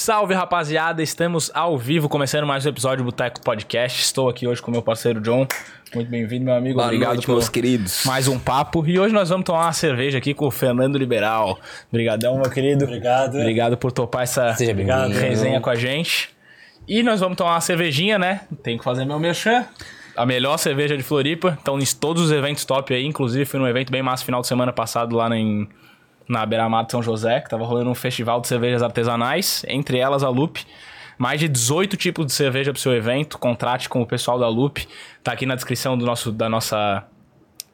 Salve rapaziada, estamos ao vivo, começando mais um episódio do Boteco Podcast. Estou aqui hoje com meu parceiro John. Muito bem-vindo, meu amigo. Boa Obrigado noite, meus queridos. mais um papo. E hoje nós vamos tomar uma cerveja aqui com o Fernando Liberal. Obrigadão, meu querido. Obrigado. Obrigado por topar essa resenha com a gente. E nós vamos tomar uma cervejinha, né? Tem que fazer meu merchan. A melhor cerveja de Floripa. Estão em todos os eventos top aí. Inclusive, fui num evento bem massa final de semana passado lá em, na Beira-Mar de São José, que tava rolando um festival de cervejas artesanais, entre elas a Lupe. Mais de 18 tipos de cerveja pro seu evento. Contrate com o pessoal da Lupe. Tá aqui na descrição do nosso, da nossa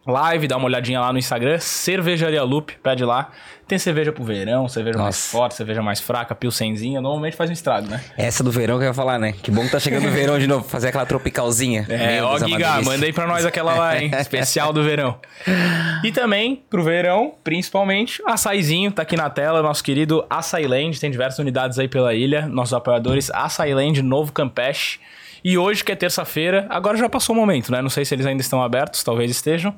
live, dá uma olhadinha lá no Instagram, Cervejaria Lupe, pede lá. Tem cerveja pro verão, cerveja mais Nossa. forte, cerveja mais fraca, pilsenzinha, normalmente faz um estrago, né? Essa do verão que eu ia falar, né? Que bom que tá chegando o verão de novo, fazer aquela tropicalzinha. É, Meu ó, é Giga, manda aí pra nós aquela lá, hein? Especial do verão. E também, pro verão, principalmente, açaizinho, tá aqui na tela, nosso querido Açailand, tem diversas unidades aí pela ilha, nossos apoiadores, Açailand, Novo Campeche. E hoje, que é terça-feira, agora já passou o momento, né? Não sei se eles ainda estão abertos, talvez estejam.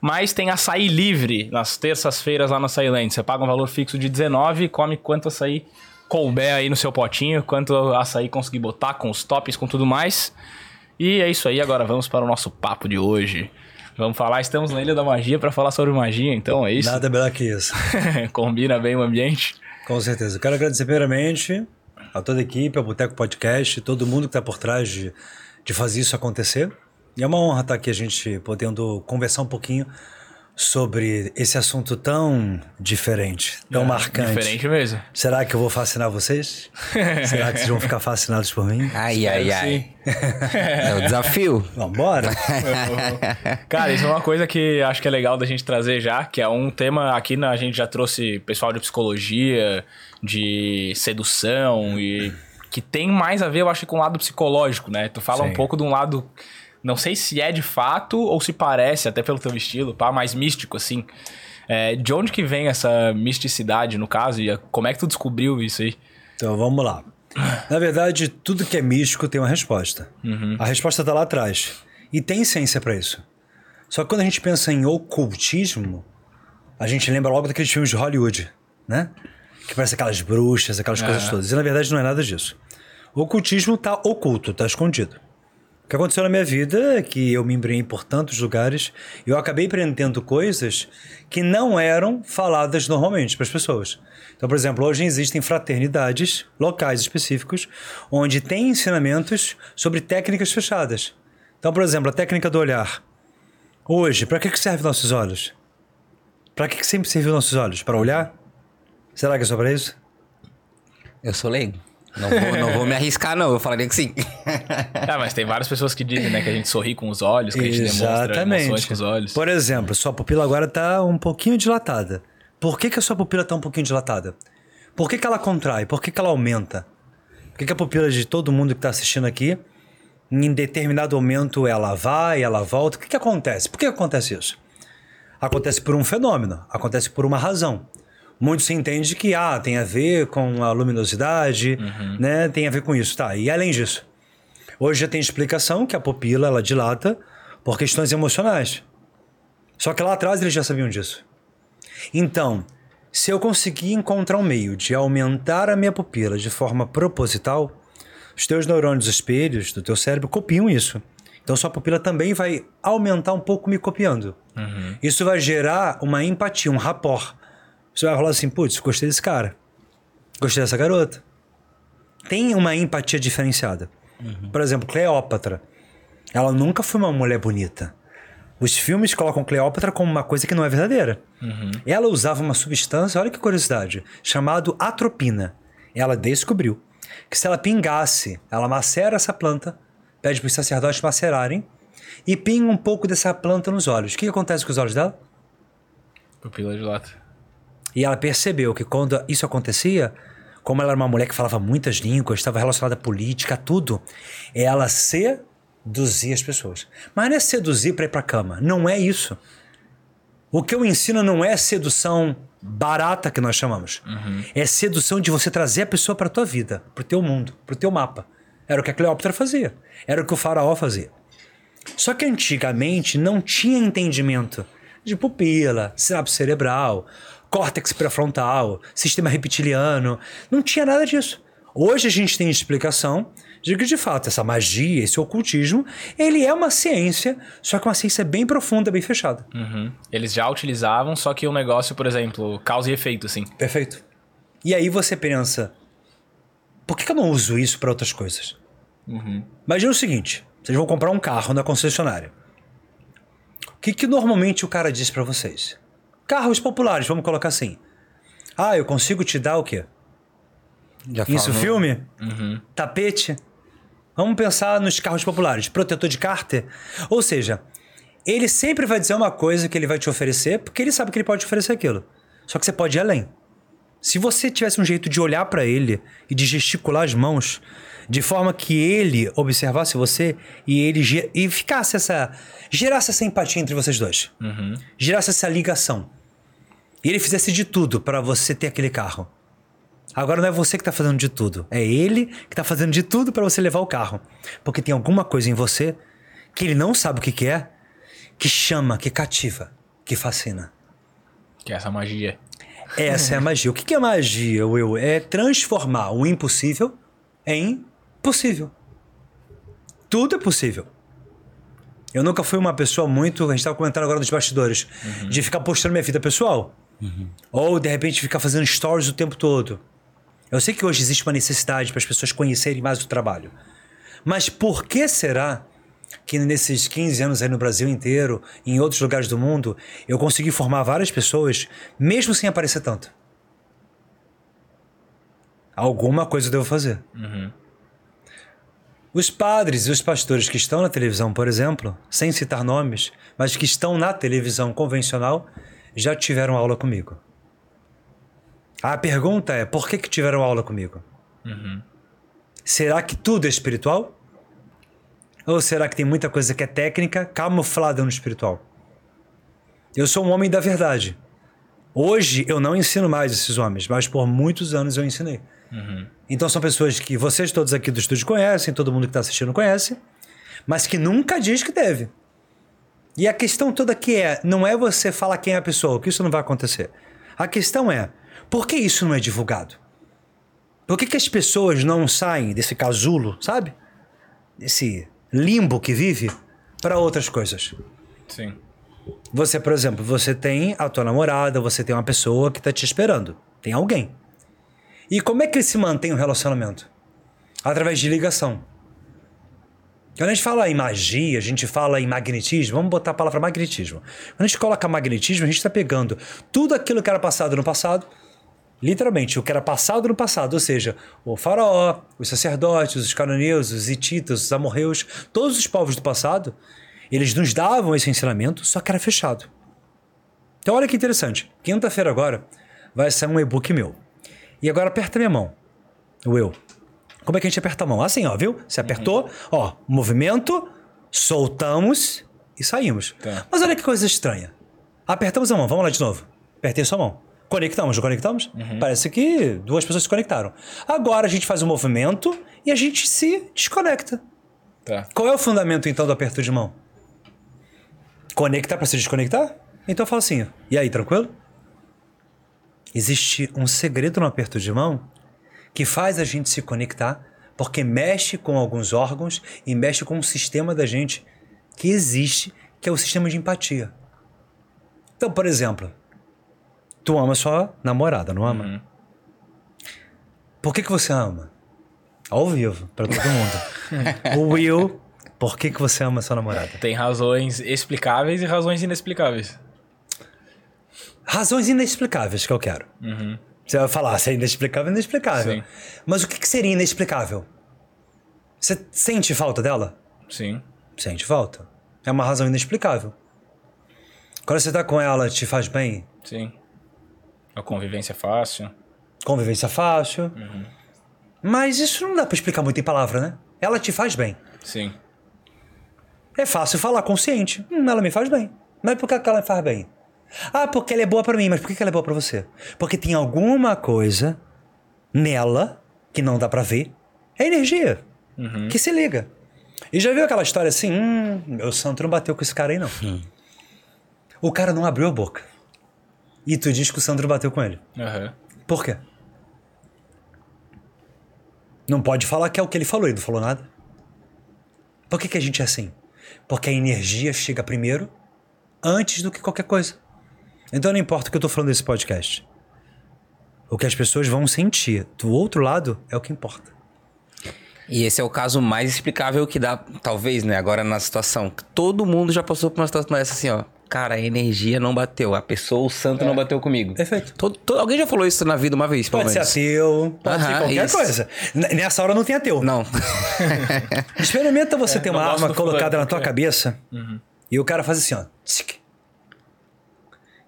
Mas tem açaí livre nas terças-feiras lá na Açailand. Você paga um valor fixo de 19 e come quanto açaí couber aí no seu potinho, quanto açaí conseguir botar com os tops, com tudo mais. E é isso aí, agora vamos para o nosso papo de hoje. Vamos falar, estamos na Ilha da Magia para falar sobre magia, então é isso? Nada melhor que isso. Combina bem o ambiente. Com certeza. Eu quero agradecer primeiramente a toda a equipe, ao Boteco Podcast, todo mundo que está por trás de, de fazer isso acontecer. E é uma honra estar aqui a gente podendo conversar um pouquinho sobre esse assunto tão diferente, tão marcante. É, Diferente mesmo. Será que eu vou fascinar vocês? Será que vocês vão ficar fascinados por mim? Ai, ai, Espero ai. É o desafio. Vambora? Cara, isso é uma coisa que acho que é legal da gente trazer já, que é um tema aqui na, a gente já trouxe pessoal de psicologia, de sedução e que tem mais a ver, eu acho, com o lado psicológico, né? Tu fala um Sim. pouco de um lado, não sei se é de fato ou se parece, até pelo teu estilo, pá, mais místico, assim. É, de onde que vem essa misticidade, no caso, e como é que tu descobriu isso aí? Então vamos lá. Na verdade, tudo que é místico tem uma resposta. A resposta está lá atrás. E tem ciência para isso. Só que quando a gente pensa em ocultismo, a gente lembra logo daqueles filmes de Hollywood, né? Que parece aquelas bruxas, aquelas coisas todas. E na verdade não é nada disso. O ocultismo está oculto, está escondido. Que aconteceu na minha vida é que eu me embrenhei por tantos lugares e eu acabei aprendendo coisas que não eram faladas normalmente para as pessoas. Então, por exemplo, hoje existem fraternidades locais específicos onde tem ensinamentos sobre técnicas fechadas. Então, por exemplo, a técnica do olhar. Hoje, para que que serve nossos olhos? Para que que sempre serviu nossos olhos? Para olhar? Será que é só para isso? Eu sou leigo. Não vou, não vou me arriscar, não. Eu falaria que sim. Ah, mas tem várias pessoas que dizem, né, que a gente sorri com os olhos, que a gente demonstra emoções com os olhos. Por exemplo, sua pupila agora está um pouquinho dilatada. Por que, que a sua pupila está um pouquinho dilatada? Por que, que ela contrai? Por que, que ela aumenta? Por que, que a pupila de todo mundo que está assistindo aqui, em determinado momento, ela vai, ela volta? O que, que acontece? Por que acontece isso? Acontece por um fenômeno, acontece por uma razão. Muito se entende que ah, tem a ver com a luminosidade, né? Tem a ver com isso, tá? E além disso, Hoje já tem explicação que a pupila ela dilata por questões emocionais. Só que lá atrás eles já sabiam disso. Então, se eu conseguir encontrar um meio de aumentar a minha pupila de forma proposital, os teus neurônios espelhos do teu cérebro copiam isso. Então sua pupila também vai aumentar um pouco me copiando. Isso vai gerar uma empatia, um rapport. Você vai falar assim, putz, gostei desse cara. Gostei dessa garota. Tem uma empatia diferenciada. Por exemplo, Cleópatra. Ela nunca foi uma mulher bonita. Os filmes colocam Cleópatra como uma coisa que não é verdadeira. Ela usava uma substância, olha que curiosidade, chamado atropina. Ela descobriu que se ela pingasse, ela macera essa planta, pede para os sacerdotes macerarem e pinga um pouco dessa planta nos olhos. O que, acontece com os olhos dela? Pupila de lata. E ela percebeu que quando isso acontecia, como ela era uma mulher que falava muitas línguas, estava relacionada à política, a tudo, ela seduzia as pessoas. Mas não é seduzir para ir para cama, não é isso. O que eu ensino não é sedução barata que nós chamamos. É sedução de você trazer a pessoa para tua vida, para o teu mundo, para o teu mapa. Era o que a Cleópatra fazia, era o que o faraó fazia. Só que antigamente não tinha entendimento de pupila, sinapse cerebral, córtex pré-frontal, sistema reptiliano. Não tinha nada disso. Hoje a gente tem explicação de que, de fato, essa magia, esse ocultismo, ele é uma ciência, só que uma ciência bem profunda, bem fechada. Uhum. Eles já utilizavam, só que o negócio, por exemplo, causa e efeito, assim. Perfeito. E aí você pensa, por que, eu não uso isso para outras coisas? Imagina o seguinte, vocês vão comprar um carro na concessionária. O que, que normalmente o cara diz para vocês? Carros populares, vamos colocar assim. Ah, eu consigo te dar o quê? Já Isso, filme? Tapete? Vamos pensar nos carros populares. Protetor de cárter? Ou seja, ele sempre vai dizer uma coisa que ele vai te oferecer, porque ele sabe que ele pode te oferecer aquilo. Só que você pode ir além. Se você tivesse um jeito de olhar para ele e de gesticular as mãos, de forma que ele observasse você e ele e ficasse essa. gerasse essa empatia entre vocês dois. Gerasse essa ligação. E ele fizesse de tudo para você ter aquele carro. Agora não é você que tá fazendo de tudo. É ele que tá fazendo de tudo para você levar o carro. Porque tem alguma coisa em você que ele não sabe o que, que é, que chama, que cativa, que fascina. Que é essa magia. Essa é a magia. O que que é magia, Will? É transformar o impossível em possível. Tudo é possível. Eu nunca fui uma pessoa muito. A gente estava comentando agora dos bastidores. De ficar postando minha vida pessoal. Ou, de repente, ficar fazendo stories o tempo todo. Eu sei que hoje existe uma necessidade para as pessoas conhecerem mais o trabalho. Mas por que será que nesses 15 anos aí no Brasil inteiro, em outros lugares do mundo, eu consegui formar várias pessoas, mesmo sem aparecer tanto? Alguma coisa eu devo fazer. Os padres e os pastores que estão na televisão, por exemplo, sem citar nomes, mas que estão na televisão convencional, já tiveram aula comigo. A pergunta é: por que, que tiveram aula comigo? Será que tudo é espiritual? Ou será que tem muita coisa que é técnica camuflada no espiritual? Eu sou um homem da verdade. Hoje eu não ensino mais esses homens, mas por muitos anos eu ensinei. Então são pessoas que vocês todos aqui do estúdio conhecem, todo mundo que está assistindo conhece, mas que nunca diz que deve. E a questão toda aqui é, não é você falar quem é a pessoa, que isso não vai acontecer. A questão é, por que isso não é divulgado? Por que, que as pessoas não saem desse casulo, sabe? Desse limbo que vive para outras coisas. Sim. Você, por exemplo, você tem a tua namorada, você tem uma pessoa que tá te esperando. Tem alguém. E como é que se mantém um relacionamento? Através de ligação. Quando a gente fala em magia, a gente fala em magnetismo, vamos botar a palavra magnetismo. Quando a gente coloca magnetismo, a gente está pegando tudo aquilo que era passado no passado, literalmente, o que era passado no passado, ou seja, o faraó, os sacerdotes, os cananeus, os hititas, os amorreus, todos os povos do passado, eles nos davam esse ensinamento, só que era fechado. Então olha que interessante. Quinta-feira agora vai sair um e-book meu. E agora aperta minha mão. O eu. Como é que a gente aperta a mão? Assim, ó, viu? Você apertou, ó, movimento, soltamos e saímos. Tá. Mas olha que coisa estranha. Apertamos a mão, vamos lá de novo. Apertei sua mão. Conectamos, não conectamos? Parece que duas pessoas se conectaram. Agora a gente faz o movimento e a gente se desconecta. Tá. Qual é o fundamento então do aperto de mão? Conectar para se desconectar? Então eu falo assim, e aí, tranquilo? Existe um segredo no aperto de mão que faz a gente se conectar, porque mexe com alguns órgãos e mexe com um sistema da gente que existe, que é o sistema de empatia. Então, por exemplo, tu ama sua namorada, não ama? Por que, que você ama? Ao vivo, para todo mundo. o Will, por que, que você ama sua namorada? Tem razões explicáveis e razões inexplicáveis. Razões inexplicáveis que eu quero. Você vai falar, se é inexplicável, é inexplicável. Sim. Mas o que, que seria inexplicável? Você sente falta dela? Sim. Sente falta. É uma razão inexplicável. Quando você tá com ela, te faz bem? Sim. A convivência é fácil. Convivência fácil. Mas isso não dá pra explicar muito em palavra, né? Ela te faz bem. Sim. É fácil falar consciente. Hum, ela me faz bem. Mas por que que ela me faz bem? Ah, porque ela é boa pra mim. Mas por que ela é boa pra você? Porque tem alguma coisa nela que não dá pra ver. É energia. Que se liga. E já viu aquela história assim? Hum, meu santo não bateu com esse cara aí, não. O cara não abriu a boca. E tu diz que o Sandro bateu com ele. Aham. Por quê? Não pode falar que é o que ele falou, ele não falou nada. Por que, que a gente é assim? Porque a energia chega primeiro, antes do que qualquer coisa. Então não importa o que eu tô falando nesse podcast. O que as pessoas vão sentir do outro lado é o que importa. E esse é o caso mais explicável que dá, talvez, né? Agora na situação. Todo mundo já passou por uma situação dessa assim, ó. Cara, a energia não bateu. A pessoa, o santo não bateu comigo. Perfeito. Todo- todo- alguém já falou isso na vida uma vez, pelo Pode ser menos? ateu, pode ser qualquer isso. coisa. N- Nessa hora não tem ateu. Não. Experimenta você ter não uma arma colocada na tua porque- cabeça e o cara faz assim, ó. Tchic.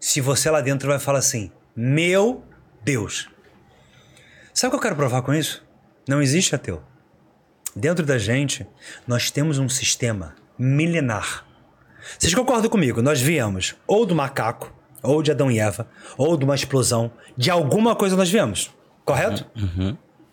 Se você lá dentro vai falar assim, meu Deus. Sabe o que eu quero provar com isso? Não existe ateu. Dentro da gente, nós temos um sistema milenar. Vocês concordam comigo? Nós viemos ou do macaco, ou de Adão e Eva, ou de uma explosão. De alguma coisa nós viemos. Correto?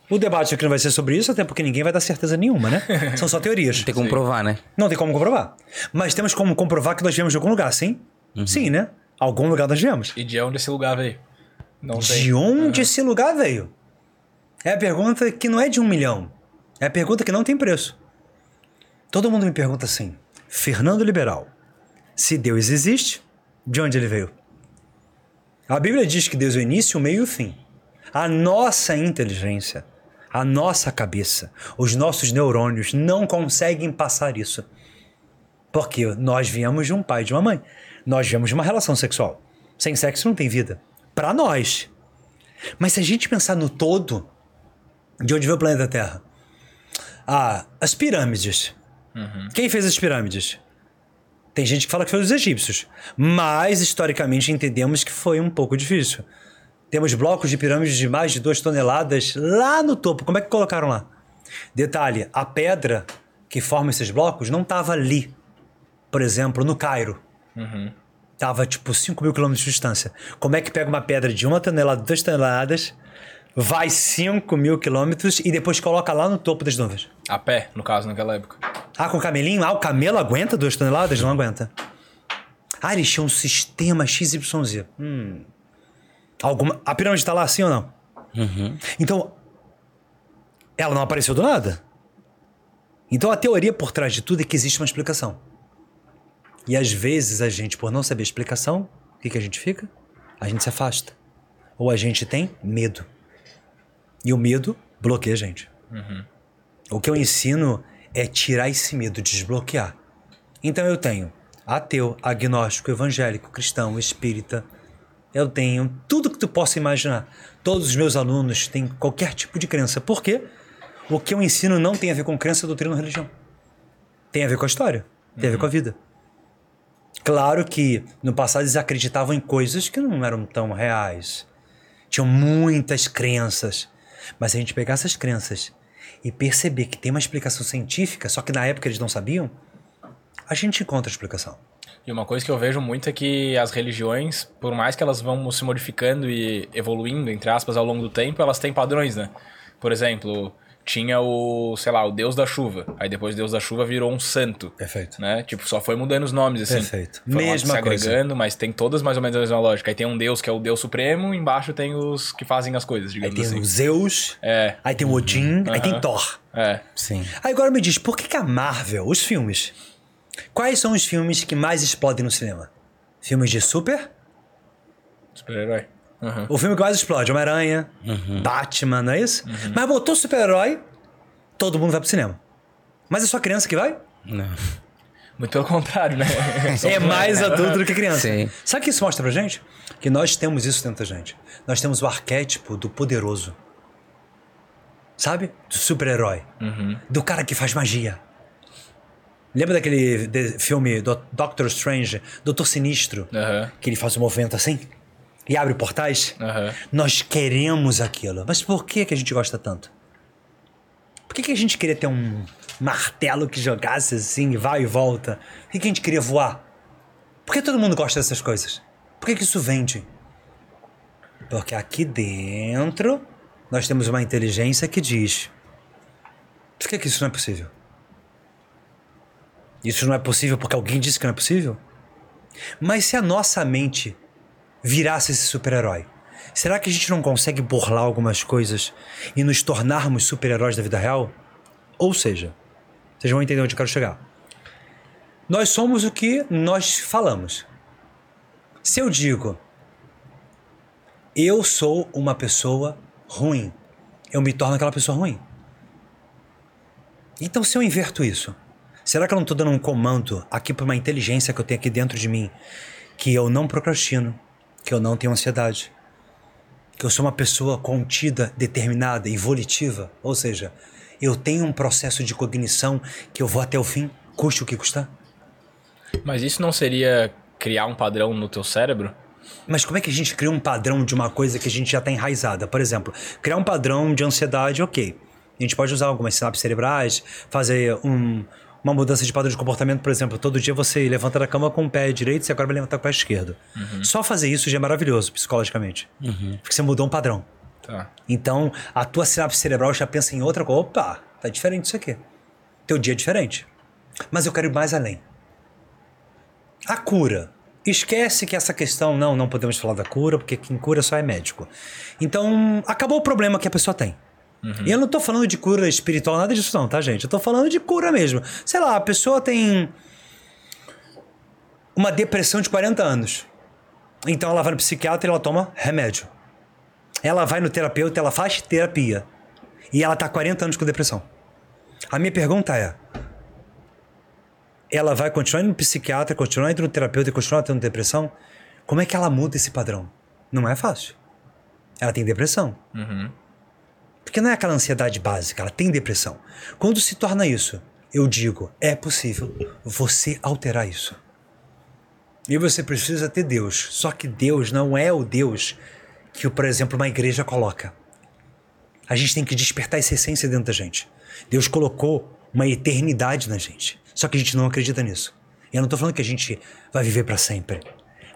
O debate aqui não vai ser sobre isso, até porque ninguém vai dar certeza nenhuma, né? São só teorias. Tem como provar, né? Não tem como comprovar. Mas temos como comprovar que nós viemos de algum lugar, sim? Sim, né? Algum lugar nós viemos. E de onde esse lugar veio? Não sei. De onde esse lugar veio? É a pergunta que não é de um milhão. É a pergunta que não tem preço. Todo mundo me pergunta assim: Fernando Liberal, se Deus existe, de onde ele veio? A Bíblia diz que Deus é o início, o meio e o fim. A nossa inteligência, a nossa cabeça, os nossos neurônios não conseguem passar isso. Porque nós viemos de um pai e de uma mãe. Nós viemos de uma relação sexual. Sem sexo não tem vida. Para nós. Mas se a gente pensar no todo, de onde veio o planeta Terra? Ah, as pirâmides. Quem fez as pirâmides? Tem gente que fala que foi os egípcios. Mas, historicamente, entendemos que foi um pouco difícil. Temos blocos de pirâmides de mais de duas toneladas lá no topo. Como é que colocaram lá? Detalhe: a pedra que forma esses blocos não estava ali. Por exemplo, no Cairo. Tava tipo 5 mil quilômetros de distância. Como é que pega uma pedra de uma tonelada, duas toneladas, vai 5 mil quilômetros e depois coloca lá no topo das nuvens? A pé, no caso, naquela época. Ah, com camelinho? Ah, o camelo aguenta duas toneladas? Não aguenta. Ah, eles tinham um sistema XYZ. Hum. Alguma... A pirâmide tá lá assim ou não? Então, ela não apareceu do nada. Então a teoria por trás de tudo é que existe uma explicação. E às vezes a gente, por não saber a explicação, o que, que a gente fica? A gente se afasta. Ou a gente tem medo. E o medo bloqueia a gente. O que eu ensino é tirar esse medo, desbloquear. Então eu tenho ateu, agnóstico, evangélico, cristão, espírita. Eu tenho tudo que tu possa imaginar. Todos os meus alunos têm qualquer tipo de crença. Por quê? O que eu ensino não tem a ver com crença, doutrina ou religião. Tem a ver com a história. Tem a ver com a vida. Claro que no passado eles acreditavam em coisas que não eram tão reais. Tinham muitas crenças. Mas se a gente pegar essas crenças e perceber que tem uma explicação científica, só que na época eles não sabiam, a gente encontra a explicação. E uma coisa que eu vejo muito é que as religiões, por mais que elas vão se modificando e evoluindo, entre aspas, ao longo do tempo, elas têm padrões, né? Por exemplo, tinha o, sei lá, o Deus da chuva. Aí depois Deus da chuva virou um santo. Perfeito. Né? Tipo, só foi mudando os nomes, assim. Perfeito. Foram Mesma se coisa. agregando, mas tem todas mais ou menos a mesma lógica. Aí tem um Deus que é o Deus Supremo, embaixo tem os que fazem as coisas, Aí digamos tem assim. o Zeus, É, aí tem o Odin, aí tem. Thor. é. Sim. Aí agora me diz, por que, que a Marvel, os filmes, quais são os filmes que mais explodem no cinema? Filmes de super? Super-herói. Uhum. O filme que mais explode, Homem-Aranha, Batman, não é isso? Mas botou super-herói, todo mundo vai pro cinema. Mas é só criança que vai? Não. Muito pelo contrário, né? É mais adulto do que criança. Sim. Sabe o que isso mostra pra gente? Que nós temos isso dentro da gente. Nós temos o arquétipo do poderoso. Sabe? Do super-herói. Do cara que faz magia. Lembra daquele filme do Doctor Strange, Doutor Sinistro? Que ele faz um movimento assim? E abre portais? Aham. Nós queremos aquilo. Mas por que, que a gente gosta tanto? Por que, que a gente queria ter um martelo que jogasse assim, vai e volta? Por que, que a gente queria voar? Por que todo mundo gosta dessas coisas? Por que, que isso vende? Porque aqui dentro nós temos uma inteligência que diz: por que, que isso não é possível? Isso não é possível porque alguém disse que não é possível? Mas se a nossa mente virasse esse super-herói, Será que a gente não consegue burlar algumas coisas e nos tornarmos super-heróis da vida real? Ou seja, vocês vão entender onde eu quero chegar. Nós somos o que nós falamos. Se eu digo, eu sou uma pessoa ruim, eu me torno aquela pessoa ruim. Então, se eu inverto isso, será que eu não estou dando um comando aqui para uma inteligência que eu tenho aqui dentro de mim que eu não procrastino, que eu não tenho ansiedade, que eu sou uma pessoa contida, determinada e volitiva? Ou seja, eu tenho um processo de cognição que eu vou até o fim, custe o que custar? Mas isso não seria criar um padrão no teu cérebro? Mas como é que a gente cria um padrão de uma coisa que a gente já está enraizada? Por exemplo, criar um padrão de ansiedade, ok. A gente pode usar algumas sinapses cerebrais, fazer um, uma mudança de padrão de comportamento, por exemplo, todo dia você levanta da cama com o pé direito e agora vai levantar com o pé esquerdo. Só fazer isso já é maravilhoso psicologicamente. Porque você mudou um padrão. Tá. Então, a tua sinapse cerebral já pensa em outra coisa. Opa, tá diferente isso aqui. Teu dia é diferente. Mas eu quero ir mais além. A cura. Esquece que essa questão, não, não podemos falar da cura, porque quem cura só é médico. Então, acabou o problema que a pessoa tem. E eu não tô falando de cura espiritual, nada disso não, tá, gente? Eu tô falando de cura mesmo. Sei lá, a pessoa tem uma depressão de 40 anos. Então ela vai no psiquiatra e ela toma remédio. Ela vai no terapeuta, ela faz terapia. E ela tá há 40 anos com depressão. A minha pergunta é: ela vai continuar indo no psiquiatra, continuar indo no terapeuta e continuar tendo depressão? Como é que ela muda esse padrão? Não é fácil. Ela tem depressão. Porque não é aquela ansiedade básica, ela tem depressão. Quando se torna isso, eu digo, é possível você alterar isso. E você precisa ter Deus. Só que Deus não é o Deus que, por exemplo, uma igreja coloca. A gente tem que despertar essa essência dentro da gente. Deus colocou uma eternidade na gente. Só que a gente não acredita nisso. E eu não tô falando que a gente vai viver para sempre.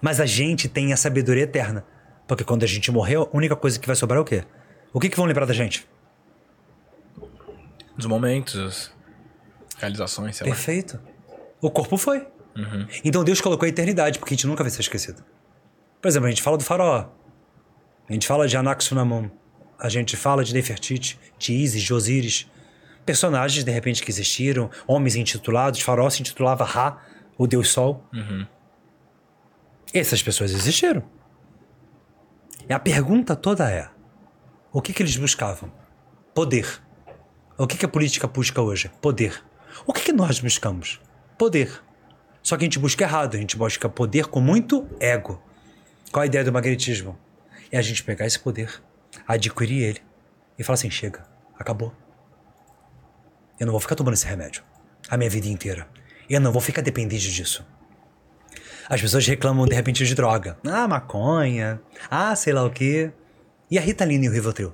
Mas a gente tem a sabedoria eterna. Porque quando a gente morrer, a única coisa que vai sobrar é o quê? O que, que vão lembrar da gente? Dos momentos, realizações, sei lá. Perfeito. O corpo foi. Então Deus colocou a eternidade, porque a gente nunca vai ser esquecido. Por exemplo, a gente fala do faraó. A gente fala de Anaxunamon. A gente fala de Nefertiti, de Isis, de Osíris. Personagens, de repente, que existiram. Homens intitulados. Faraó se intitulava Ra, o Deus Sol. Essas pessoas existiram. E a pergunta toda é: o que, que eles buscavam? Poder. O que, que a política busca hoje? Poder. O que, que nós buscamos? Poder. Só que a gente busca errado, a gente busca poder com muito ego. Qual a ideia do magnetismo? É a gente pegar esse poder, adquirir ele e falar assim: chega, acabou. Eu não vou ficar tomando esse remédio a minha vida inteira. Eu não vou ficar dependente disso. As pessoas reclamam de repente de droga. Ah, maconha. Ah, sei lá o quê. E a Ritalina e o Rivotril?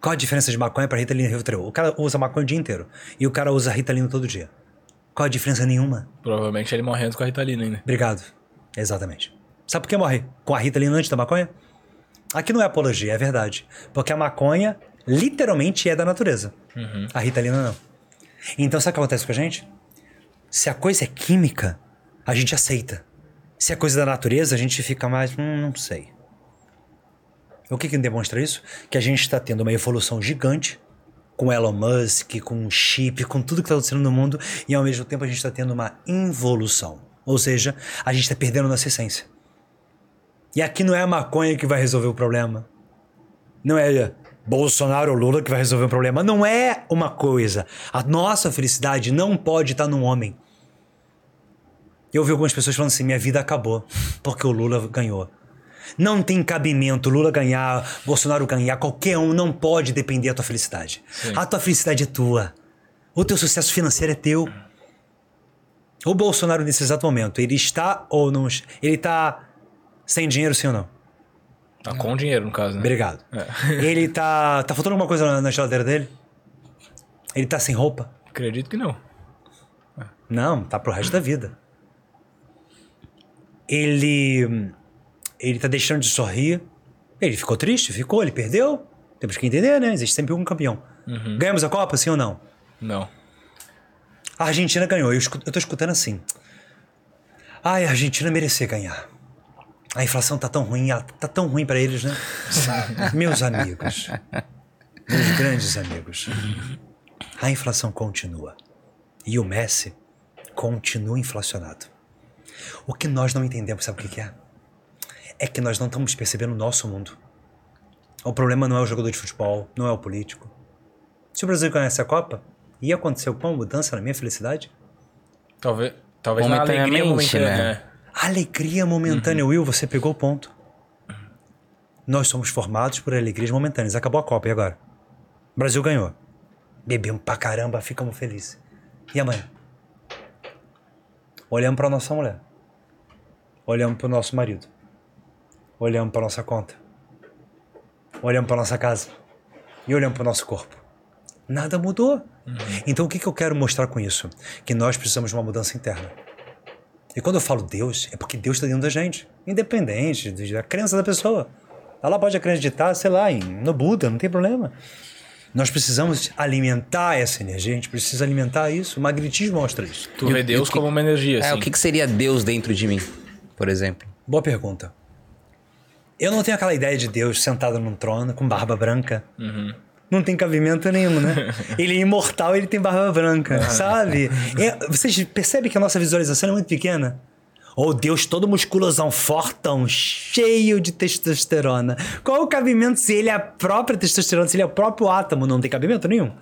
Qual a diferença de maconha para Ritalina e Rivotril? O cara usa maconha o dia inteiro e o cara usa Ritalina todo dia. Qual a diferença nenhuma? Provavelmente ele morrendo com a Ritalina ainda. Obrigado. Exatamente. Sabe por que morre com a Ritalina antes da maconha? Aqui não é apologia, é verdade. Porque a maconha literalmente é da natureza. A Ritalina não. Então sabe o que acontece com a gente? Se a coisa é química, a gente aceita. Se é coisa da natureza, a gente fica mais. Hum, não sei. O que, que demonstra isso? Que a gente está tendo uma evolução gigante com Elon Musk, com chip, com tudo que está acontecendo no mundo, e ao mesmo tempo a gente está tendo uma involução. Ou seja, a gente está perdendo nossa essência. E aqui não é a maconha que vai resolver o problema. Não é Bolsonaro ou Lula que vai resolver o problema. Não é uma coisa. A nossa felicidade não pode estar no homem. Eu ouvi algumas pessoas falando assim: minha vida acabou porque o Lula ganhou. Não tem cabimento Lula ganhar, Bolsonaro ganhar, qualquer um não pode depender da tua felicidade. A tua felicidade é tua. O teu sucesso financeiro é teu. O Bolsonaro nesse exato momento, ele está ou não. Ele está sem dinheiro, sim ou não? Tá com dinheiro, no caso, né? Obrigado. Ele tá. Tá faltando alguma coisa na, na geladeira dele? Ele tá sem roupa? Acredito que não. Não, tá pro resto da vida. Ele. Ele tá deixando de sorrir. Ele ficou triste? Ficou, ele perdeu. Temos que entender, né? Existe sempre um campeão. Ganhamos a Copa, sim ou não? Não. A Argentina ganhou. Eu, escu- eu tô escutando assim. Ai, a Argentina merecia ganhar. A inflação tá tão ruim, ela tá tão ruim para eles, né? Meus amigos, meus grandes amigos, a inflação continua. E o Messi continua inflacionado. O que nós não entendemos, sabe o que que é? É que nós não estamos percebendo o nosso mundo. O problema não é o jogador de futebol, não é o político. Se o Brasil ganhasse a Copa, ia acontecer alguma mudança na minha felicidade? Talvez, talvez na alegria momentânea, né? né? Alegria momentânea, Will, você pegou o ponto. Nós somos formados por alegrias momentâneas. Acabou a Copa, e agora? O Brasil ganhou. Bebemos pra caramba, ficamos felizes. E amanhã? Olhamos pra nossa mulher. Olhamos pro nosso marido. Olhamos pra nossa conta. Olhamos pra nossa casa. E olhamos pro nosso corpo. Nada mudou. Então o que, que eu quero mostrar com isso? Que nós precisamos de uma mudança interna. E quando eu falo Deus, é porque Deus está dentro da gente. Independente de- da crença da pessoa. Ela pode acreditar, sei lá, em, no Buda, não tem problema. Nós precisamos alimentar essa energia, a gente precisa alimentar isso. O magnetismo mostra isso. Tu vê Deus como uma energia, É, assim. o que, que seria Deus dentro de mim, por exemplo? Boa pergunta. Eu não tenho aquela ideia de Deus sentado num trono com barba branca. Não tem cabimento nenhum, né? ele é imortal, ele tem barba branca, sabe? É, vocês percebem que a nossa visualização é muito pequena? Ou Deus todo musculosão, fortão, cheio de testosterona. Qual o cabimento se ele é a própria testosterona, se ele é o próprio átomo? Não tem cabimento nenhum.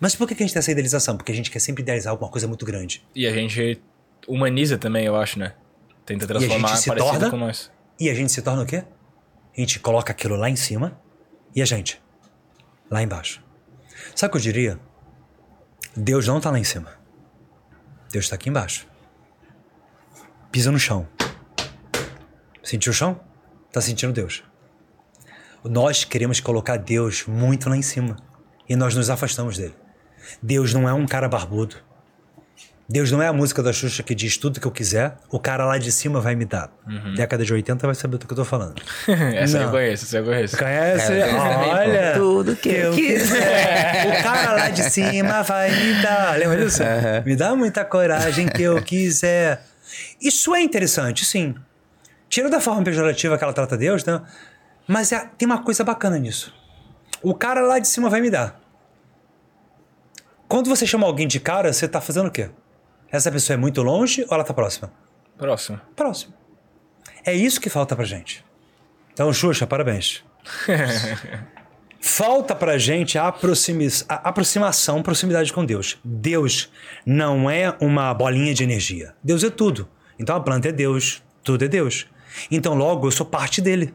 Mas por que a gente tem essa idealização? Porque a gente quer sempre idealizar alguma coisa muito grande. E a gente humaniza também, eu acho, né? Tenta transformar se parecido torna- com nós. E a gente se torna o quê? A gente coloca aquilo lá em cima e a gente lá embaixo. Sabe o que eu diria? Deus não tá lá em cima. Deus está aqui embaixo. Pisa no chão. Sentiu o chão? Tá sentindo Deus. Nós queremos colocar Deus muito lá em cima e nós nos afastamos dele. Deus não é um cara barbudo. Deus não é a música da Xuxa que diz tudo que eu quiser, o cara lá de cima vai me dar. Década de 80 vai saber do que eu tô falando. essa eu Não. conheço, essa eu conheço. Conhece? É, eu. Olha! Tudo que eu quiser. o cara lá de cima vai me dar. Lembra disso? Me dá muita coragem que eu quiser. Isso é interessante, sim. Tira da forma pejorativa que ela trata Deus, né? Mas é- tem uma coisa bacana nisso. O cara lá de cima vai me dar. Quando você chama alguém de cara, você tá fazendo o quê? Essa pessoa é muito longe ou ela tá próxima? Próximo. Próximo. É isso que falta pra gente. Então, Xuxa, parabéns. falta pra gente a, aproximi- a aproximação, proximidade com Deus. Deus não é uma bolinha de energia. Deus é tudo. Então a planta é Deus, tudo é Deus. Então logo eu sou parte dele.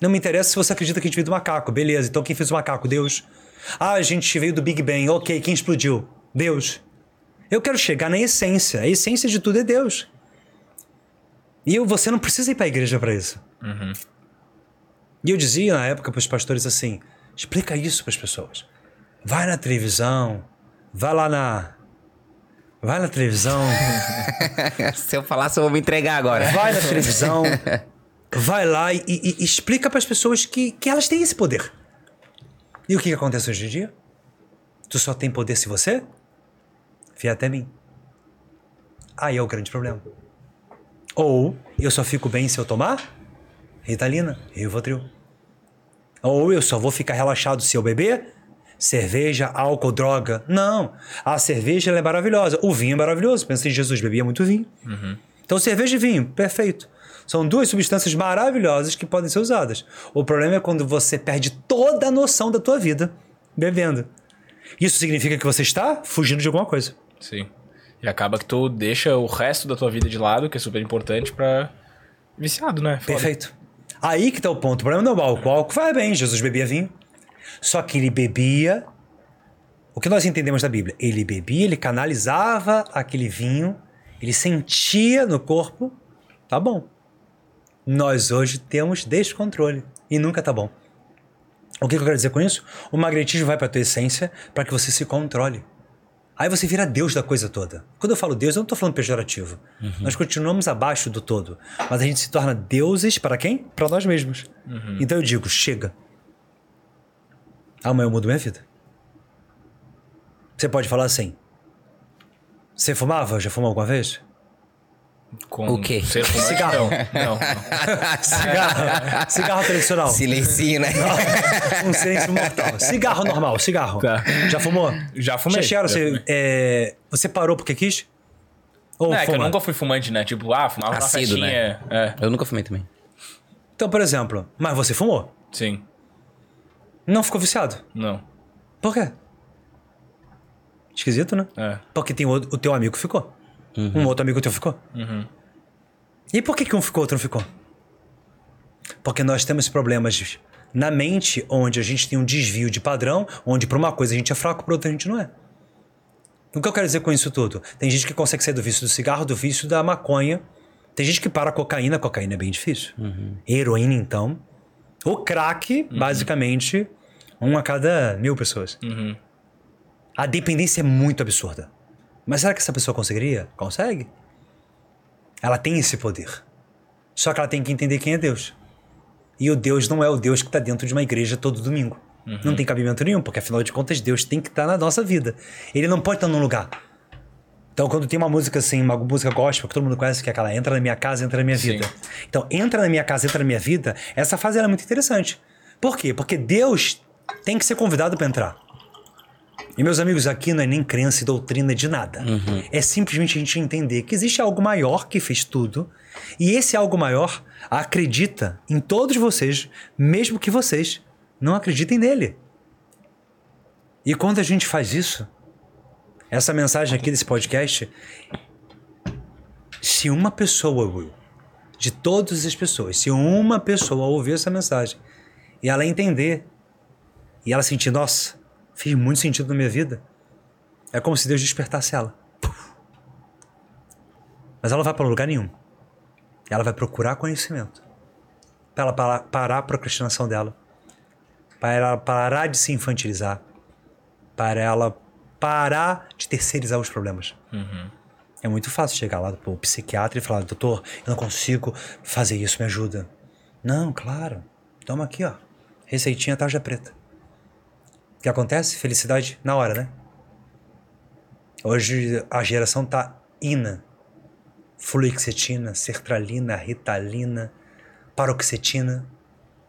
Não me interessa se você acredita que a gente veio do macaco, beleza. Então quem fez o macaco? Deus. Ah, a gente veio do Big Bang, ok. Quem explodiu? Deus. Eu quero chegar na essência. A essência de tudo é Deus. E eu, você não precisa ir para a igreja para isso. E eu dizia na época para os pastores assim: explica isso para as pessoas. Vai na televisão, vai lá na. Vai na televisão, Se eu falasse, eu vou me entregar agora. vai na televisão, vai lá e, e- e explica para as pessoas que, que elas têm esse poder. E o que, que acontece hoje em dia? Tu só tem poder se você vier até mim. Aí é o grande problema. Ou eu só fico bem se eu tomar Ritalina, Rivotril. Ou eu só vou ficar relaxado se eu beber cerveja, álcool, droga. Não. A cerveja é maravilhosa. O vinho é maravilhoso. Pensa em Jesus, bebia muito vinho. Então, cerveja e vinho, perfeito. São duas substâncias maravilhosas que podem ser usadas. O problema é quando você perde toda a noção da tua vida bebendo. Isso significa que você está fugindo de alguma coisa. Sim. E acaba que tu deixa o resto da tua vida de lado, que é super importante pra viciado, né? Foda. Perfeito. Aí que tá o ponto. O problema não é o álcool. O vai bem. Jesus bebia vinho. Só que ele bebia. O que nós entendemos da Bíblia? Ele bebia, ele canalizava aquele vinho, ele sentia no corpo. Tá bom. Nós hoje temos descontrole. E nunca tá bom. O que que eu quero dizer com isso? O magnetismo vai para tua essência para que você se controle. Aí você vira Deus da coisa toda. Quando eu falo Deus, eu não estou falando pejorativo. Nós continuamos abaixo do todo. Mas a gente se torna deuses para quem? Para nós mesmos. Então eu digo, chega. Amanhã eu mudo minha vida. Você pode falar assim. Você fumava? Já fumou alguma vez? Com O quê? Cigarro. Não, não. não. Cigarro, cigarro tradicional. Silencinho, né? um silêncio mortal. Cigarro normal, cigarro. Tá. Já fumou? Já fumei. Já chegaram, já você, fumei. é, você parou porque quis? Ou Não, é que eu nunca fui fumante, né? Tipo, ah, fumava na Assíduo, festinha. É, Eu nunca fumei também. Então, por exemplo, mas você fumou? sim. Não ficou viciado? Não. Por quê? Esquisito, né? É. Porque tem o, o teu amigo ficou. Um outro amigo teu ficou. E por que, que um ficou e outro não ficou? Porque nós temos problemas na mente onde a gente tem um desvio de padrão, onde para uma coisa a gente é fraco, para outra a gente não é. O que eu quero dizer com isso tudo? Tem gente que consegue sair do vício do cigarro, do vício da maconha. Tem gente que para a cocaína, a cocaína é bem difícil. Heroína, então. O crack, basicamente, um a cada mil pessoas. A dependência é muito absurda. Mas será que essa pessoa conseguiria? Consegue. Ela tem esse poder. Só que ela tem que entender quem é Deus. E o Deus não é o Deus que está dentro de uma igreja todo domingo. Não tem cabimento nenhum, porque afinal de contas Deus tem que estar na nossa vida. Ele não pode estar num lugar. Então, quando tem uma música assim, uma música gospel, que todo mundo conhece, que é aquela entra na minha casa, entra na minha Sim. vida. Então, entra na minha casa, entra na minha vida, essa fase é muito interessante. Por quê? Porque Deus tem que ser convidado para entrar. E meus amigos, aqui não é nem crença e doutrina de nada. É simplesmente a gente entender que existe algo maior que fez tudo. E esse algo maior acredita em todos vocês, mesmo que vocês não acreditem nele. E quando a gente faz isso, essa mensagem aqui desse podcast, se uma pessoa, Will, de todas as pessoas, se uma pessoa ouvir essa mensagem e ela entender e ela sentir, nossa, fez muito sentido na minha vida, é como se Deus despertasse ela. Mas ela vai para lugar nenhum. Ela vai procurar conhecimento. Para ela parar, parar a procrastinação dela. Para ela parar de se infantilizar. Para ela parar de terceirizar os problemas. É muito fácil chegar lá pro psiquiatra e falar, doutor, eu não consigo fazer isso, me ajuda. Não, claro. Toma aqui, ó. Receitinha tarja preta. O que acontece? Felicidade na hora, né? Hoje a geração tá ina. Fluoxetina, sertralina, ritalina, paroxetina.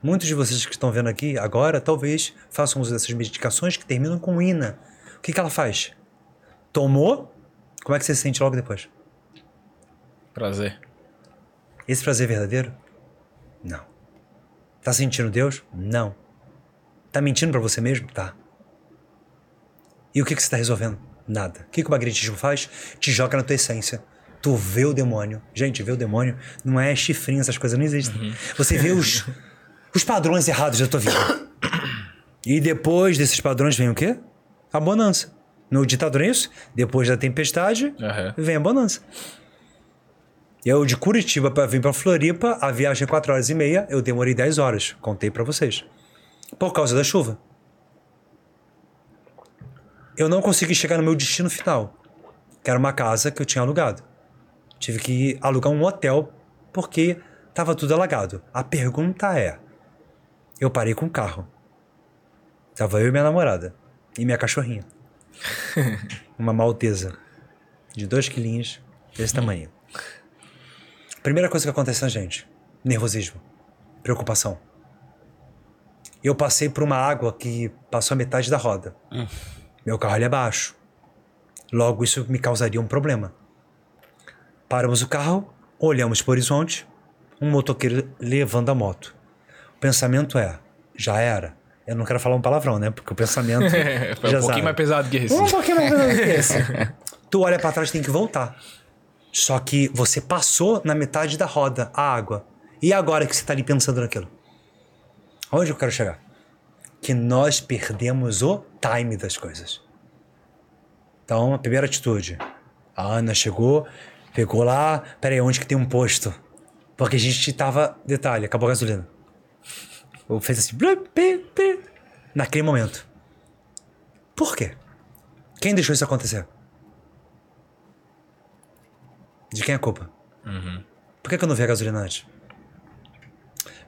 Muitos de vocês que estão vendo aqui agora talvez façam uso dessas medicações que terminam com ina. O que, que ela faz? Tomou? Como é que você se sente logo depois? Prazer. Esse prazer é verdadeiro? Não. Tá sentindo Deus? Não. Tá mentindo pra você mesmo? Tá. E o que, que você tá resolvendo? Nada. O que, que o magnetismo faz? Te joga na tua essência. Tu vê o demônio. Gente, ver o demônio não é chifrinho, essas coisas não existem. Você vê os, os padrões errados da tua vida. E depois desses padrões vem o quê? A bonança. No ditador é isso? Depois da tempestade, Aham. vem a bonança. Eu de Curitiba para vir para Floripa, a viagem é 4 horas e meia, eu demorei 10 horas, contei para vocês. Por causa da chuva. Eu não consegui chegar no meu destino final, que era uma casa que eu tinha alugado. Tive que alugar um hotel porque estava tudo alagado. A pergunta é: eu parei com o carro. Tava eu e minha namorada e minha cachorrinha. uma maltesa de 2 quilinhos desse tamanho. Primeira coisa que acontece na gente: nervosismo, preocupação. Eu passei por uma água que passou a metade da roda. Meu carro ali abaixo. Logo, isso me causaria um problema. Paramos o carro, olhamos para o horizonte, um motoqueiro levando a moto. O pensamento é: já era. Eu não quero falar um palavrão, né? Porque o pensamento. Foi já um pouquinho mais pesado que esse. Um pouquinho mais pesado que esse. tu olha pra trás tem que voltar. Só que você passou na metade da roda a água. E agora que você tá ali pensando naquilo? Onde eu quero chegar? Que nós perdemos o time das coisas. Então, a primeira atitude. A Ana chegou, pegou lá. Peraí, onde que tem um posto? Porque a gente tava. Detalhe, acabou a gasolina. Ou fez assim. blup, naquele momento. Por quê? Quem deixou isso acontecer? De quem é a culpa? Por que, que eu não vi a gasolina antes?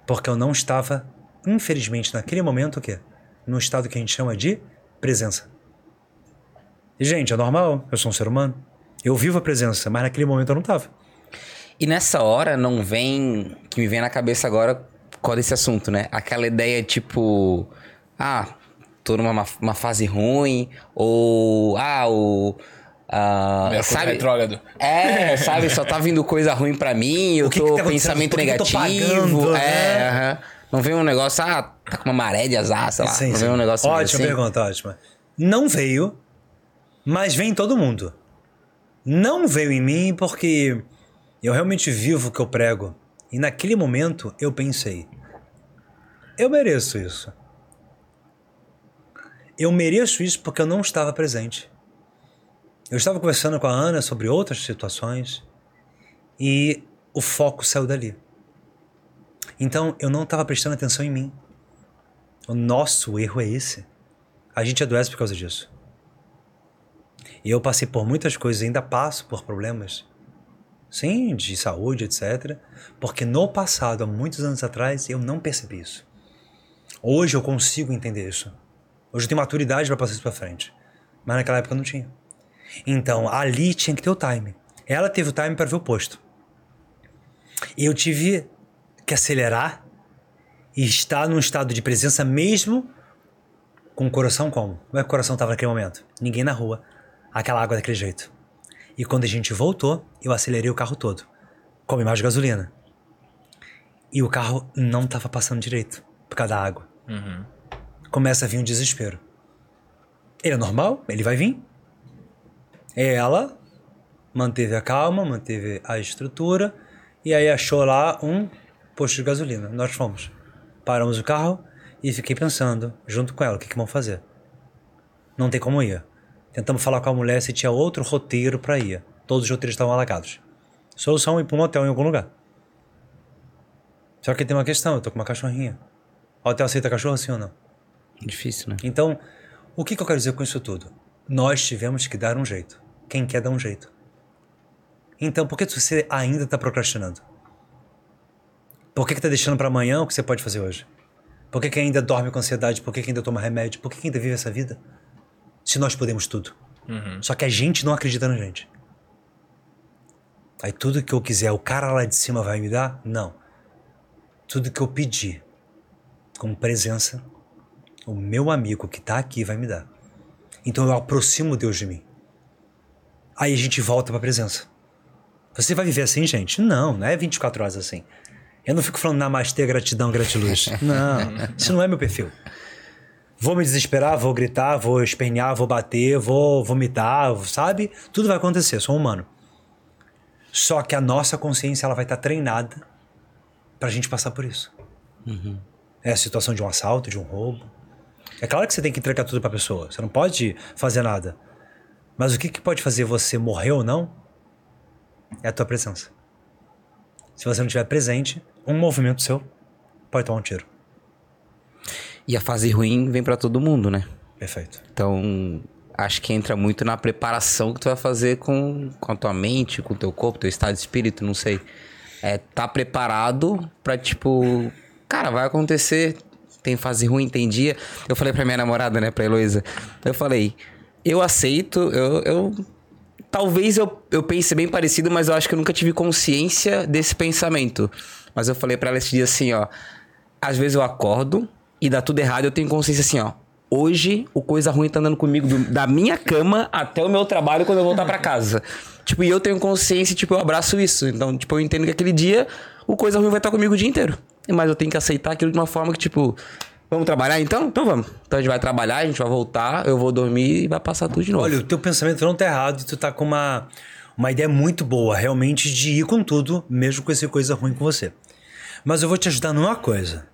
Porque eu não estava, infelizmente, naquele momento, o quê? No estado que a gente chama de presença. E, gente, é normal, eu sou um ser humano. Eu vivo a presença, mas naquele momento eu não estava. E nessa hora não vem. Que me vem na cabeça agora qual desse assunto, né? Aquela ideia tipo. Ah, tô numa uma fase ruim. Ou. Ah, o. Mercúrio sabe? retrógrado. É, sabe? Só tá vindo coisa ruim pra mim, eu que tô que tá pensamento Por que negativo. pagando, é, né? aham. Não vem um negócio, ah, tá com uma maré de azar, sei lá. Sim, não sim. vem um negócio Ótima assim. pergunta, ótima. Não veio, mas vem em todo mundo. Não veio em mim porque eu realmente vivo o que eu prego. E naquele momento eu pensei: eu mereço isso. Eu mereço isso porque eu não estava presente. Eu estava conversando com a Ana sobre outras situações e o foco saiu dali. Então eu não estava prestando atenção em mim. O nosso erro é esse. A gente adoece por causa disso. E eu passei por muitas coisas, ainda passo por problemas. Sim, de saúde, etc. Porque no passado, há muitos anos atrás, eu não percebi isso. Hoje eu consigo entender isso. Hoje eu tenho maturidade para passar isso para frente. Mas naquela época eu não tinha. Então, ali tinha que ter o time. Ela teve o time para ver o posto. Eu tive que acelerar e estar num estado de presença mesmo com o coração como? Como é que o coração estava naquele momento? Ninguém na rua. Aquela água daquele jeito. E quando a gente voltou, eu acelerei o carro todo. Come mais gasolina. E o carro não estava passando direito por causa da água. Começa a vir um desespero. Ele é normal, ele vai vir. Ela manteve a calma, manteve a estrutura e aí achou lá um posto de gasolina. Nós fomos. Paramos o carro e fiquei pensando, junto com ela, o que, que vamos fazer? Não tem como ir. Tentamos falar com a mulher se tinha outro roteiro para ir. Todos os roteiros estavam alagados. Solução ir para um hotel em algum lugar. Só que tem uma questão, eu tô com uma cachorrinha. O hotel aceita cachorro sim ou não? Difícil, né? Então, o que, que eu quero dizer com isso tudo? Nós tivemos que dar um jeito. Quem quer dar um jeito. Então, por que você ainda está procrastinando? Por que está deixando para amanhã o que você pode fazer hoje? Por que, que ainda dorme com ansiedade? Por que, que ainda toma remédio? Por que, que ainda vive essa vida? Se nós podemos tudo. Só que a gente não acredita na gente. Aí tudo que eu quiser, o cara lá de cima vai me dar? Não. Tudo que eu pedir, como presença, o meu amigo que tá aqui vai me dar. Então eu aproximo Deus de mim. Aí a gente volta pra presença. Você vai viver assim, gente? Não, não é 24 horas assim. Eu não fico falando namastê, gratidão, gratiluz. Não, isso não é meu perfil. Vou me desesperar, vou gritar, vou espernear, vou bater, vou vomitar, sabe? Tudo vai acontecer, sou humano. Só que a nossa consciência ela vai estar treinada pra gente passar por isso. É a situação de um assalto, de um roubo. É claro que você tem que entregar tudo pra pessoa. Você não pode fazer nada. Mas o que, que pode fazer você morrer ou não é a tua presença. Se você não estiver presente, um movimento seu pode tomar um tiro. E a fase ruim vem pra todo mundo, né? Perfeito. Então, acho que entra muito na preparação que tu vai fazer com, com a tua mente, com o teu corpo, teu estado de espírito, não sei. É, tá preparado pra, tipo, cara, vai acontecer. Tem fase ruim, tem dia. Eu falei pra minha namorada, né, pra Heloísa. Eu falei, eu aceito, eu. eu talvez eu, eu pense bem parecido, mas eu acho que eu nunca tive consciência desse pensamento. Mas eu falei pra ela esse dia assim, ó. Às vezes eu acordo e dá tudo errado, eu tenho consciência assim, ó. Hoje o coisa ruim tá andando comigo do- da minha cama até o meu trabalho quando eu voltar pra casa. Tipo, e eu tenho consciência, tipo, eu abraço isso. Então, tipo, eu entendo que aquele dia o coisa ruim vai estar comigo o dia inteiro. Mas eu tenho que aceitar aquilo de uma forma que, tipo, vamos trabalhar então? Então vamos. Então a gente vai trabalhar, a gente vai voltar, eu vou dormir e vai passar tudo de novo. Olha, o teu pensamento não tá errado e tu tá com uma, uma ideia muito boa, realmente, de ir com tudo, mesmo com essa coisa ruim com você. Mas eu vou te ajudar numa coisa.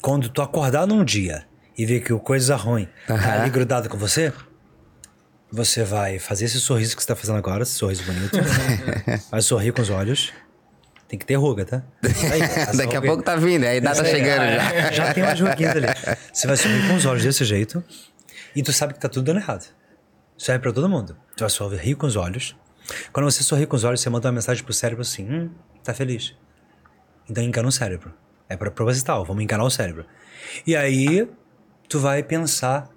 Quando tu acordar num dia e ver que o coisa ruim tá ali grudado com você, você vai fazer esse sorriso que você tá fazendo agora, esse sorriso bonito. vai sorrir com os olhos. Tem que ter ruga, tá? Aí, Daqui a pouco tá vindo, aí dá tá chegando é, já. Já tem umas ruguinhas ali. Você vai sorrir com os olhos desse jeito e tu sabe que tá tudo dando errado. Isso é pra todo mundo. Tu vai sorrir com os olhos. Quando você sorri com os olhos, você manda uma mensagem pro cérebro assim: hum, tá feliz. Então engana o cérebro. É pra proposital, vamos enganar o cérebro. E aí, tu vai pensar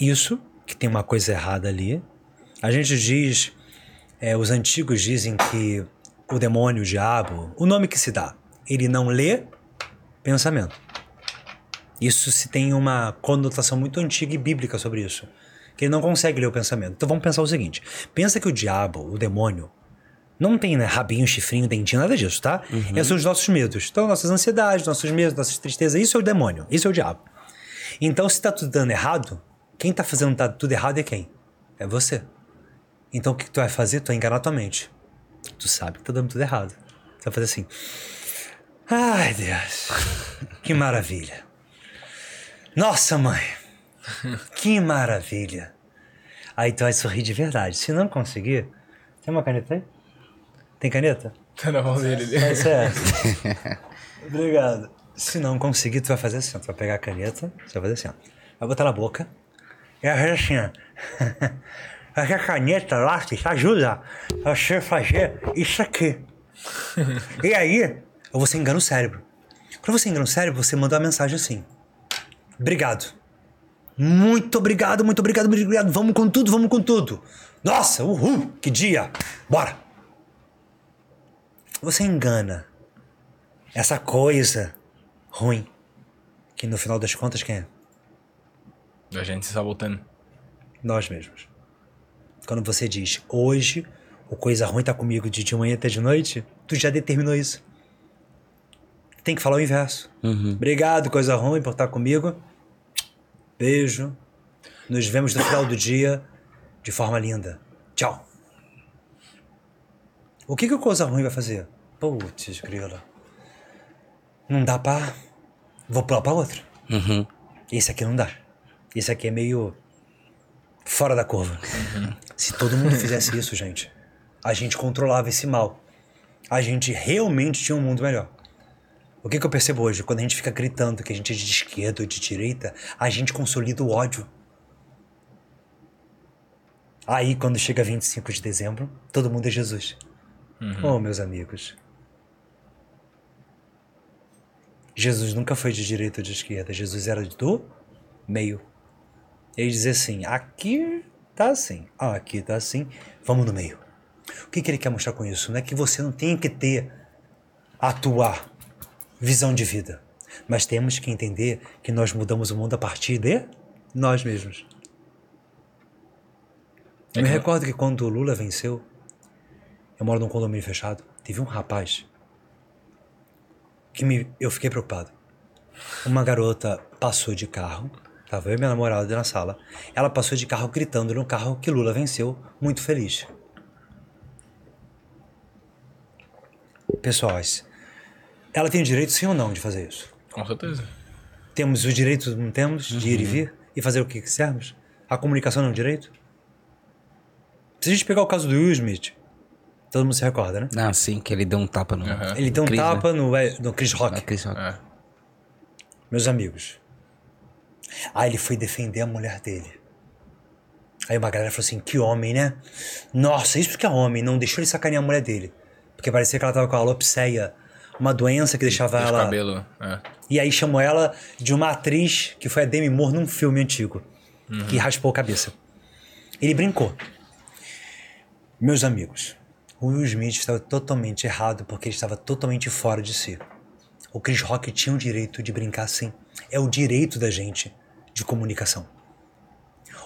isso, que tem uma coisa errada ali. A gente diz É, os antigos dizem que o demônio, o diabo, o nome que se dá, ele não lê pensamento. Isso se tem uma conotação muito antiga e bíblica sobre isso. Que ele não consegue ler o pensamento. Então vamos pensar o seguinte: pensa que o diabo, o demônio, não tem né, rabinho, chifrinho, dentinho, nada disso, tá? Esses são os nossos medos. Então, nossas ansiedades, nossos medos, nossas tristezas, isso é o demônio, isso é o diabo. Então, se tá tudo dando errado, quem tá fazendo tá tudo errado é quem? É você. Então, o que, que tu vai fazer? Tu vai enganar tua mente. Tu sabe que tá dando tudo errado. Tu vai fazer assim. Ai, Deus. Que maravilha. Nossa, mãe. Que maravilha. Aí tu vai sorrir de verdade. Se não conseguir, tem uma caneta aí? Tem caneta? Tá na mão dele. É certo. Obrigado. Se não conseguir, tu vai fazer assim. Tu vai pegar a caneta, você vai fazer assim, ó. Vai botar na boca. E vai fazer assim, ó. Essa caneta lá te ajuda a você fazer isso aqui. e aí, você engana o cérebro. Quando você engana o cérebro, você manda uma mensagem assim. Obrigado. Muito obrigado, muito obrigado, muito obrigado. Vamos com tudo, vamos com tudo. Nossa, uhul, que dia. Bora. Você engana essa coisa ruim. Que no final das contas, quem é? A gente se sabotando. Nós mesmos. Quando você diz, hoje, o coisa ruim tá comigo de, de manhã até de noite, tu já determinou isso. Tem que falar o inverso. Obrigado, coisa ruim, por estar comigo. Beijo. Nos vemos no final do dia de forma linda. Tchau. O que, que o coisa ruim vai fazer? Putz, grila. Não dá pra. Vou pular pra outro. Esse aqui não dá. Esse aqui é meio. fora da curva. Se todo mundo fizesse isso, gente, a gente controlava esse mal. A gente realmente tinha um mundo melhor. O que, que eu percebo hoje? Quando a gente fica gritando que a gente é de esquerda ou de direita, a gente consolida o ódio. Aí, quando chega 25 de dezembro, todo mundo é Jesus. Oh, meus amigos. Jesus nunca foi de direita ou de esquerda. Jesus era do meio. Ele dizia assim: aqui tá assim, aqui tá assim, vamos no meio. O que, que ele quer mostrar com isso? Não é que você não tenha que ter a tua visão de vida, mas temos que entender que nós mudamos o mundo a partir de nós mesmos. Eu me recordo que quando o Lula venceu, eu moro num condomínio fechado, teve um rapaz que me, eu fiquei preocupado. Uma garota passou de carro, tava eu e minha namorada na sala. Ela passou de carro gritando no carro que Lula venceu, muito feliz. Pessoais, ela tem o direito sim ou não de fazer isso? Com certeza. Temos o direito, não temos, de ir e vir e fazer o que quisermos? A comunicação não é um direito? Se a gente pegar o caso do Will Smith, todo mundo se recorda, né? Ah, sim, que ele deu um tapa no. Ele deu um Chris, né? tapa no, no Chris Rock. na Chris Rock. É. Meus amigos. Aí ele foi defender a mulher dele. Aí uma galera falou assim: que homem, né? Nossa, isso que é homem, não deixou ele sacanear a mulher dele. Porque parecia que ela tava com a alopecia, uma doença que deixava Esse ela. cabelo. É. E aí chamou ela de uma atriz que foi a Demi Moore num filme antigo. Que raspou a cabeça. Ele brincou. Meus amigos, o Will Smith estava totalmente errado porque ele estava totalmente fora de si. O Chris Rock tinha o direito de brincar sim. É o direito da gente de comunicação.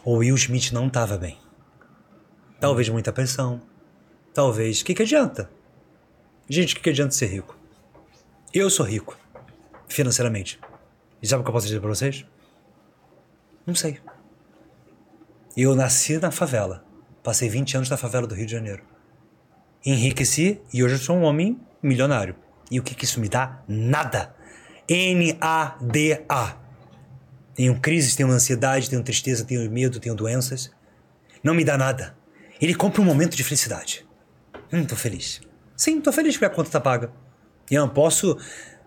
O Will Smith não estava bem. Talvez muita pressão. Talvez. O que, que adianta? Gente, o que, que adianta ser rico? Eu sou rico. Financeiramente. E sabe o que eu posso dizer pra vocês? Não sei. Eu nasci na favela. Passei 20 anos na favela do Rio de Janeiro. Enriqueci e hoje eu sou um homem milionário. E o que, que isso me dá? Nada. N-A-D-A. Tenho crises, tenho ansiedade, tenho tristeza, tenho medo, tenho doenças. Não me dá nada. Ele compra um momento de felicidade. Hum, tô feliz. Sim, tô feliz porque a conta tá paga. E eu não posso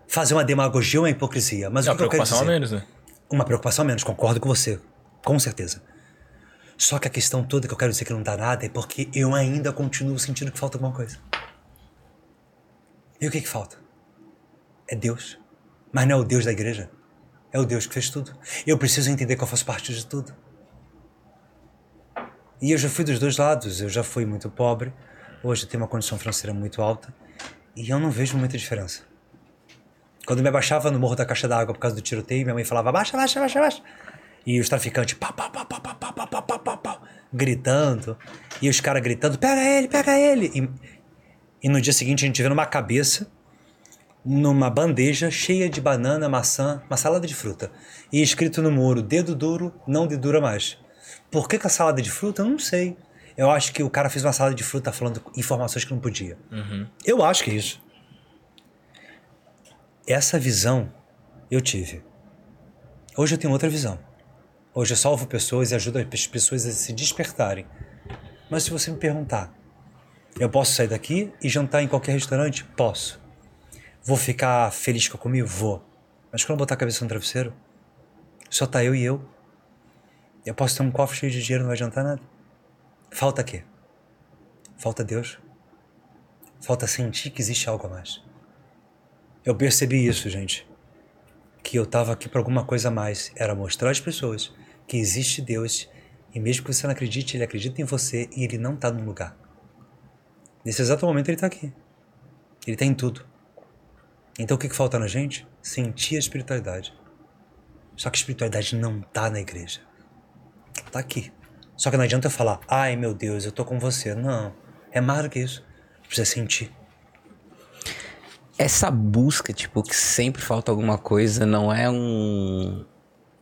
fazer uma demagogia ou uma hipocrisia. Mas É o uma que, que eu quero preocupação a dizer? menos, né? Uma preocupação a menos, concordo com você. Com certeza. Só que a questão toda que eu quero dizer que não dá nada é porque eu ainda continuo sentindo que falta alguma coisa. E o que que falta? É Deus. Mas não é o Deus da igreja. É o Deus que fez tudo. Eu preciso entender que eu faço parte de tudo. E eu já fui dos dois lados. Eu já fui muito pobre, Hoje tenho uma condição financeira muito alta e eu não vejo muita diferença. Quando me abaixava no morro da caixa d'água por causa do tiroteio, minha mãe falava: abaixa, abaixa, abaixa, abaixa. E os traficantes, pá, pá, pá, pá, pá, pá, pá, pá, pá, pá, pá, gritando. E os caras gritando: pega ele, pega ele. E, e no dia seguinte a gente vendo uma cabeça numa bandeja cheia de banana, maçã, uma salada de fruta. E escrito no muro: dedo duro, não dedura mais. Por que, que a salada de fruta? Eu não sei. Eu acho que o cara fez uma salada de fruta falando informações que não podia. Eu acho que é isso. Essa visão eu tive. Hoje eu tenho outra visão. Hoje eu salvo pessoas e ajudo as pessoas a se despertarem. Mas se você me perguntar, eu posso sair daqui e jantar em qualquer restaurante? Posso. Vou ficar feliz que comi? Vou. Mas quando eu botar a cabeça no travesseiro, só tá eu e eu. Eu posso ter um cofre cheio de dinheiro, não vai adiantar nada. Falta quê? Falta Deus. Falta sentir que existe algo a mais. Eu percebi isso, gente. Que eu tava aqui para alguma coisa a mais. Era mostrar às pessoas que existe Deus. E mesmo que você não acredite, Ele acredita em você e Ele não tá num lugar. Nesse exato momento Ele tá aqui. Ele tá em tudo. Então o que, que falta na gente? Sentir a espiritualidade. Só que a espiritualidade não tá na igreja. Tá aqui. Só que não adianta falar, ai meu Deus, eu tô com você. Não. É mais do que isso. Precisa sentir. Essa busca, tipo, que sempre falta alguma coisa, não é um.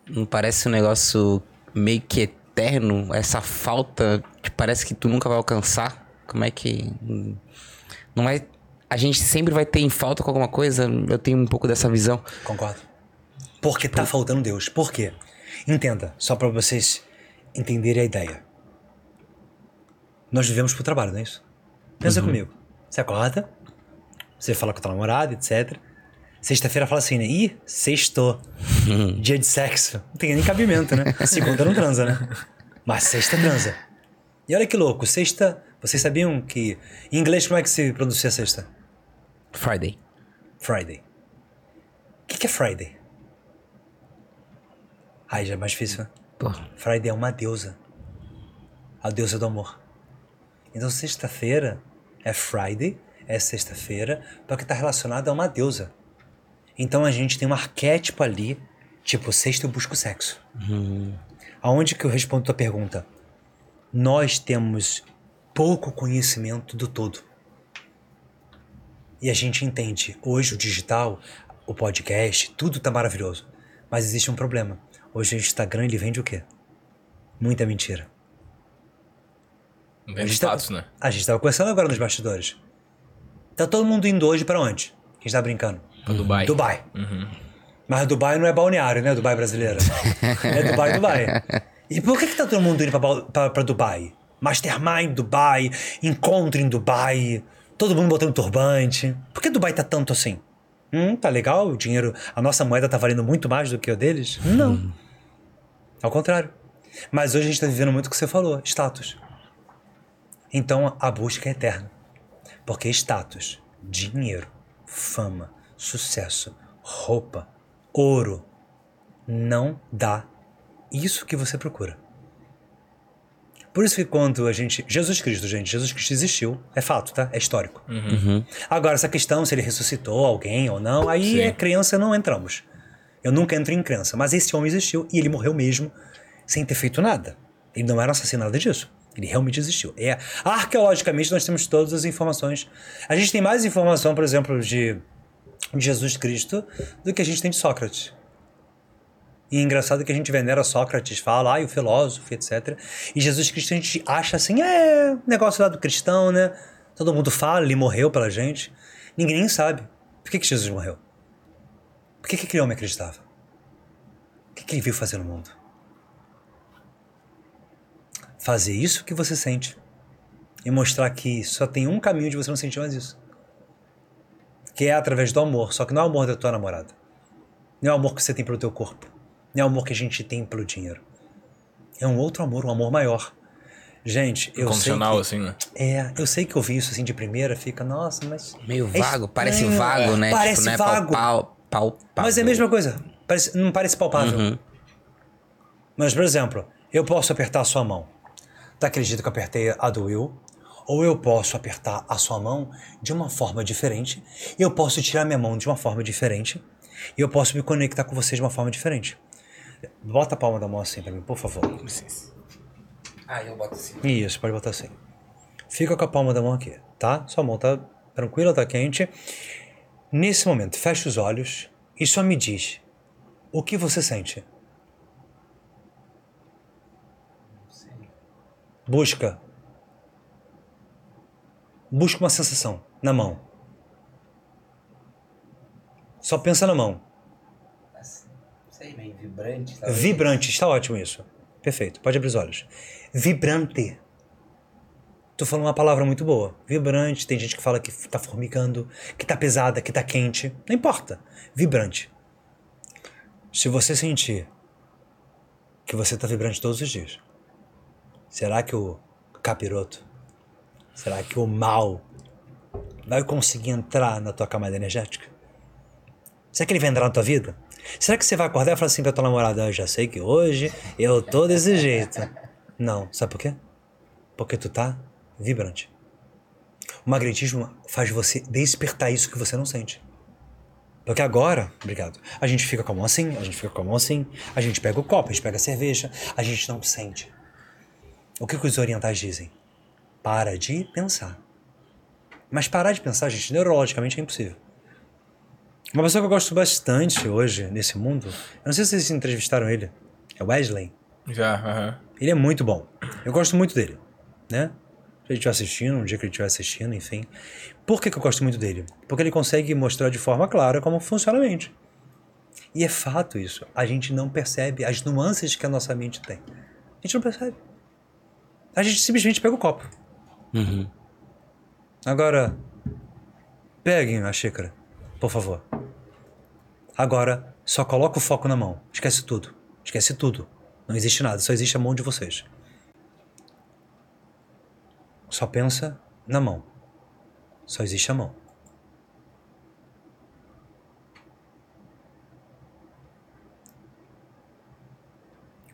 Não parece um negócio meio que eterno? Essa falta que parece que tu nunca vai alcançar? Como é que. Não é. A gente sempre vai ter em falta com alguma coisa? Eu tenho um pouco dessa visão. Concordo. Porque tá faltando Deus. Por quê? Entenda, só para vocês entenderem a ideia. Nós vivemos pro trabalho, não é isso? Pensa comigo. Você acorda, você fala com a tua namorada, etc. Sexta-feira fala assim, né? Ih, sextou. Dia de sexo. Não tem nem cabimento, né? Segunda não transa, né? Mas sexta transa. E olha que louco, sexta. Vocês sabiam que. Em inglês, como é que se pronuncia sexta? Friday. Friday. O que, que é Friday? Ai, já é mais difícil, né? Pô, Friday é uma deusa. A deusa do amor. Então, sexta-feira é Friday, é sexta-feira, porque está relacionado a uma deusa. Então, a gente tem um arquétipo ali, tipo, sexta eu busco sexo. Aonde que eu respondo tua pergunta? Nós temos pouco conhecimento do todo. E a gente entende, hoje o digital, o podcast, tudo tá maravilhoso. Mas existe um problema. Hoje o Instagram ele vende o quê? Muita mentira. A gente, tá- status, né? a gente tava conversando agora nos bastidores. Tá todo mundo indo hoje pra onde? A gente tá brincando. Pra Dubai. Dubai. Mas Dubai não é balneário, né? Dubai brasileira. é Dubai, Dubai. E por que, que tá todo mundo indo pra, pra, pra Dubai? Mastermind Dubai, encontro em Dubai, todo mundo botando turbante. Por que Dubai tá tanto assim? Hum, tá legal, o dinheiro, a nossa moeda tá valendo muito mais do que o deles? Não. Ao contrário. Mas hoje a gente tá vivendo muito o que você falou, status. Então a busca é eterna. Porque status, dinheiro, fama, sucesso, roupa, ouro, não dá isso que você procura. Por isso que quando a gente. Jesus Cristo, gente, Jesus Cristo existiu. É fato, tá? É histórico. Agora, essa questão, se ele ressuscitou alguém ou não, aí Sim. é crença, não entramos. Eu nunca entro em crença. Mas esse homem existiu e ele morreu mesmo sem ter feito nada. Ele não era assassino, nada disso. Ele realmente existiu. É, arqueologicamente, nós temos todas as informações. A gente tem mais informação, por exemplo, de de Jesus Cristo do que a gente tem de Sócrates. E é engraçado que a gente venera Sócrates, fala, ai, o filósofo, etc. E Jesus Cristo a gente acha assim, é, negócio lá do cristão, né? Todo mundo fala, ele morreu pela gente. Ninguém nem sabe. Por que, que Jesus morreu? Por que, que aquele homem acreditava? O que, que ele veio fazer no mundo? Fazer isso que você sente. E mostrar que só tem um caminho de você não sentir mais isso. Que é através do amor. Só que não é o amor da tua namorada. Não é o amor que você tem pelo teu corpo. Não é o amor que a gente tem pelo dinheiro. É um outro amor, um amor maior. Gente, eu sei Condicional, que, assim, né? É, eu sei que eu vi isso assim de primeira, fica, nossa, mas... Meio é vago, parece vago, né? Parece tipo, não é vago. Mas é a mesma coisa. Parece- não parece palpável. Mas, por exemplo, eu posso apertar a sua mão. Tu acredita que eu apertei a do Will? Ou eu posso apertar a sua mão de uma forma diferente, eu posso tirar minha mão de uma forma diferente, e eu posso me conectar com você de uma forma diferente. Bota a palma da mão assim pra mim, por favor. Ah, eu boto assim. Isso, pode botar assim. Fica com a palma da mão aqui, tá? Sua mão tá tranquila, tá quente. Nesse momento, fecha os olhos e só me diz o que você sente. Busca. Busca uma sensação na mão. Só pensa na mão. Sei, meio vibrante. Vibrante, está ótimo isso. Perfeito, pode abrir os olhos. Vibrante. Tu falou uma palavra muito boa. Vibrante, tem gente que fala que tá formigando, que tá pesada, que tá quente. Não importa. Vibrante. Se você sentir que você tá vibrante todos os dias, será que o capiroto, será que o mal vai conseguir entrar na tua camada energética? Será que ele vai entrar na tua vida? Será que você vai acordar e falar assim pra tua namorada, eu já sei que hoje eu tô desse jeito. Não, sabe por quê? Porque tu tá vibrante. O magnetismo faz você despertar isso que você não sente. Porque agora, obrigado, a gente fica com a mão assim, a gente fica com a mão assim, a gente pega o copo, a gente pega a cerveja, a gente não sente. O que, que os orientais dizem? Para de pensar. Mas parar de pensar, gente, neurologicamente é impossível. Uma pessoa que eu gosto bastante hoje nesse mundo, eu não sei se vocês entrevistaram ele, é Wesley. Já, aham. Ele é muito bom. Eu gosto muito dele, né? Se ele estiver assistindo, um dia que ele estiver assistindo, enfim. Por que, que eu gosto muito dele? Porque ele consegue mostrar de forma clara como funciona a mente. E é fato isso. A gente não percebe as nuances que a nossa mente tem. A gente não percebe. A gente simplesmente pega o copo. Agora, peguem a xícara, por favor. Agora, só coloca o foco na mão. Esquece tudo. Esquece tudo. Não existe nada, só existe a mão de vocês. Só pensa na mão. Só existe a mão.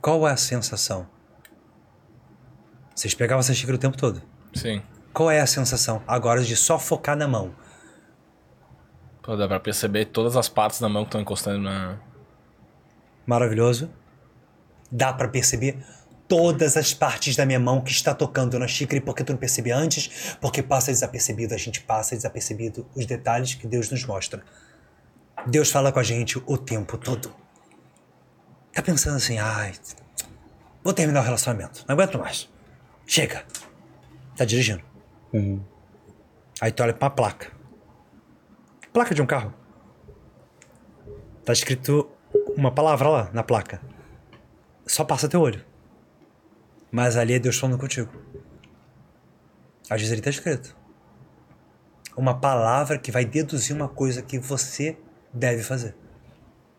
Qual é a sensação? Vocês pegavam essa xícara o tempo todo. Sim. Qual é a sensação agora de só focar na mão? Pô, dá pra perceber todas as partes da mão que estão encostando na. Maravilhoso. Dá pra perceber todas as partes da minha mão que está tocando na xícara e porque tu não percebia antes, porque passa desapercebido, a gente passa desapercebido os detalhes que Deus nos mostra. Deus fala com a gente o tempo todo. Tá pensando assim, ai, vou terminar o relacionamento, não aguento mais. Chega. Tá dirigindo. Aí tu olha pra placa. Placa de um carro. Tá escrito uma palavra lá na placa. Só passa teu olho. Mas ali é Deus falando contigo. Às vezes ele tá escrito. Uma palavra que vai deduzir uma coisa que você deve fazer.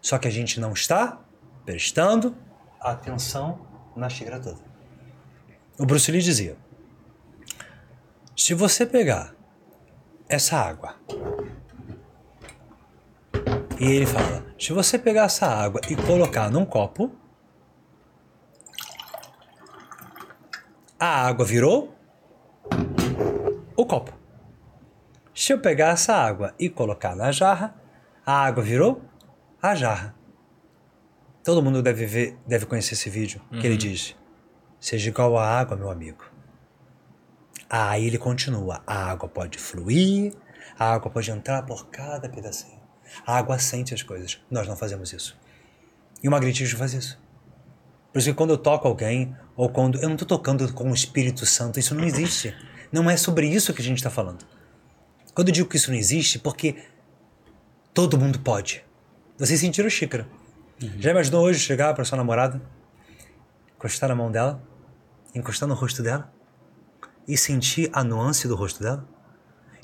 Só que a gente não está prestando atenção na xícara toda. O Bruce Lee dizia: se você pegar essa água e ele fala: se você pegar essa água e colocar num copo, a água virou o copo. Se eu pegar essa água e colocar na jarra, a água virou a jarra. Todo mundo deve ver, deve conhecer esse vídeo que ele diz: seja igual à água, meu amigo. Aí ele continua: a água pode fluir, a água pode entrar por cada pedacinho. A água sente as coisas. Nós não fazemos isso. E o magnetismo faz isso. Por isso que quando eu toco alguém, ou quando. Eu não estou tocando com o Espírito Santo, isso não existe. Não é sobre isso que a gente está falando. Quando eu digo que isso não existe, porque todo mundo pode. Vocês sentiram xícara. Já imaginou hoje chegar para sua namorada, encostar na mão dela, encostar no rosto dela, e sentir a nuance do rosto dela?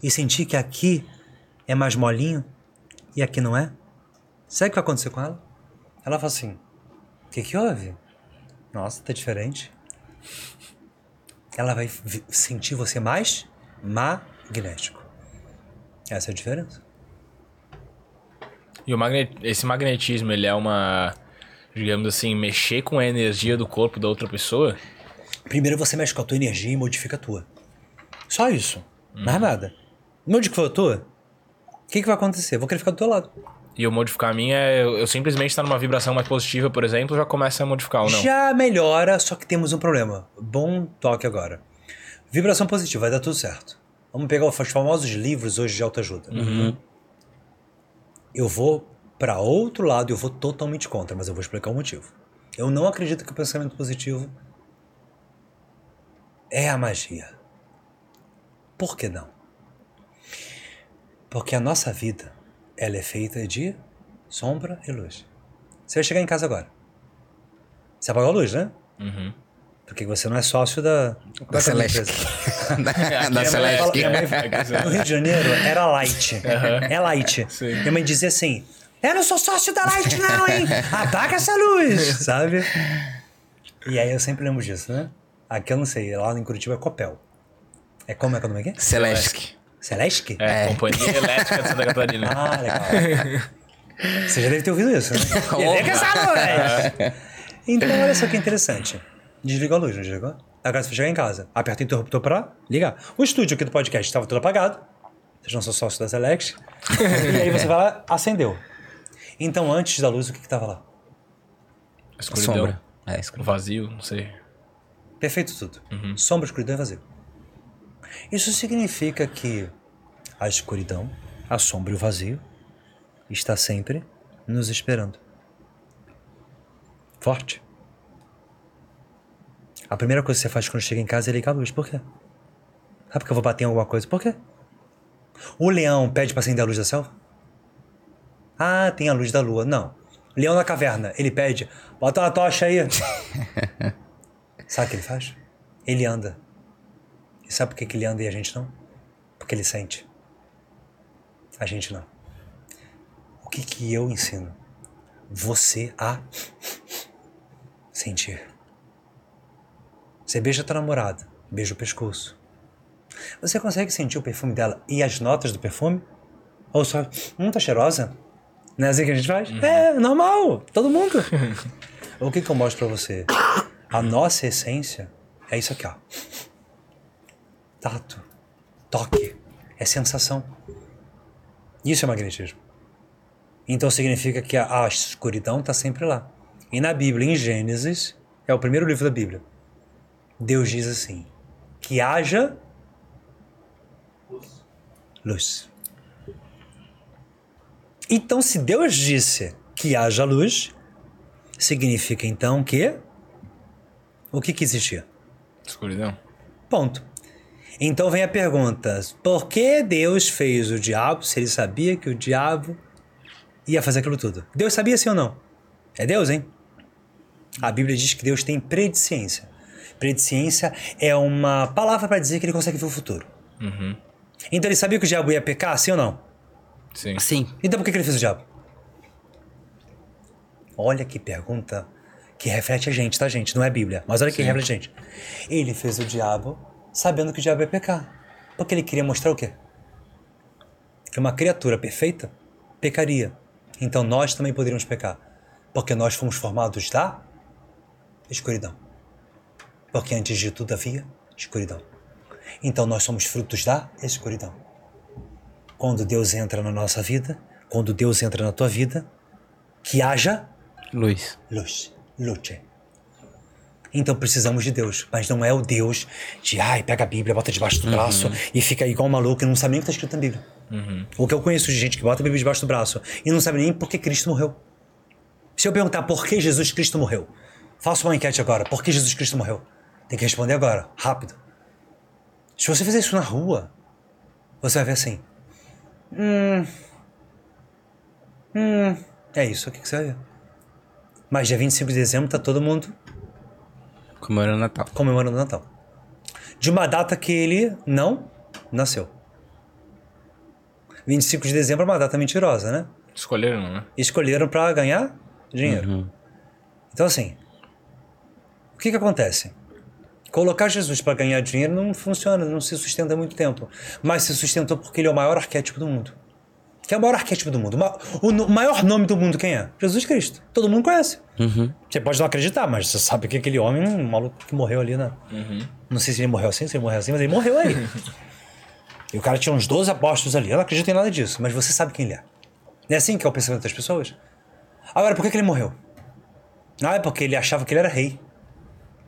E sentir que aqui é mais molinho e aqui não é? Sabe o que vai acontecer com ela? Ela fala assim: O que, que houve? Nossa, tá diferente. Ela vai sentir você mais magnético. Essa é a diferença. E o magne... esse magnetismo, ele é uma. Digamos assim, mexer com a energia do corpo da outra pessoa? Primeiro você mexe com a tua energia e modifica a tua. Só isso. Uhum. Mais nada. Modificou a tua? O que, que vai acontecer? Eu vou querer ficar do teu lado. E eu modificar a minha é eu, eu simplesmente estar numa vibração mais positiva, por exemplo, já começa a modificar ou não. Já melhora, só que temos um problema. Bom toque agora. Vibração positiva, vai dar tudo certo. Vamos pegar os famosos livros hoje de autoajuda. Eu vou para outro lado, eu vou totalmente contra, mas eu vou explicar o motivo. Eu não acredito que o pensamento positivo é a magia. Por que não? Porque a nossa vida, ela é feita de sombra e luz. Você vai chegar em casa agora. Você apagou a luz, né? Uhum. Porque você não é sócio da... Da Celeste. da da Celeste. Minha mãe fala- No Rio de Janeiro era Light. É Light. Sim. Minha mãe dizia assim: Eu não sou sócio da Light, não, hein? Apaga essa luz, sabe? E aí eu sempre lembro disso, né? Aqui eu não sei, lá em Curitiba é Copel. É como é que é o nome aqui? Celeste. Celeste? É, Companhia Elétrica de Santa Catarina. Ah, legal. Você já deve ter ouvido isso, né? Desliga essa luz! Então, olha só que interessante. Desligou a luz, não desligou? Agora você vai chegar em casa, aperta o interruptor pra ligar. O estúdio aqui do podcast estava todo apagado. Vocês não são sócios da Select. e aí você vai lá, acendeu. Então, antes da luz, o que que tava lá? Escuridão. Sombra. É, O escuridão. vazio, não sei. Perfeito tudo. Sombra, escuridão e vazio. Isso significa que a escuridão, a sombra e o vazio está sempre nos esperando. Forte. A primeira coisa que você faz quando chega em casa é ligar a luz. Por quê? Sabe porque eu vou bater em alguma coisa? Por quê? O leão pede para acender a luz da selva? Ah, tem a luz da lua. Não. Leão na caverna, ele pede, bota uma tocha aí. Sabe o que ele faz? Ele anda. E sabe por que, ele anda e a gente não? Porque ele sente. A gente não. O que, que eu ensino? Você a sentir. Você beija tua namorada, beija o pescoço. Você consegue sentir o perfume dela e as notas do perfume? Ou só, hum, tá cheirosa? Não é assim que a gente faz? É, normal, todo mundo. o que, que eu mostro pra você? A nossa essência é isso aqui, ó. Tato, toque, é sensação. Isso é magnetismo. Então significa que a, a escuridão está sempre lá. E na Bíblia, em Gênesis, é o primeiro livro da Bíblia. Deus diz assim: que haja luz. Então, se Deus disse que haja luz, significa então que o que, que existia? Escuridão. Ponto. Então vem a pergunta: por que Deus fez o diabo se ele sabia que o diabo ia fazer aquilo tudo? Deus sabia sim ou não? É Deus, hein? A Bíblia diz que Deus tem prediciência. Prediciência é uma palavra para dizer que ele consegue ver o futuro. Então ele sabia que o diabo ia pecar, sim ou não? Sim. Sim. Então por que ele fez o diabo? Olha que pergunta que reflete a gente, tá, gente? Não é Bíblia, mas olha que reflete a gente. Ele fez o diabo sabendo que o diabo ia pecar. Porque ele queria mostrar o quê? Que uma criatura perfeita pecaria. Então nós também poderíamos pecar. Porque nós fomos formados da escuridão. Porque antes de tudo havia escuridão. Então nós somos frutos da escuridão. Quando Deus entra na nossa vida, quando Deus entra na tua vida, que haja Luz. luz, lute. Então precisamos de Deus, mas não é o Deus de ai, pega a Bíblia, bota debaixo do braço e fica igual um maluco e não sabe nem o que está escrito na Bíblia. O que eu conheço de gente que bota a Bíblia debaixo do braço e não sabe nem por que Cristo morreu. Se eu perguntar por que Jesus Cristo morreu, faça uma enquete agora, por que Jesus Cristo morreu? Tem que responder agora, rápido. Se você fizer isso na rua, você vai ver assim. Hum. Hum. É isso aqui que você vai ver. Mas dia 25 de dezembro tá todo mundo Comemorando Natal. comemorando Natal. De uma data que ele não nasceu. 25 de dezembro é uma data mentirosa, né? Escolheram, né? Escolheram pra ganhar dinheiro. Então, assim, o que que acontece? Colocar Jesus para ganhar dinheiro não funciona, não se sustenta há muito tempo. Mas se sustentou porque ele é o maior arquétipo do mundo. Que é o maior arquétipo do mundo. O maior nome do mundo quem é? Jesus Cristo. Todo mundo conhece. Você pode não acreditar, mas você sabe que aquele homem, um maluco que morreu ali, né? Não sei se ele morreu assim, se ele morreu assim, mas ele morreu aí. e o cara tinha uns 12 apóstolos ali. Eu não acredito em nada disso, mas você sabe quem ele é. Não é assim que é o pensamento das pessoas? Agora, por que, que ele morreu? Ah, é porque ele achava que ele era rei.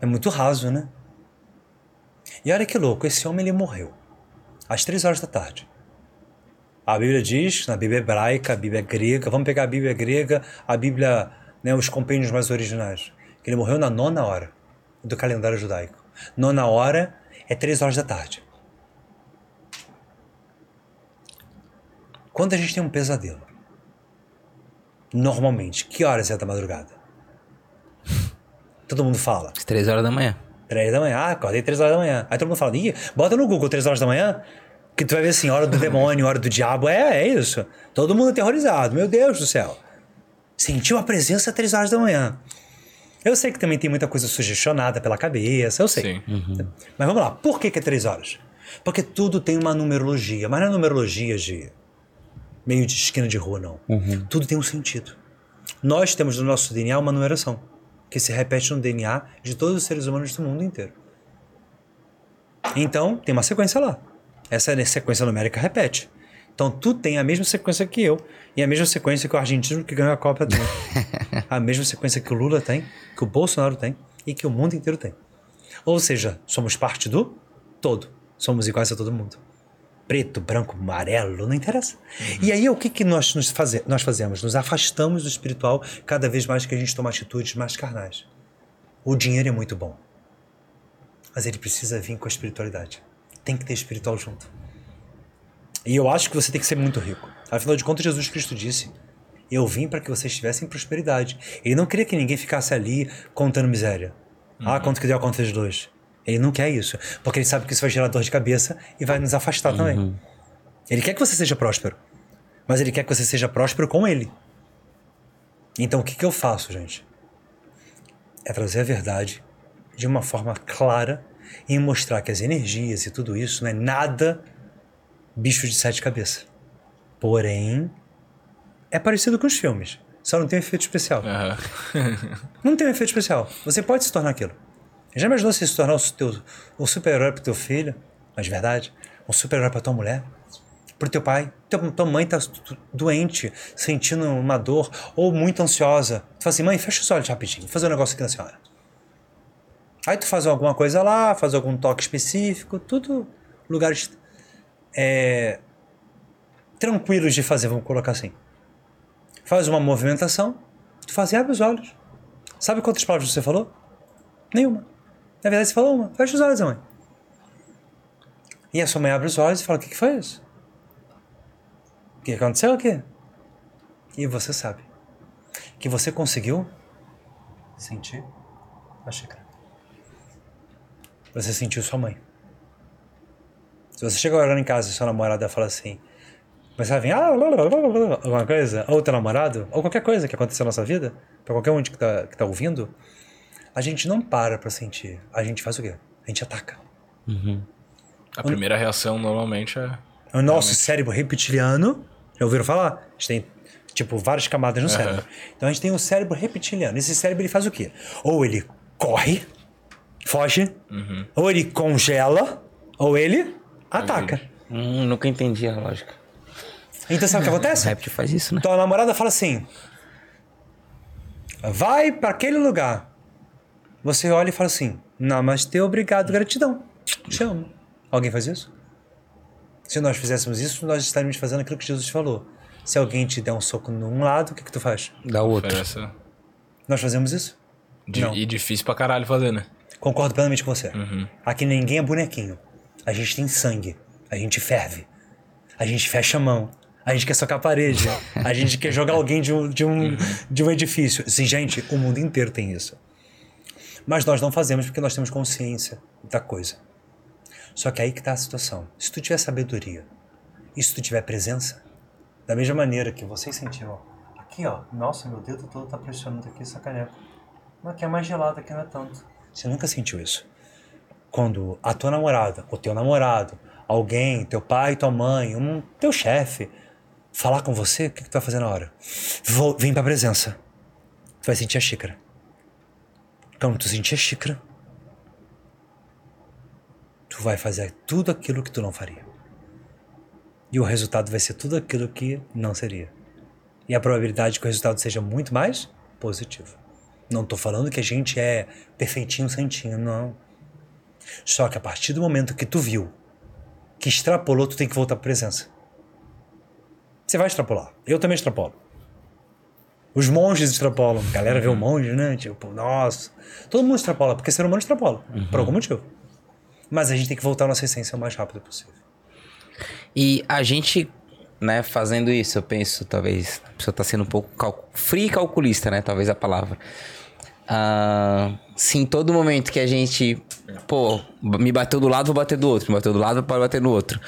É muito raso, né? E olha que louco, esse homem ele morreu às três horas da tarde. A Bíblia diz, na Bíblia hebraica, a Bíblia grega, vamos pegar a Bíblia grega, a Bíblia, né, os compêndios mais originais, que ele morreu na nona hora do calendário judaico. Nona hora é três horas da tarde. Quando a gente tem um pesadelo, normalmente, que horas é da madrugada? Todo mundo fala. Três horas da manhã. Três da manhã, ah, acordei três horas da manhã. Aí todo mundo fala, Ih, bota no Google três horas da manhã, que tu vai ver assim, hora do demônio, hora do diabo. É, é isso. Todo mundo aterrorizado, meu Deus do céu. Sentiu a presença três horas da manhã. Eu sei que também tem muita coisa sugestionada pela cabeça, eu sei. Sim. Mas vamos lá, por que, que é três horas? Porque tudo tem uma numerologia, mas não é numerologia de meio de esquina de rua, não. Tudo tem um sentido. Nós temos no nosso DNA uma numeração, que se repete no DNA de todos os seres humanos do mundo inteiro. Então, tem uma sequência lá. Essa sequência numérica repete. Então, tu tem a mesma sequência que eu e a mesma sequência que o argentino que ganhou a Copa tem. a mesma sequência que o Lula tem, que o Bolsonaro tem e que o mundo inteiro tem. Ou seja, somos parte do todo. Somos iguais a todo mundo. Preto, branco, amarelo, não interessa. E aí, o que, que nós, nos faze nós fazemos? Nos afastamos do espiritual cada vez mais que a gente toma atitudes mais carnais. O dinheiro é muito bom. Mas ele precisa vir com a espiritualidade. Tem que ter espiritual junto. E eu acho que você tem que ser muito rico. Afinal de contas, Jesus Cristo disse: Eu vim para que vocês tivessem prosperidade. Ele não queria que ninguém ficasse ali contando miséria. Ah, quanto que deu a conta de dois? Ele não quer isso. Porque ele sabe que isso vai gerar dor de cabeça e vai nos afastar também. Ele quer que você seja próspero. Mas ele quer que você seja próspero com ele. Então o que, que eu faço, gente? É trazer a verdade de uma forma clara e mostrar que as energias e tudo isso não é nada bicho de sete cabeças. Porém, é parecido com os filmes. Só não tem efeito especial. Aham. Não tem um efeito especial. Você pode se tornar aquilo. Já imaginou você se tornar o, teu, o super-herói pro teu filho? Mas de verdade? Um super-herói pra tua mulher? Pro teu pai? Teu, tua mãe tá do- doente, sentindo uma dor ou muito ansiosa. Tu fala assim, mãe, fecha os olhos rapidinho, vou fazer um negócio aqui na senhora. Aí tu faz alguma coisa lá, faz algum toque específico, tudo lugares é, tranquilos de fazer, vamos colocar assim. Faz uma movimentação, tu faz e abre os olhos. Sabe quantas palavras você falou? Nenhuma. Na verdade, você falou uma. Fecha os olhos, mãe. E a sua mãe abre os olhos e fala: O que, que foi isso? O que aconteceu aqui? E você sabe que você conseguiu sentir a xícara. Você sentiu sua mãe. Se você chega agora em casa e sua namorada fala assim, mas ela vem, ah, blá, blá, blá, blá, blá, alguma coisa, ou teu namorado, ou qualquer coisa que aconteceu na nossa vida, pra qualquer um que tá, que tá ouvindo, a gente não para pra sentir. A gente faz o quê? A gente ataca. A primeira reação normalmente é. O nosso cérebro reptiliano, já ouviram falar? A gente tem, tipo, várias camadas no cérebro. Então a gente tem o cérebro reptiliano. Esse cérebro ele faz o quê? Ou ele corre, foge, ou ele congela, ou ele ataca. Hum, nunca entendi a lógica. Então sabe o que O acontece? réptil faz isso, né? Então a namorada fala assim: vai para aquele lugar. Você olha e fala assim: Namastê, obrigado, gratidão. Te amo. Alguém faz isso? Se nós fizéssemos isso, nós estaríamos fazendo aquilo que Jesus falou. Se alguém te der um soco num lado, o que, que tu faz? Da outra. Oferece. Nós fazemos isso? Di- Não. E difícil pra caralho fazer, né? Concordo plenamente com você. Aqui ninguém é bonequinho. A gente tem sangue. A gente ferve. A gente fecha a mão. A gente quer socar a parede. a gente quer jogar alguém de um, de um, de um edifício. Sim, gente, o mundo inteiro tem isso. Mas nós não fazemos porque nós temos consciência da coisa. Só que aí que tá a situação. Se tu tiver sabedoria e se tu tiver presença, da mesma maneira que vocês sentiram, aqui ó, nossa, meu dedo todo tá pressionando aqui essa caneca. Mas aqui é mais gelado, aqui não é tanto. Você nunca sentiu isso? Quando a tua namorada, o teu namorado, alguém, teu pai, tua mãe, um teu chefe, falar com você, o que, que tu vai fazer na hora? Vou, vem pra presença. Tu vai sentir a xícara. Quando tu sentir a xícara, tu vai fazer tudo aquilo que tu não faria. E o resultado vai ser tudo aquilo que não seria. E a probabilidade de que o resultado seja muito mais positivo. Não tô falando que a gente é perfeitinho, santinho, não. Só que a partir do momento que tu viu, que extrapolou, tu tem que voltar pra presença. Você vai extrapolar. Eu também extrapolo. Os monges extrapolam. A galera vê o monge, né? Tipo, nossa. Todo mundo extrapola, porque ser humano extrapola. Por algum motivo. Mas a gente tem que voltar à nossa essência o mais rápido possível. E a gente, né, fazendo isso, eu penso, talvez, a pessoa tá sendo um pouco cal... frio e calculista, né, talvez a palavra. Ah, se em todo momento que a gente, pô, me bateu do lado, vou bater do outro, me bateu do lado, pode bater no outro.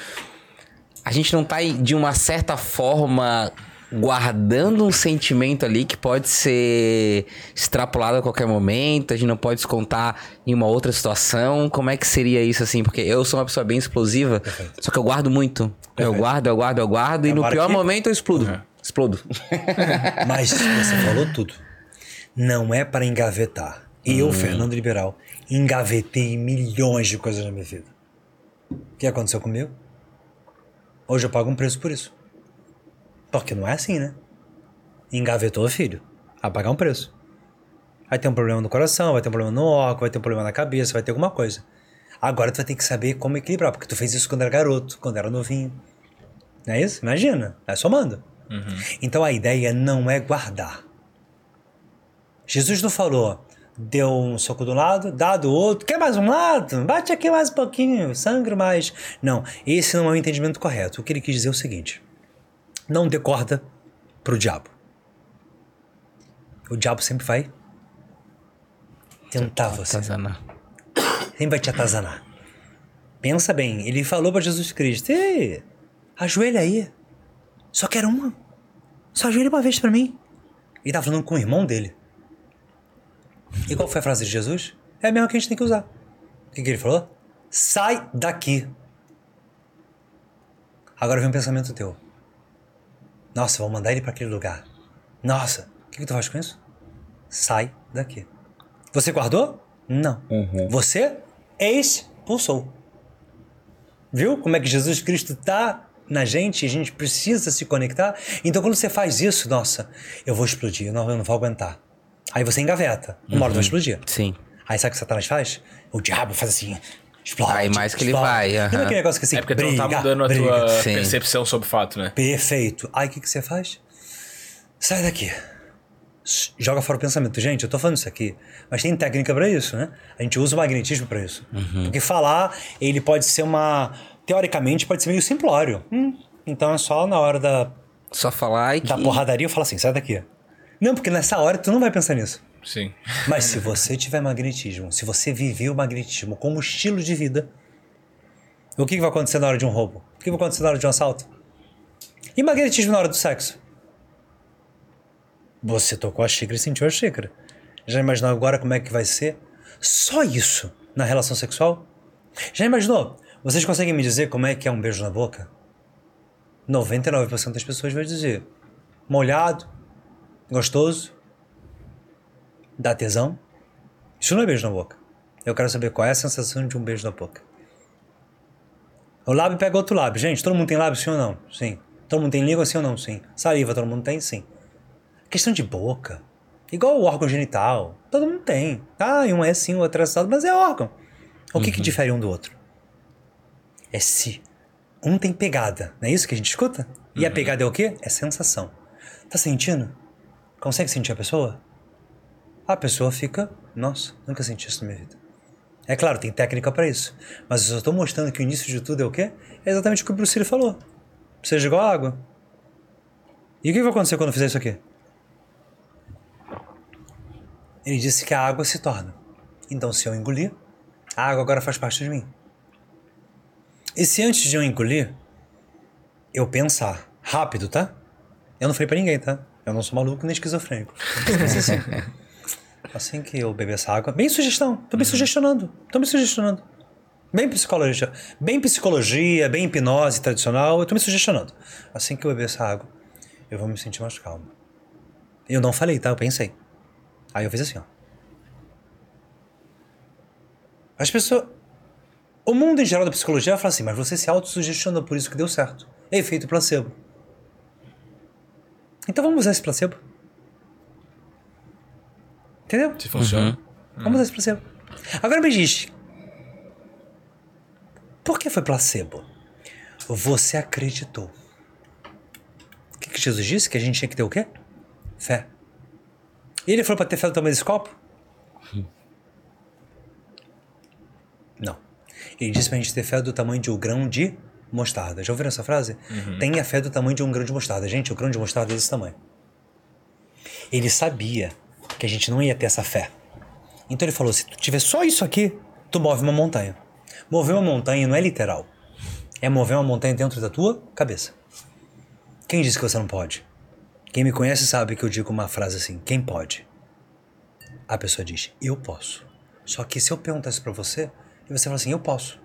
A gente não tá, de uma certa forma, guardando um sentimento ali que pode ser extrapolado a qualquer momento, a gente não pode descontar em uma outra situação. Como é que seria isso assim? Porque eu sou uma pessoa bem explosiva, só que eu guardo muito. Eu Perfeito. guardo, eu guardo, eu guardo, e no pior que- momento eu explodo. Explodo. Mas você falou tudo. Não é para engavetar. Eu, Fernando Liberal, engavetei milhões de coisas na minha vida. O que aconteceu comigo? Hoje eu pago um preço por isso. Porque não é assim, né? Engavetou, filho. Vai pagar um preço. Vai ter um problema no coração, vai ter um problema no órgão, vai ter um problema na cabeça, vai ter alguma coisa. Agora tu vai ter que saber como equilibrar, porque tu fez isso quando era garoto, quando era novinho. Não é isso? Imagina. É somando. Então a ideia não é guardar. Jesus não falou, deu um soco do lado, dá do outro, quer mais um lado? Bate aqui mais um pouquinho, sangue mais. Não, esse não é o entendimento correto. O que ele quis dizer é o seguinte: não dê corda pro diabo. O diabo sempre vai tentar você. Tazana. Sempre vai te atazanar. Pensa bem, ele falou para Jesus Cristo: Ei, ajoelha aí. Só quero uma. Só ajoelha uma vez para mim. Ele tá falando com o irmão dele. E qual foi a frase de Jesus? É a mesma que a gente tem que usar. O que, que ele falou? Sai daqui. Agora vem um pensamento teu. Nossa, vou mandar ele para aquele lugar. Nossa, o que, que tu faz com isso? Sai daqui. Você guardou? Não. Você expulsou. Viu como é que Jesus Cristo tá na gente? A gente precisa se conectar. Então, quando você faz isso, nossa, eu vou explodir, não, eu não vou aguentar. Aí você engaveta. Uma hora vai explodir. Sim. Aí sabe o que Satanás faz? O diabo faz assim. Explode. Aí mais que ele explode. vai, aham. Lembra aquele negócio que assim, É porque tu não briga, tá mudando a briga. tua Sim. percepção sobre o fato, né? Perfeito. Aí o que, que você faz? Sai daqui. Joga fora o pensamento. Gente, eu tô falando isso aqui, mas tem técnica pra isso, né? A gente usa o magnetismo pra isso. Porque falar, ele pode ser uma. Teoricamente, pode ser meio simplório. Hum, então é só na hora da, Só falar e que... da porradaria eu falo assim: sai daqui. Não, porque nessa hora tu não vai pensar nisso. Sim. Mas se você tiver magnetismo, se você viver o magnetismo como estilo de vida, o que que vai acontecer na hora de um roubo? O que vai acontecer na hora de um assalto? E magnetismo na hora do sexo? Você tocou a xícara e sentiu a xícara. Já imaginou agora como é que vai ser? Só isso na relação sexual? Já imaginou? Vocês conseguem me dizer como é que é um beijo na boca? 99% das pessoas vai dizer molhado, gostoso, dá tesão. Isso não é beijo na boca. Eu quero saber qual é a sensação de um beijo na boca. O lábio pega outro lábio. Gente, todo mundo tem lábio, sim ou não? Sim. Todo mundo tem língua, sim ou não? Sim. Saliva, todo mundo tem? Sim. Questão de boca. Igual o órgão genital. Todo mundo tem. Ah, e um é sim, o outro é assado, mas é órgão. O que, que difere um do outro? É se um tem pegada. Não é isso que a gente escuta? E a pegada é o quê? É sensação. Tá sentindo? Consegue sentir a pessoa? A pessoa fica, nossa, nunca senti isso na minha vida. É claro, tem técnica pra isso. Mas eu só tô mostrando que o início de tudo é o quê? É exatamente o que o Bruce Lee falou. Igual a água. E o que vai acontecer quando eu fizer isso aqui? Ele disse que a água se torna. Então, se eu engolir, a água agora faz parte de mim. E se antes de eu engolir, eu pensar rápido, tá? Eu não falei pra ninguém, tá? Eu não sou maluco nem esquizofrênico. Assim, assim que eu beber essa água. Bem sugestão. Tô me sugestionando. Tô me sugestionando. Bem psicologia, bem psicologia, bem hipnose tradicional, eu tô me sugestionando. Assim que eu beber essa água, eu vou me sentir mais calmo. Eu não falei, tá? Eu pensei. Aí eu fiz assim, ó. As pessoas. O mundo em geral da psicologia fala assim, mas você se autossugestionou, por isso que deu certo. É efeito placebo. Então vamos usar esse placebo. Entendeu? Se funciona. Vamos usar esse placebo. Agora me diz. Por que foi placebo? Você acreditou. O que, que Jesus disse? Que a gente tinha que ter o quê? Fé. E ele falou pra ter fé do tamanho desse copo? Não. Ele disse pra gente ter fé do tamanho de um grão de mostarda. Já ouviram essa frase? Tenha fé do tamanho de um grão de mostarda. Gente, o grão de mostarda é desse tamanho. Ele sabia que a gente não ia ter essa fé. Então ele falou: se tu tiver só isso aqui, tu move uma montanha. Mover uma montanha não é literal. É mover uma montanha dentro da tua cabeça. Quem disse que você não pode? Quem me conhece sabe que eu digo uma frase assim: quem pode? A pessoa diz: eu posso. Só que se eu perguntar isso pra você, e você fala assim: eu posso.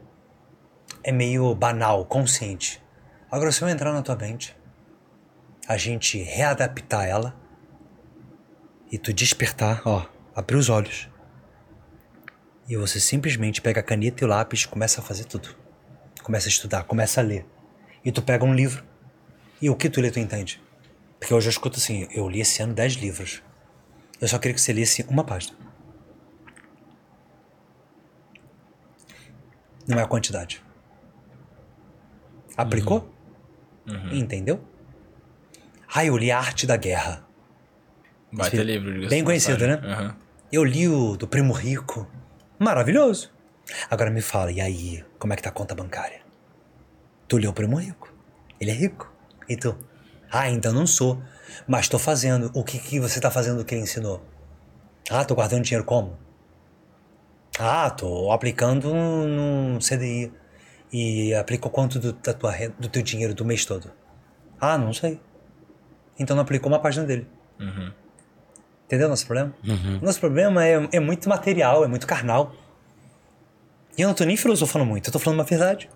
É meio banal, consciente. Agora, se eu entrar na tua mente, a gente readaptar ela e tu despertar, ó, abrir os olhos. E você simplesmente pega a caneta e o lápis e começa a fazer tudo. Começa a estudar, começa a ler. E tu pega um livro. E o que tu lê, tu entende. Porque hoje eu escuto assim, eu li esse ano 10 livros. Eu só queria que você lesse uma página. Não é a quantidade. Aplicou? Entendeu? Ah, eu li a Arte da Guerra. Vai ter livro, Bem conhecido, né? Aham. Eu li o do Primo Rico. Maravilhoso. Agora me fala, e aí, como é que tá a conta bancária? Tu leu o Primo Rico? Ele é rico. E tu? Ah, ainda não sou. Mas tô fazendo. O que, que você tá fazendo que ele ensinou? Ah, tô guardando dinheiro como? Ah, tô aplicando num CDI. E aplicou quanto do, da tua, do teu dinheiro do mês todo? Ah, não sei. Então não aplicou uma página dele. Entendeu o nosso problema? Nosso problema é, é muito material, é muito carnal. E eu não tô nem filosofando muito, eu tô falando uma verdade.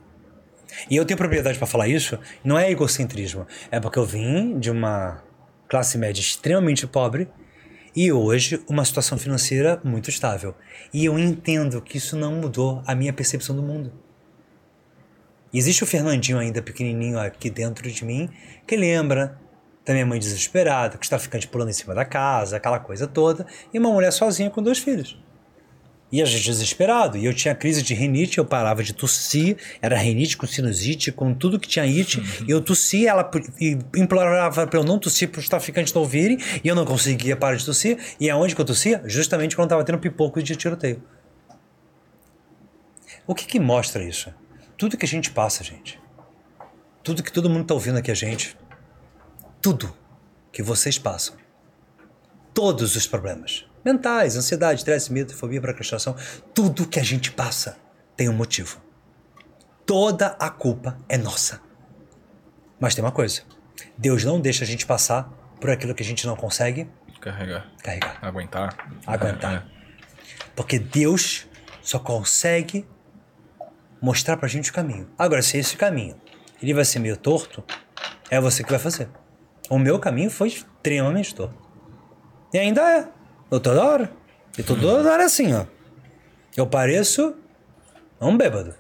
E eu tenho propriedade pra falar isso, não é egocentrismo. É porque eu vim de uma classe média extremamente pobre e hoje uma situação financeira muito estável. E eu entendo que isso não mudou a minha percepção do mundo. E existe o Fernandinho ainda pequenininho aqui dentro de mim que lembra da minha mãe desesperada, que os traficantes pulando em cima da casa, aquela coisa toda, e uma mulher sozinha com dois filhos. E a gente desesperado. E eu tinha crise de rinite, eu parava de tossir, era rinite com sinusite, com tudo que tinha it. E eu tossia, ela implorava para eu não tossir para os traficantes não ouvirem, e eu não conseguia parar de tossir. E aonde que eu tossia? Justamente quando estava tendo pipoco de tiroteio. O que que mostra isso? Tudo que a gente passa, gente. Tudo que todo mundo tá ouvindo aqui a gente. Tudo que vocês passam. Todos os problemas. Mentais, ansiedade, estresse, medo, fobia, procrastinação. Tudo que a gente passa tem um motivo. Toda a culpa é nossa. Mas tem uma coisa. Deus não deixa a gente passar por aquilo que a gente não consegue Carregar. carregar. Aguentar. Aguentar. É, Porque Deus só consegue mostrar pra gente o caminho. Agora, se esse caminho ele vai ser meio torto, é você que vai fazer. O meu caminho foi extremamente torto. E ainda é. Eu toda hora. E tô toda hora assim, ó. Eu pareço um bêbado.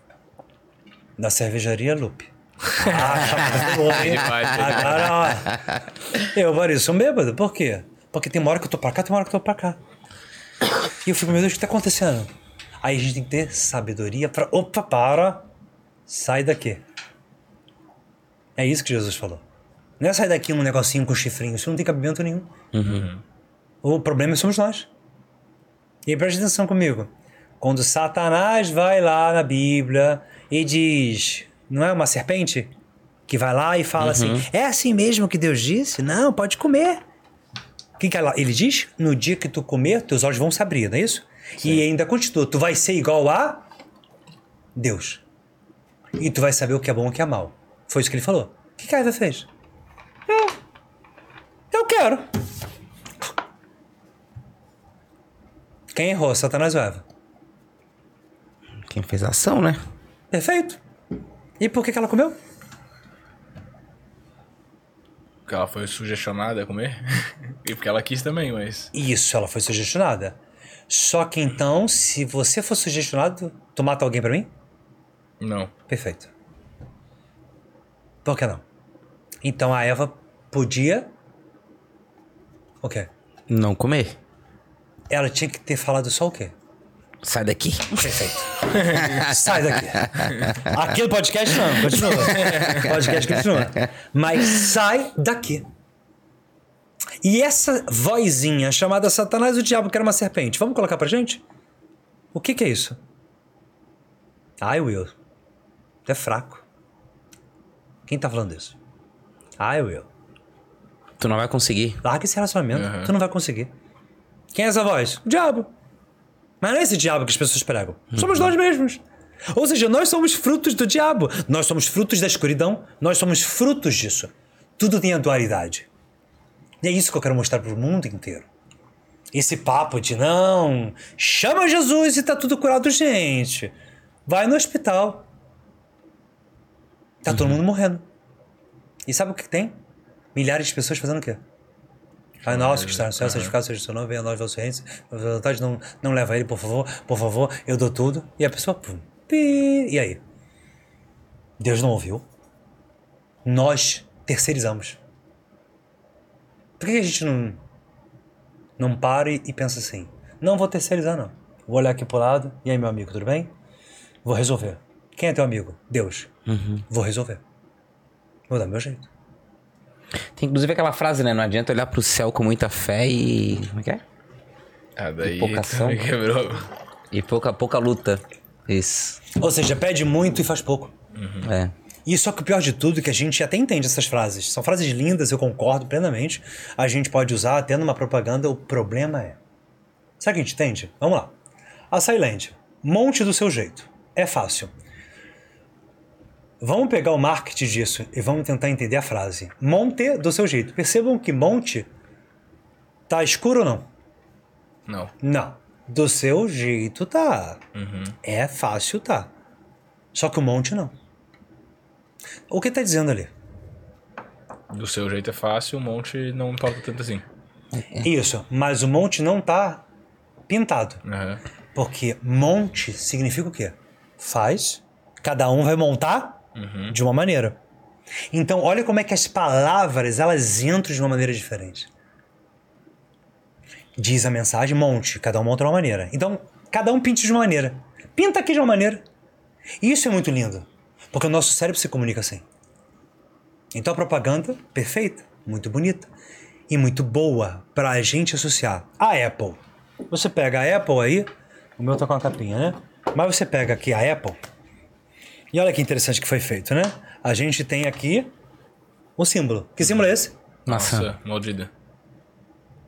Da cervejaria Lupe. Ah, boa, hein? Demais, Agora, ó. Eu pareço um bêbado. Por quê? Porque tem uma hora que eu tô pra cá, tem uma hora que eu tô pra cá. E eu fico, meu Deus, o que tá acontecendo? Aí a gente tem que ter sabedoria pra. Opa, para! Sai daqui. É isso que Jesus falou. Não é sair daqui um negocinho com chifrinho, isso não tem cabimento nenhum. O problema somos nós. E preste atenção comigo. Quando Satanás vai lá na Bíblia e diz, não é uma serpente? Que vai lá e fala assim: é assim mesmo que Deus disse? Não, pode comer. O que, que ela- ele diz? No dia que tu comer, teus olhos vão se abrir, não é isso? E ainda continua: tu vai ser igual a Deus. E tu vai saber o que é bom e o que é mal. Foi isso que ele falou. O que, que a Eva fez? Eu, eu quero. Quem errou? Satanás ou Eva? Quem fez a ação, né? Perfeito. E por que, que ela comeu? Porque ela foi sugestionada a comer. e porque ela quis também, mas. Isso, ela foi sugestionada. Só que então, se você for sugestionado, tu mata alguém pra mim? Não. Perfeito. Por que não? Então a Eva podia. O quê? Não comer. Ela tinha que ter falado só o quê? Sai daqui. Perfeito. Sai daqui. Aqui no podcast não, continua. Podcast continua. Mas sai daqui. E essa vozinha chamada Satanás o Diabo, que era uma serpente, vamos colocar pra gente? O que, que é isso? Ai, Will. Tu é fraco. Quem tá falando isso? Ai, Will. Tu não vai conseguir. Larga esse relacionamento. Uhum. Tu não vai conseguir. Quem é essa voz? O diabo. Mas não é esse diabo que as pessoas pregam. Somos nós mesmos. Ou seja, nós somos frutos do diabo. Nós somos frutos da escuridão. Nós somos frutos disso. Tudo tem a dualidade. E é isso que eu quero mostrar pro mundo inteiro. Esse papo de não, chama Jesus e tá tudo curado, gente. Vai no hospital. Tá todo mundo morrendo. E sabe o que tem? Milhares de pessoas fazendo o quê? Pai nosso que está no céu, santificado seja o seu nome, venha a nós vossa vontade, não, não leva ele, por favor, por favor, eu dou tudo. E a pessoa, pum, pi, e aí? Deus não ouviu? Nós terceirizamos. Por que a gente não, não para e, pensa assim? Não vou terceirizar, não. Vou olhar aqui pro lado, e aí, meu amigo, tudo bem? Vou resolver. Quem é teu amigo? Deus. Vou resolver. Vou dar meu jeito. Tem inclusive aquela frase, né? Não adianta olhar pro céu com muita fé e. Como é que é? Ah, daí. pouca ação. também quebrou. E pouca, pouca luta. Isso. Ou seja, pede muito e faz pouco. É. E só que o pior de tudo é que a gente até entende essas frases. São frases lindas, eu concordo plenamente. A gente pode usar até numa propaganda. O problema é. O que a gente entende? Vamos lá. A Silent. Monte do seu jeito. É fácil. Vamos pegar o marketing disso e vamos tentar entender a frase. Monte do seu jeito. Percebam que monte tá escuro ou não? Não. Não. Do seu jeito tá. É fácil tá. Só que o monte não. O que tá dizendo ali? Do seu jeito é fácil, o monte não importa tanto assim. Isso, mas o monte não tá pintado. Aham. Porque monte significa o quê? Faz, cada um vai montar de uma maneira. Então, olha como é que as palavras, elas entram de uma maneira diferente. Diz a mensagem, monte, cada um monta de uma maneira. Então, cada um pinta de uma maneira. Pinta aqui de uma maneira. Isso é muito lindo, porque o nosso cérebro se comunica assim. Então, a propaganda, perfeita, muito bonita e muito boa para a gente associar. A Apple. Você pega a Apple aí, o meu tá com a capinha, né? Mas você pega aqui a Apple, e olha que interessante que foi feito, né? A gente tem aqui o símbolo. Que símbolo é esse? Maçã. Nossa, maldita.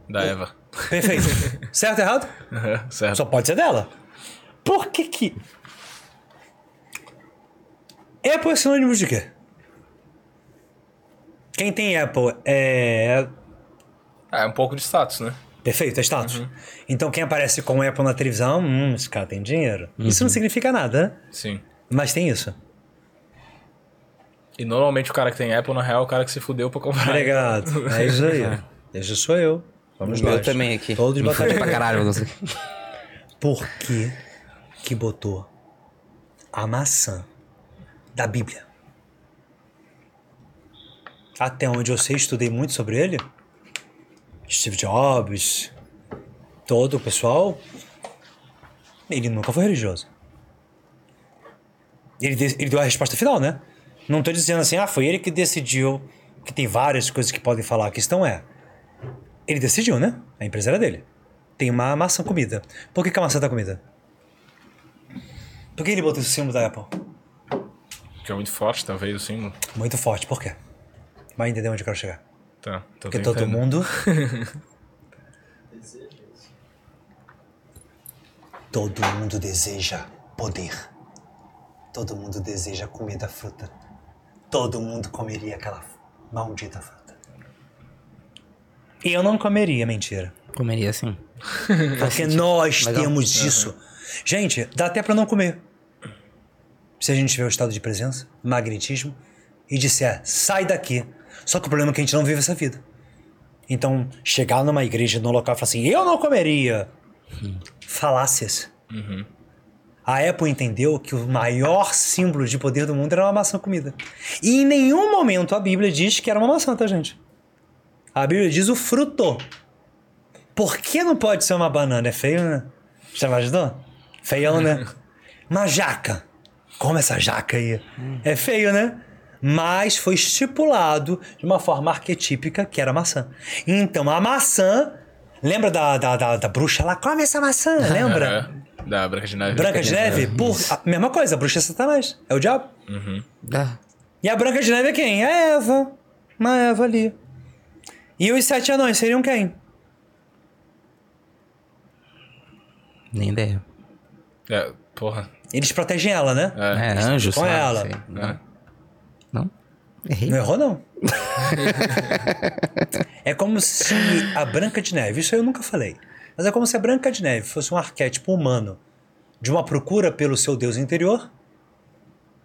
Da Eva. Perfeito. certo ou errado? Aham, certo. Só pode ser dela. Por que que... Apple é sinônimo de quê? Quem tem Apple é... Ah, é um pouco de status, né? Perfeito, é status. Então quem aparece com Apple na televisão, hum, esse cara tem dinheiro. Isso não significa nada, né? Sim. Mas tem isso. E normalmente o cara que tem Apple, na real, é o cara que se fudeu pra comprar. Obrigado. É isso aí. Esse sou eu. Vamos meu nós. também aqui. Todos Me fudi pra caralho. Por que que botou a maçã da Bíblia? Até onde eu sei, estudei muito sobre ele. Steve Jobs, todo o pessoal. Ele nunca foi religioso. Ele, ele deu a resposta final, né? Não tô dizendo assim, ah, foi ele que decidiu. Que tem várias coisas que podem falar. A questão é: ele decidiu, né? A empresa era dele. Tem uma maçã comida. Por que, que a maçã tá comida? Por que ele botou esse símbolo da Apple? Que é muito forte, talvez, símbolo. Muito forte, por quê? Vai entender onde eu quero chegar. Tá, tô Porque tentando. todo mundo. todo mundo deseja poder. Todo mundo deseja comer da fruta. Todo mundo comeria aquela maldita fruta. E eu não comeria, mentira. Comeria assim. Porque nós temos isso. Gente, dá até pra não comer. Se a gente tiver o estado de presença, magnetismo, e disser, sai daqui. Só que o problema é que a gente não vive essa vida. Então, chegar numa igreja, num local e falar assim, eu não comeria. Falácias. A Apple entendeu que o maior símbolo de poder do mundo era uma maçã comida. E em nenhum momento a Bíblia diz que era uma maçã, tá, gente? A Bíblia diz o fruto. Por que não pode ser uma banana? É feio, né? Já imaginou? Feião, né? Uma jaca. Como essa jaca aí? É feio, né? Mas foi estipulado de uma forma arquetípica que era a maçã. Então a maçã. Lembra da, da, da, da bruxa lá? Come essa maçã, lembra? É, da Branca de Neve. Branca de Neve? Por, a mesma coisa, a bruxa é Satanás. É o diabo. Ah, E a Branca de Neve é quem? É a Eva. Uma Eva ali. E os sete anões seriam quem? nem ideia. É, porra. Eles protegem ela, né? É. É, anjo, Com ela. Sei. É. Não? Não? Errei. Não errou, não. é como se a Branca de Neve, isso eu nunca falei, mas é como se a Branca de Neve fosse um arquétipo humano de uma procura pelo seu Deus interior.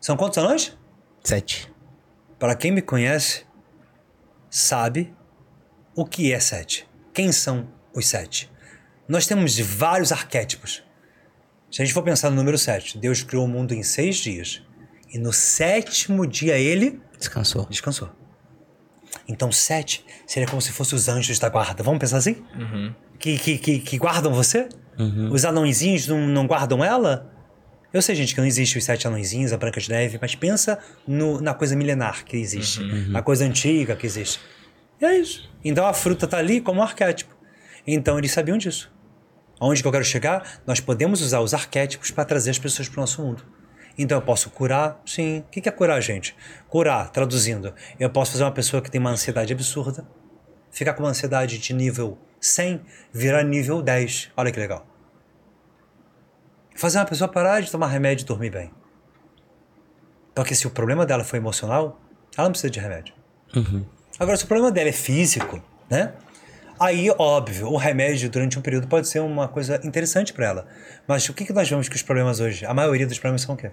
São quantos anões? Sete. Para quem me conhece, sabe o que é sete. Quem são os sete? Nós temos vários arquétipos. Se a gente for pensar no número sete, Deus criou o mundo em seis dias. E no sétimo dia ele Descansou. descansou. Então, sete seria como se fossem os anjos da guarda. Vamos pensar assim? Que, que, que, que guardam você? Os anõezinhos não, não guardam ela? Eu sei, gente, que não existe os sete anõezinhos, a Branca de Neve, mas pensa no- na coisa milenar que existe, na coisa antiga que existe. E é isso. Então a fruta tá ali como um arquétipo. Então eles sabiam disso. Onde que eu quero chegar? Nós podemos usar os arquétipos para trazer as pessoas para o nosso mundo. Então eu posso curar? Sim. O que é curar, gente? Curar, traduzindo. Eu posso fazer uma pessoa que tem uma ansiedade absurda, ficar com uma ansiedade de nível 100, virar nível 10. Olha que legal. Fazer uma pessoa parar de tomar remédio e dormir bem. Porque se o problema dela foi emocional, ela não precisa de remédio. Agora, se o problema dela é físico, né? Aí, óbvio, o remédio durante um período pode ser uma coisa interessante para ela. Mas o que, que nós vemos que os problemas hoje? A maioria dos problemas são o quê?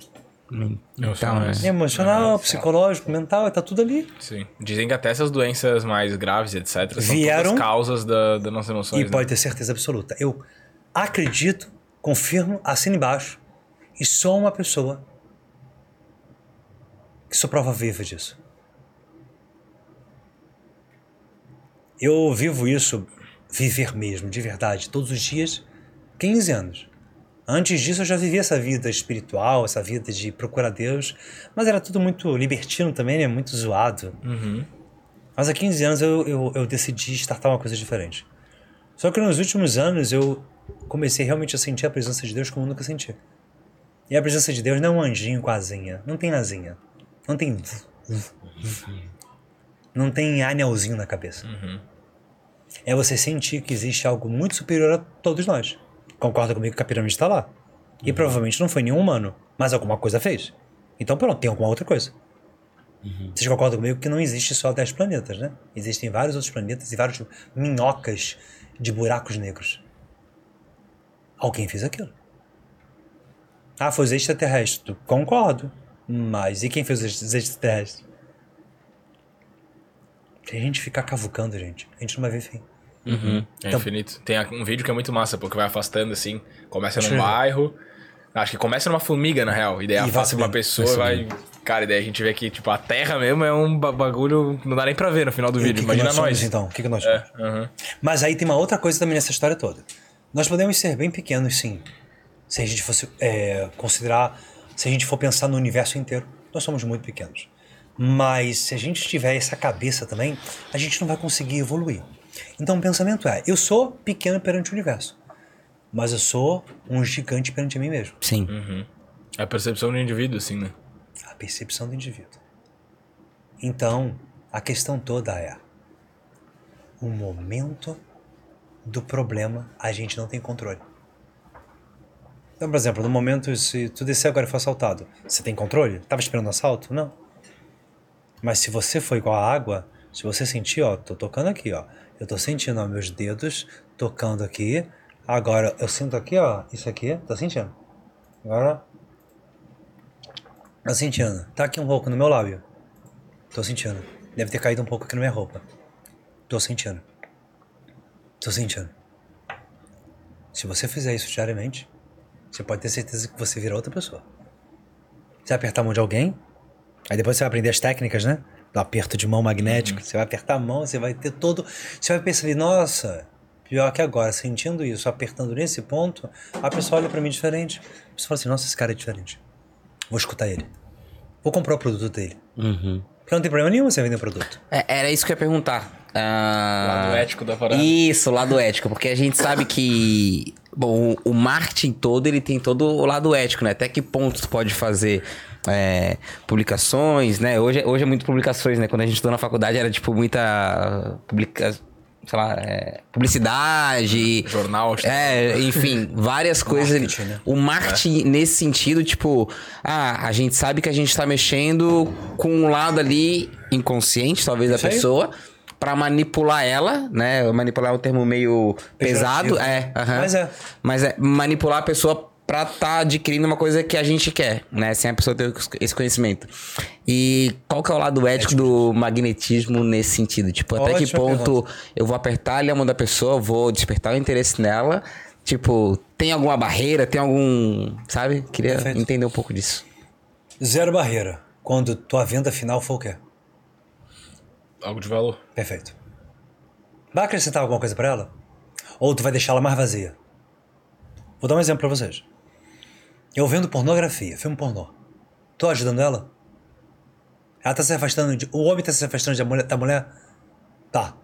Então, né? Emocional, psicológico, mental, tá tudo ali. Sim. Dizem que até essas doenças mais graves, etc., são Vieram- todas causas da, das nossas emoções. E né? pode ter certeza absoluta. Eu acredito, confirmo, assino embaixo, e sou uma pessoa que sou prova viva disso. Eu vivo isso, viver mesmo, de verdade, todos os dias, 15 anos. Antes disso eu já vivia essa vida espiritual, essa vida de procurar Deus, mas era tudo muito libertino também, né? Muito zoado. Mas há 15 anos eu, eu, eu decidi startar uma coisa diferente. Só que nos últimos anos eu comecei realmente a sentir a presença de Deus como eu nunca senti. E a presença de Deus não é um anjinho com asinha. Não tem asinha. Não tem. Não tem anelzinho na cabeça. É você sentir que existe algo muito superior a todos nós. Concorda comigo que a pirâmide está lá. E provavelmente não foi nenhum humano, mas alguma coisa fez. Então pronto, tem alguma outra coisa. Vocês concordam comigo que não existe só 10 planetas, né? Existem vários outros planetas e vários minhocas de buracos negros. Alguém fez aquilo. Ah, foi os extraterrestres. Concordo. Mas e quem fez os extraterrestres? Se a gente ficar cavucando, gente, a gente não vai ver fim. Uhum. É Então- infinito. Tem um vídeo que é muito massa, porque vai afastando assim. Começa num bairro. Acho que começa numa formiga, na real. E daí E vai afasta uma pessoa e vai. Cara, e daí a gente vê que, tipo, a Terra mesmo é um ba- bagulho. Não dá nem pra ver no final do E vídeo. que que Imagina nós nós. somos, então? O que, que nós? É, aham. Mas aí tem uma outra coisa também nessa história toda. Nós podemos ser bem pequenos, sim. Se a gente fosse é, considerar, se a gente for pensar no universo inteiro, nós somos muito pequenos. Mas se a gente tiver essa cabeça também, a gente não vai conseguir evoluir. Então o pensamento é: eu sou pequeno perante o universo, mas eu sou um gigante perante a mim mesmo. Sim. É a percepção do indivíduo, assim, né? A percepção do indivíduo. Então, a questão toda é: o momento do problema a gente não tem controle. Então, por exemplo, no momento, se tu descer agora e for assaltado, você tem controle? Tava esperando assalto? Não. Mas se você for igual a água, se você sentir, ó, tô tocando aqui, ó. Eu tô sentindo, ó, meus dedos tocando aqui. Agora, eu sinto aqui, ó, isso aqui, tá sentindo? Agora, Tô sentindo. Tá aqui um pouco no meu lábio. Tô sentindo. Deve ter caído um pouco aqui na minha roupa. Tô sentindo. Tô sentindo. Se você fizer isso diariamente, você pode ter certeza que você vira outra pessoa. Vai apertar a mão de alguém, aí depois você vai aprender as técnicas, né? Do aperto de mão magnético. Você vai apertar a mão, você vai ter todo. Você vai perceber, nossa, pior que agora, sentindo isso, apertando nesse ponto, a pessoa olha pra mim diferente. A pessoa fala assim, nossa, esse cara é diferente. Vou escutar ele. Vou comprar o produto dele. Porque não tem problema nenhum você vender o produto. É, era isso que eu ia perguntar. Ah, Lado ético da parada. Isso, o lado ético, porque a gente sabe que bom, o, o marketing todo ele tem todo o lado ético, né? Até que ponto tu pode fazer é, publicações, né? Hoje, hoje é muito publicações, né? Quando a gente estudou na faculdade era tipo muita publica, sei lá, é, publicidade, Jornal, é, enfim, várias coisas. Marketing, né? O marketing nesse sentido, tipo, ah, a gente sabe que a gente tá mexendo com um lado ali inconsciente, talvez, da Isso aí. pessoa, pra manipular ela, né? Manipular é um termo meio pesado, é, aham. Mas é. Mas é manipular a pessoa pra tá adquirindo uma coisa que a gente quer, né? Sem a pessoa ter esse conhecimento. E qual que é o lado ético do magnetismo nesse sentido? Tipo, até que ponto eu vou apertar ali a mão da pessoa, vou despertar o interesse nela? Tipo, tem alguma barreira, tem algum. Sabe? Queria Perfeito. entender um pouco disso. Zero barreira. Quando tua venda final for o quê? Algo de valor. Perfeito. Vai acrescentar alguma coisa pra ela? Ou tu vai deixá-la mais vazia? Vou dar um exemplo pra vocês. Eu vendo pornografia, filme pornô. Tô ajudando ela? Ela tá se afastando de. O homem tá se afastando da mulher? Da mulher? Tá.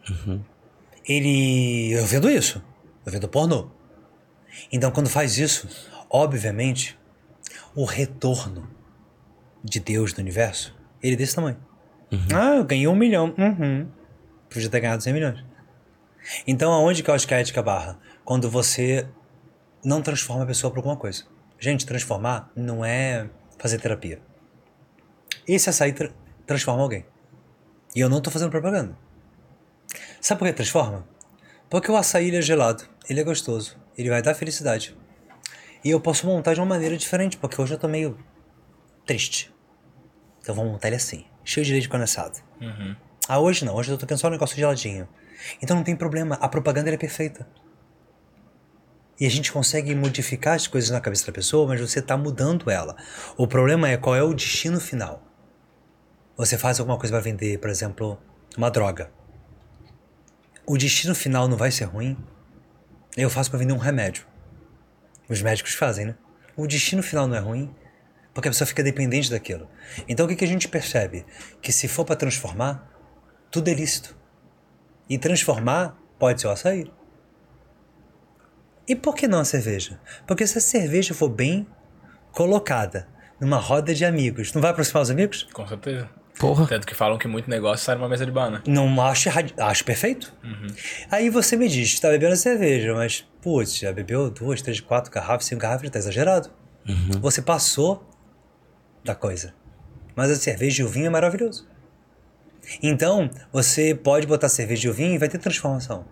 Ele. Eu vendo isso. Eu vendo pornô. Então, quando faz isso, obviamente, o retorno de Deus do universo, ele é desse tamanho. Ah, eu ganhei um milhão. Uhum. Podia ter ganhado 100 milhões. Então, aonde que eu acho que a ética barra? Quando você não transforma a pessoa para alguma coisa. Gente, transformar não é fazer terapia. Esse açaí tra transforma alguém. E eu não tô fazendo propaganda. Sabe por que transforma? Porque o açaí ele é gelado, ele é gostoso, ele vai dar felicidade. E eu posso montar de uma maneira diferente, porque hoje eu tô meio triste. Então vamos montar ele assim, cheio de leite condensado. Ah, hoje não, hoje eu tô querendo só um negócio geladinho. Então não tem problema, a propaganda é perfeita. E a gente consegue modificar as coisas na cabeça da pessoa, mas você está mudando ela. O problema é qual é o destino final. Você faz alguma coisa para vender, por exemplo, uma droga. O destino final não vai ser ruim. Eu faço para vender um remédio. Os médicos fazem, né? O destino final não é ruim, porque a pessoa fica dependente daquilo. Então o que, que a gente percebe? Que se for para transformar, tudo é lícito. E transformar pode ser o açaí. E por que não a cerveja? Porque se a cerveja for bem colocada numa roda de amigos, não vai aproximar os amigos? Com certeza. Porra. Tanto que falam que muito negócio sai numa mesa de bar, né? Não acho errado, acho perfeito. Aí você me diz, tá bebendo cerveja, mas, putz, já bebeu duas, três, quatro garrafas, cinco garrafas, já tá exagerado. Você passou da coisa. Mas a cerveja e o vinho é maravilhoso. Então, você pode botar cerveja e o vinho e vai ter transformação.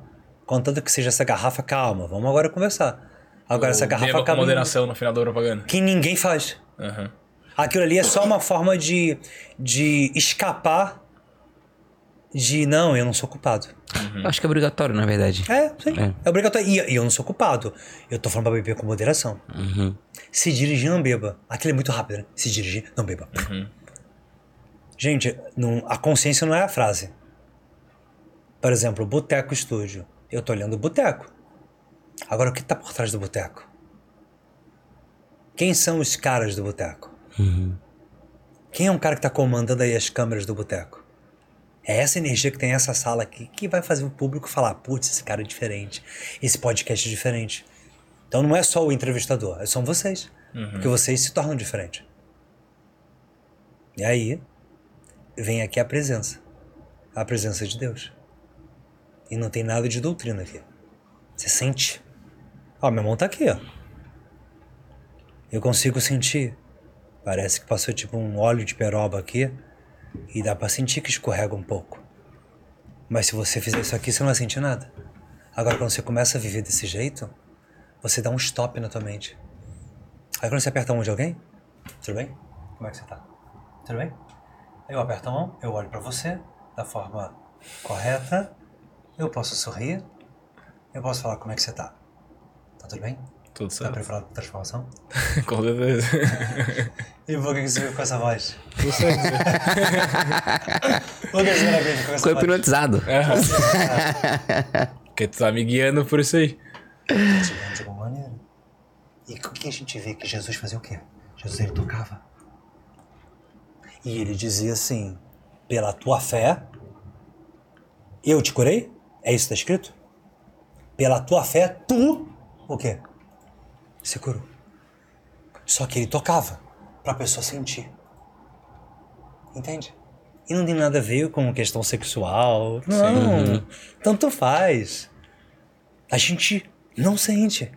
Contanto que seja essa garrafa calma. Vamos agora conversar. Agora, essa Ou garrafa com calma. moderação no final da propaganda. Que ninguém faz. Aham. Aquilo ali é só uma forma de, de escapar de não, eu não sou culpado. Acho que é obrigatório, na verdade. É, sim. É. É, obrigatório. E, e eu não sou culpado. Eu tô falando pra beber com moderação. Se dirigir, não beba. Aquilo é muito rápido, né? Se dirigir, não beba. Gente, não, a consciência não é a frase. Por exemplo, boteco estúdio. Eu tô olhando o boteco. Agora, o que tá por trás do boteco? Quem são os caras do boteco? Quem é um cara que tá comandando aí as câmeras do boteco? É essa energia que tem essa sala aqui que vai fazer o público falar: putz, esse cara é diferente, esse podcast é diferente. Então não é só o entrevistador, são vocês. Porque vocês se tornam diferentes. E aí, vem aqui a presença a presença de Deus. E não tem nada de doutrina aqui. Você sente. Ó, minha mão tá aqui, ó. Eu consigo sentir. Parece que passou tipo um óleo de peroba aqui. E dá pra sentir que escorrega um pouco. Mas se você fizer isso aqui, você não vai sentir nada. Agora, quando você começa a viver desse jeito, você dá um stop na tua mente. Aí quando você aperta a mão de alguém, tudo bem? Como é que você tá? Tudo bem? Eu aperto a mão, eu olho pra você da forma correta. Eu posso sorrir. Eu posso falar como é que você tá. Tá tudo bem? Tudo Tá certo. preparado pra transformação? Com certeza. E por que que você veio com essa voz? Que você veio com essa Ficou voz? hipnotizado. Porque tu tá me guiando por isso aí. Tivemos de alguma maneira. E o que a gente vê? Que Jesus fazia o quê? Jesus ele tocava. E ele dizia assim: pela tua fé, eu te curei? É isso que está escrito? Pela tua fé, tu, o quê? Se curou. Só que ele tocava para a pessoa sentir. Entende? E não tem nada a ver com questão sexual. Não. Tanto faz. A gente não sente.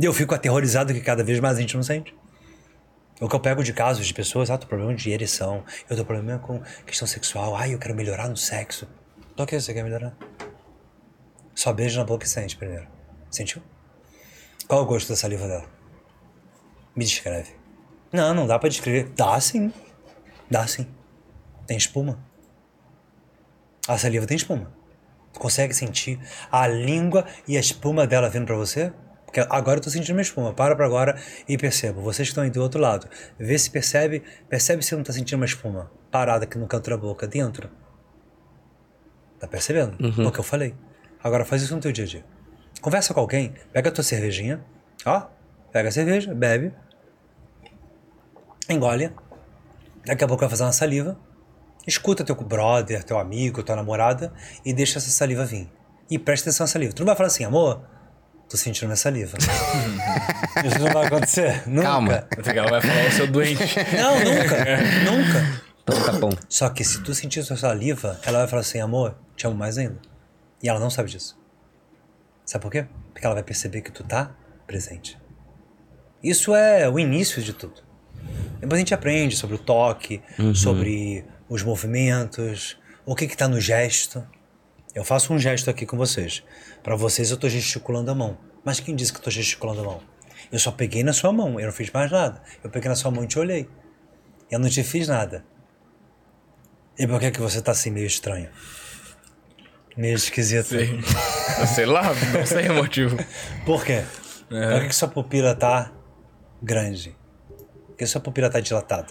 Eu fico aterrorizado que cada vez mais a gente não sente. O que eu pego de casos de pessoas, ah, tô problema de ereção, eu tô problema com questão sexual, ah, eu quero melhorar no sexo. Então o que você quer melhorar? Só beija na boca e sente primeiro. Sentiu? Qual o gosto da saliva dela? Me descreve. Não, não dá pra descrever. Dá sim. Dá sim. Tem espuma. A saliva tem espuma. Tu consegue sentir a língua e a espuma dela vindo pra você? Porque agora eu tô sentindo minha espuma. Para pra agora e perceba. Vocês que estão aí do outro lado. Vê se percebe. Percebe se não tá sentindo uma espuma parada aqui no canto da boca, dentro. Tá percebendo? O que eu falei. Agora faz isso no teu dia a dia. Conversa com alguém, pega a tua cervejinha, ó, pega a cerveja, bebe, engole, daqui a pouco vai fazer uma saliva, escuta teu brother, teu amigo, tua namorada e deixa essa saliva vir. E presta atenção na saliva. Tu não vai falar assim, amor, tô sentindo minha saliva. Isso não vai acontecer. Nunca. Calma. Ela vai falar o seu doente. Não, nunca. nunca. Então tá bom. Só que se tu sentir sua saliva, ela vai falar assim, amor, te amo mais ainda. E ela não sabe disso. Sabe por quê? Porque ela vai perceber que tu tá presente. Isso é o início de tudo. Depois a gente aprende sobre o toque, sobre os movimentos, o que que tá no gesto. Eu faço um gesto aqui com vocês. Para vocês eu tô gesticulando a mão. Mas quem disse que eu tô gesticulando a mão? Eu só peguei na sua mão, eu não fiz mais nada. Eu peguei na sua mão e te olhei. Eu não te fiz nada. E por que que você tá assim meio estranho? Meio esquisito. Sei. sei lá, não sei o motivo. Por quê? Por que, sua pupila tá grande? Por que sua pupila tá dilatada?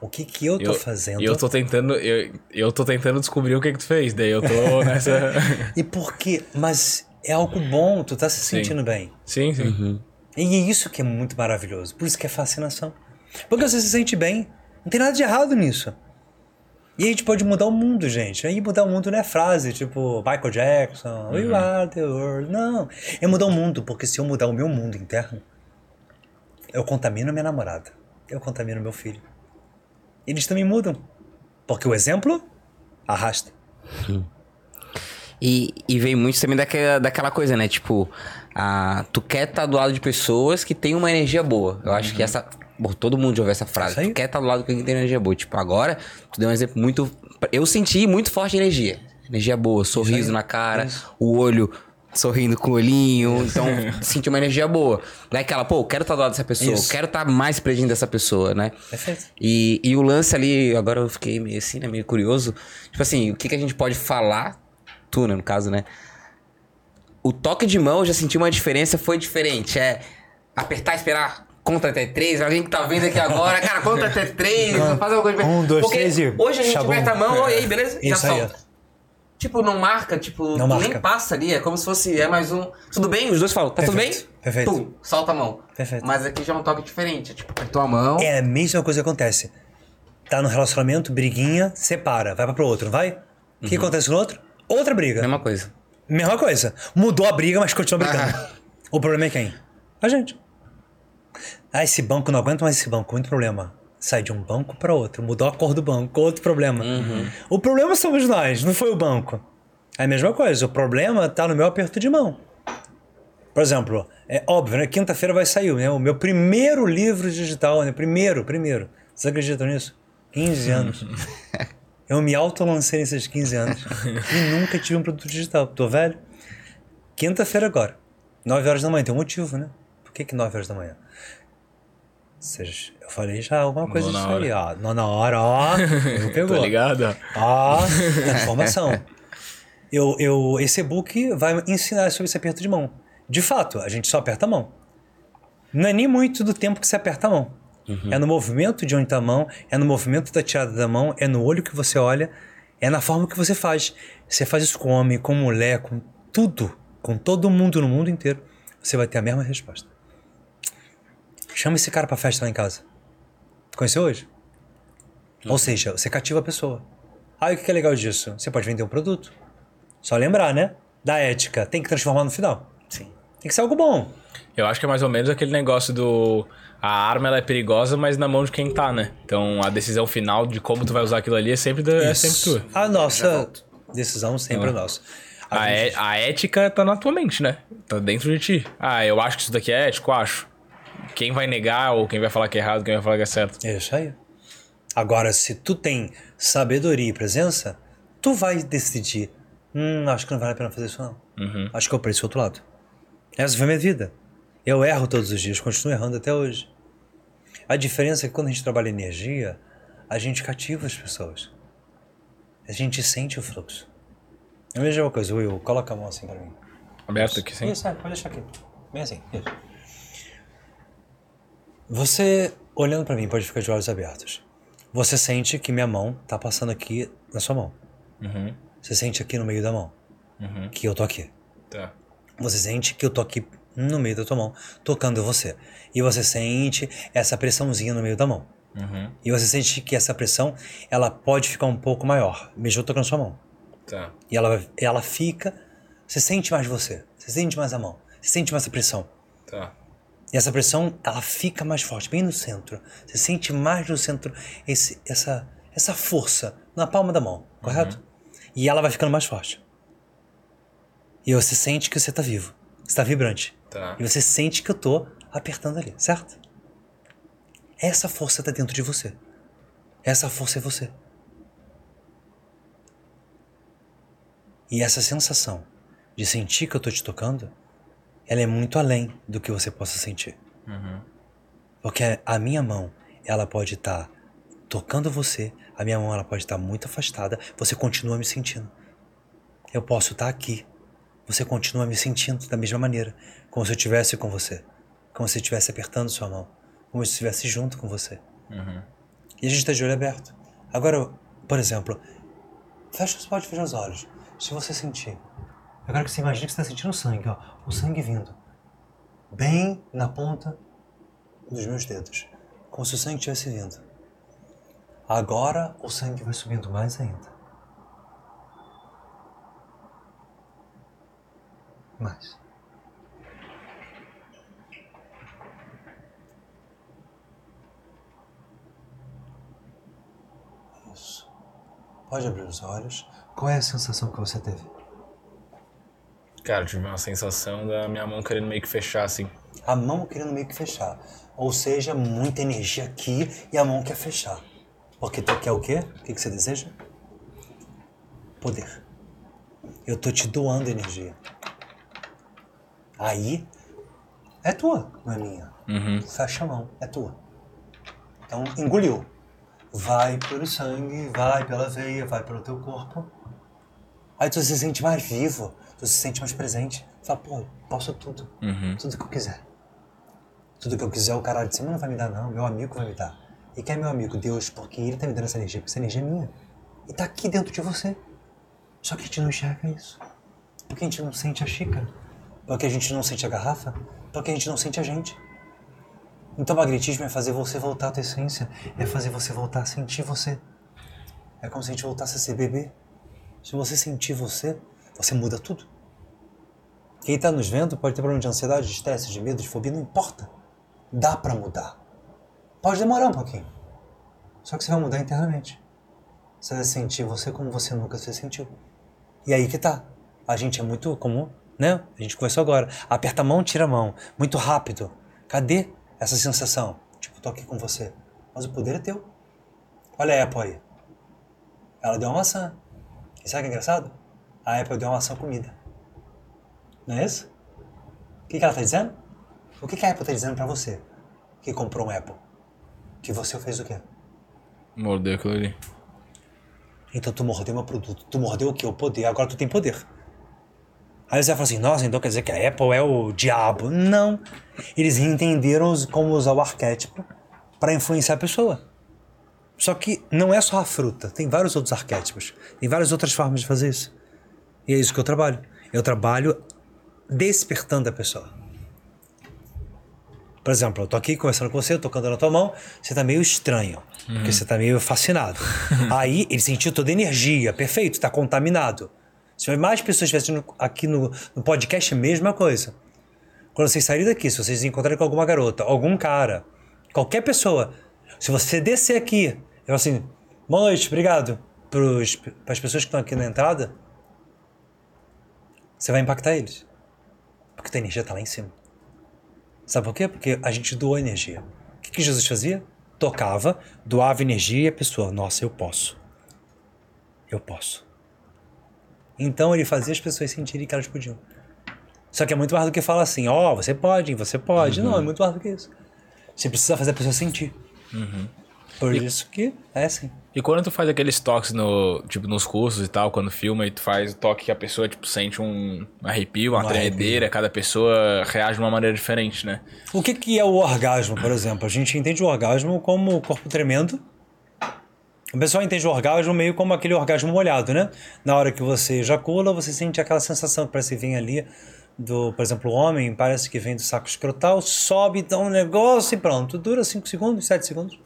O que que eu tô fazendo? E eu tô tentando. Eu, eu tô tentando descobrir o que que tu fez. Daí eu tô nessa. E por quê? Mas é algo bom, tu tá se sentindo bem. sim, sim. E é isso que é muito maravilhoso. Por isso que é fascinação. Porque você se sente bem. Não tem nada de errado nisso. E a gente pode mudar o mundo, gente. Aí mudar o mundo não é frase, tipo Michael Jackson, We are the world. Não. É mudar o mundo, porque se eu mudar o meu mundo interno, eu contamino minha namorada. Eu contamino meu filho. Eles também mudam. Porque o exemplo arrasta. E, e vem muito também daquela, daquela coisa, né? Tipo, a, tu quer estar do lado de pessoas que têm uma energia boa. Eu acho que essa. Bom, todo mundo já ouviu essa frase. Tu quer estar do lado de quem tem energia boa. Tipo, agora, tu deu um exemplo muito. Eu senti muito forte energia. Energia boa, sorriso na cara, Isso. o olho sorrindo com o olhinho. Então, senti uma energia boa. Não é aquela, pô, eu quero estar do lado dessa pessoa, Isso. eu quero estar mais presente dessa pessoa, né? Perfeito. E, e o lance ali, agora eu fiquei meio assim, né? Meio curioso. Tipo assim, o que, que a gente pode falar, tu, né, no caso, né? O toque de mão, eu já senti uma diferença, foi diferente. É apertar, esperar, conta até três. Alguém que tá vendo aqui agora, cara, conta até três, faz alguma coisa. Um, dois, Porque três e Hoje a gente chabum. aperta a mão, oi, aí, beleza? Isso já aí, solta. Tipo, não marca, tipo, Não tu nem marca. passa ali, é como se fosse, é mais um. Tudo bem? Os dois falam, tá tudo bem? Perfeito, perfeito. Pum, solta a mão. Perfeito. Mas aqui já é um toque diferente, é tipo, apertou a mão. É a mesma coisa que acontece. Tá no relacionamento, briguinha, separa, vai pra pro outro, não vai? O que acontece no outro? Outra briga. Mesma coisa. Mesma coisa. Mudou a briga, mas continua brigando. O problema é quem? A gente. Ah, esse banco não aguenta mais esse banco, muito problema. Sai de um banco para outro, mudou a cor do banco, outro problema. O problema somos nós, não foi o banco. É a mesma coisa, o problema tá no meu aperto de mão. Por exemplo, é óbvio, né? Quinta-feira vai sair né? o meu primeiro livro digital, né? Primeiro, primeiro. Vocês acreditam nisso? 15 anos. Eu me autolancei nesses 15 anos e nunca tive um produto digital. Tô velho. Quinta-feira agora. 9 horas da manhã. Tem um motivo, né? Por que, que 9 horas da manhã? Vocês- Eu falei já alguma coisa disso aí, ó. Não na hora, ó. Não pegou. Tá ligado? Ó, transformação. Eu, eu, esse e-book vai ensinar sobre esse aperto de mão. De fato, a gente só aperta a mão. Não é nem muito do tempo que você aperta a mão. É no movimento de onde está a mão, é no movimento da tirada da mão, é no olho que você olha, é na forma que você faz. Você faz isso com homem, com mulher, com tudo, com todo mundo no mundo inteiro. Você vai ter a mesma resposta. Chama esse cara pra festa lá em casa. Conheceu hoje? Ou seja, você cativa a pessoa. Aí o que é legal disso? Você pode vender um produto. Só lembrar, né? Da ética. Tem que transformar no final. Sim. Tem que ser algo bom. Eu acho que é mais ou menos aquele negócio do. A arma ela é perigosa, mas na mão de quem tá, né? Então a decisão final de como tu vai usar aquilo ali é sempre, da- é sempre tua. A nossa decisão sempre é nossa. A A, gente- é- a ética tá na tua mente, né? Tá dentro de ti. Ah, eu acho que isso daqui é ético, acho. Quem vai negar ou quem vai falar que é errado, quem vai falar que é certo. É isso aí. Agora, se tu tem sabedoria e presença, tu vai decidir. Hum, acho que não vale a pena fazer isso, não. Uhum. Acho que eu preço outro lado. Essa foi minha vida. Eu erro todos os dias, continuo errando até hoje. A diferença é que quando a gente trabalha energia, a gente cativa as pessoas. A gente sente o fluxo. É a mesma coisa, Will, coloca a mão assim pra mim. Aberto aqui, sim. Isso, é, pode deixar aqui. Bem assim, isso. Você, olhando pra mim, pode ficar de olhos abertos. Você sente que minha mão tá passando aqui na sua mão. Uhum. Você sente aqui no meio da mão. Uhum. Que eu tô aqui. Tá. Você sente que eu tô aqui no meio da tua mão, tocando você. E você sente essa pressãozinha no meio da mão. Uhum. E você sente que essa pressão, ela pode ficar um pouco maior, mesmo eu tocando sua mão. Tá. E ela, ela fica, você sente mais você, você sente mais a mão, você sente mais a pressão. Tá. E essa pressão, ela fica mais forte, bem no centro. Você sente mais no centro esse, essa, essa força na palma da mão, correto? E ela vai ficando mais forte. E você sente que você tá vivo, você tá vibrante. Tá. E você sente que eu tô apertando ali, certo? Essa força tá dentro de você. Essa força é você. E essa sensação de sentir que eu tô te tocando, ela é muito além do que você possa sentir. Porque a minha mão, ela pode estar tocando você, a minha mão ela pode estar muito afastada, você continua me sentindo. Eu posso estar aqui, você continua me sentindo da mesma maneira, como se eu estivesse com você, como se eu estivesse apertando sua mão, como se eu estivesse junto com você. E a gente está de olho aberto. Agora, por exemplo, fecha, você pode fechar os olhos. Se você sentir. Eu quero que você imagine que você está sentindo sangue, ó. O sangue vindo. Bem na ponta dos meus dedos. Como se o sangue estivesse vindo. Agora o sangue vai subindo mais ainda. Mais. Isso. Pode abrir os olhos. Qual é a sensação que você teve? Cara, eu tive uma sensação da minha mão querendo meio que fechar, assim. A mão querendo meio que fechar. Ou seja, muita energia aqui e a mão quer fechar. Porque tu quer o quê? O que, que você deseja? Poder. Eu tô te doando energia. Aí é tua, não é minha. Fecha a mão, é tua. Então engoliu. Vai pelo sangue, vai pela veia, vai pelo teu corpo. Aí tu se sente mais vivo, tu se sente mais presente. Fala, pô, posso tudo. Tudo que eu quiser. Tudo que eu quiser, o caralho de cima não vai me dar, não. Meu amigo vai me dar. E quem é meu amigo? Deus, porque ele tá me dando essa energia, porque essa energia é minha. E tá aqui dentro de você. Só que a gente não enxerga isso. Porque a gente não sente a xícara. Porque a gente não sente a garrafa. Porque a gente não sente a gente. Então o magnetismo é fazer você voltar à tua essência. É fazer você voltar a sentir você. É como se a gente voltasse a ser bebê. Se você sentir você, você muda tudo. Quem tá nos vendo pode ter problema de ansiedade, de estresse, de medo, de fobia, não importa. Dá pra mudar. Pode demorar um pouquinho. Só que você vai mudar internamente. Você vai sentir você como você nunca se sentiu. E aí que tá. A gente é muito comum, né? A gente conversou agora. Aperta a mão, tira a mão. Muito rápido. Cadê essa sensação? Tipo, tô aqui com você. Mas o poder é teu. Olha a Apple aí. Ela deu uma maçã. E sabe o que é engraçado? A Apple deu uma maçã comida. Não é isso? O que, que ela tá dizendo? O que, que a Apple tá dizendo pra você que comprou um Apple? Que você fez o quê? Mordeu aquilo ali. Então tu mordeu meu produto. Tu mordeu o quê? O poder. Agora tu tem poder. Aí você vai falar assim, nossa, então quer dizer que a Apple é o diabo. Não. Eles entenderam como usar o arquétipo para influenciar a pessoa. Só que não é só a fruta. Tem vários outros arquétipos. Tem várias outras formas de fazer isso. E é isso que eu trabalho. Eu trabalho despertando a pessoa. Por exemplo, eu tô aqui conversando com você, tocando na tua mão, você tá meio estranho, porque você tá meio fascinado. Aí ele sentiu toda a energia, perfeito, tá contaminado. Se mais pessoas estivessem aqui no, no podcast, é a mesma coisa. Quando vocês saírem daqui, se vocês encontrarem com alguma garota, algum cara, qualquer pessoa, se você descer aqui, eu assim, boa noite, obrigado, para as pessoas que estão aqui na entrada, você vai impactar eles. Porque a energia tá lá em cima. Sabe por quê? Porque a gente doou energia. O que, que Jesus fazia? Tocava, doava energia e a pessoa, nossa, eu posso. Eu posso. Então ele fazia as pessoas sentirem que elas podiam. Só que é muito mais do que falar assim, ó, você pode, você pode. Não, é muito mais do que isso. Você precisa fazer a pessoa sentir. Por isso que é assim. E quando tu faz aqueles toques no, tipo, nos cursos e tal, quando filma e tu faz o toque que a pessoa, tipo, sente um arrepio, uma Um tremedeira, cada pessoa reage de uma maneira diferente, né? O que, que é o orgasmo, por exemplo? A gente entende o orgasmo como o corpo tremendo. O pessoal entende o orgasmo meio como aquele orgasmo molhado, né? Na hora que você ejacula, você sente aquela sensação que parece que vem ali do, por exemplo, o homem, parece que vem do saco escrotal, sobe, dá um negócio e pronto. Dura 5 segundos, 7 segundos.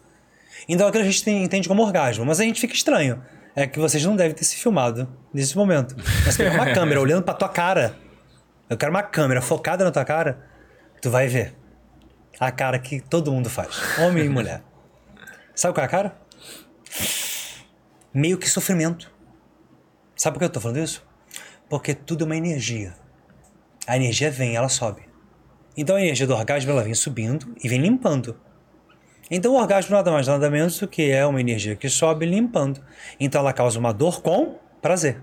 Então aquilo a gente tem- entende como orgasmo, mas a gente fica estranho. É que vocês não devem ter se filmado nesse momento. Mas pega uma câmera olhando pra tua cara. Eu quero uma câmera focada na tua cara. Tu vai ver a cara que todo mundo faz, homem e mulher. Sabe qual é a cara? Meio que sofrimento. Sabe por que eu tô falando isso? Porque tudo é uma energia. A energia vem, ela sobe. Então a energia do orgasmo ela vem subindo e vem limpando. Então o orgasmo nada mais nada menos do que é uma energia que sobe limpando. Então ela causa uma dor com prazer.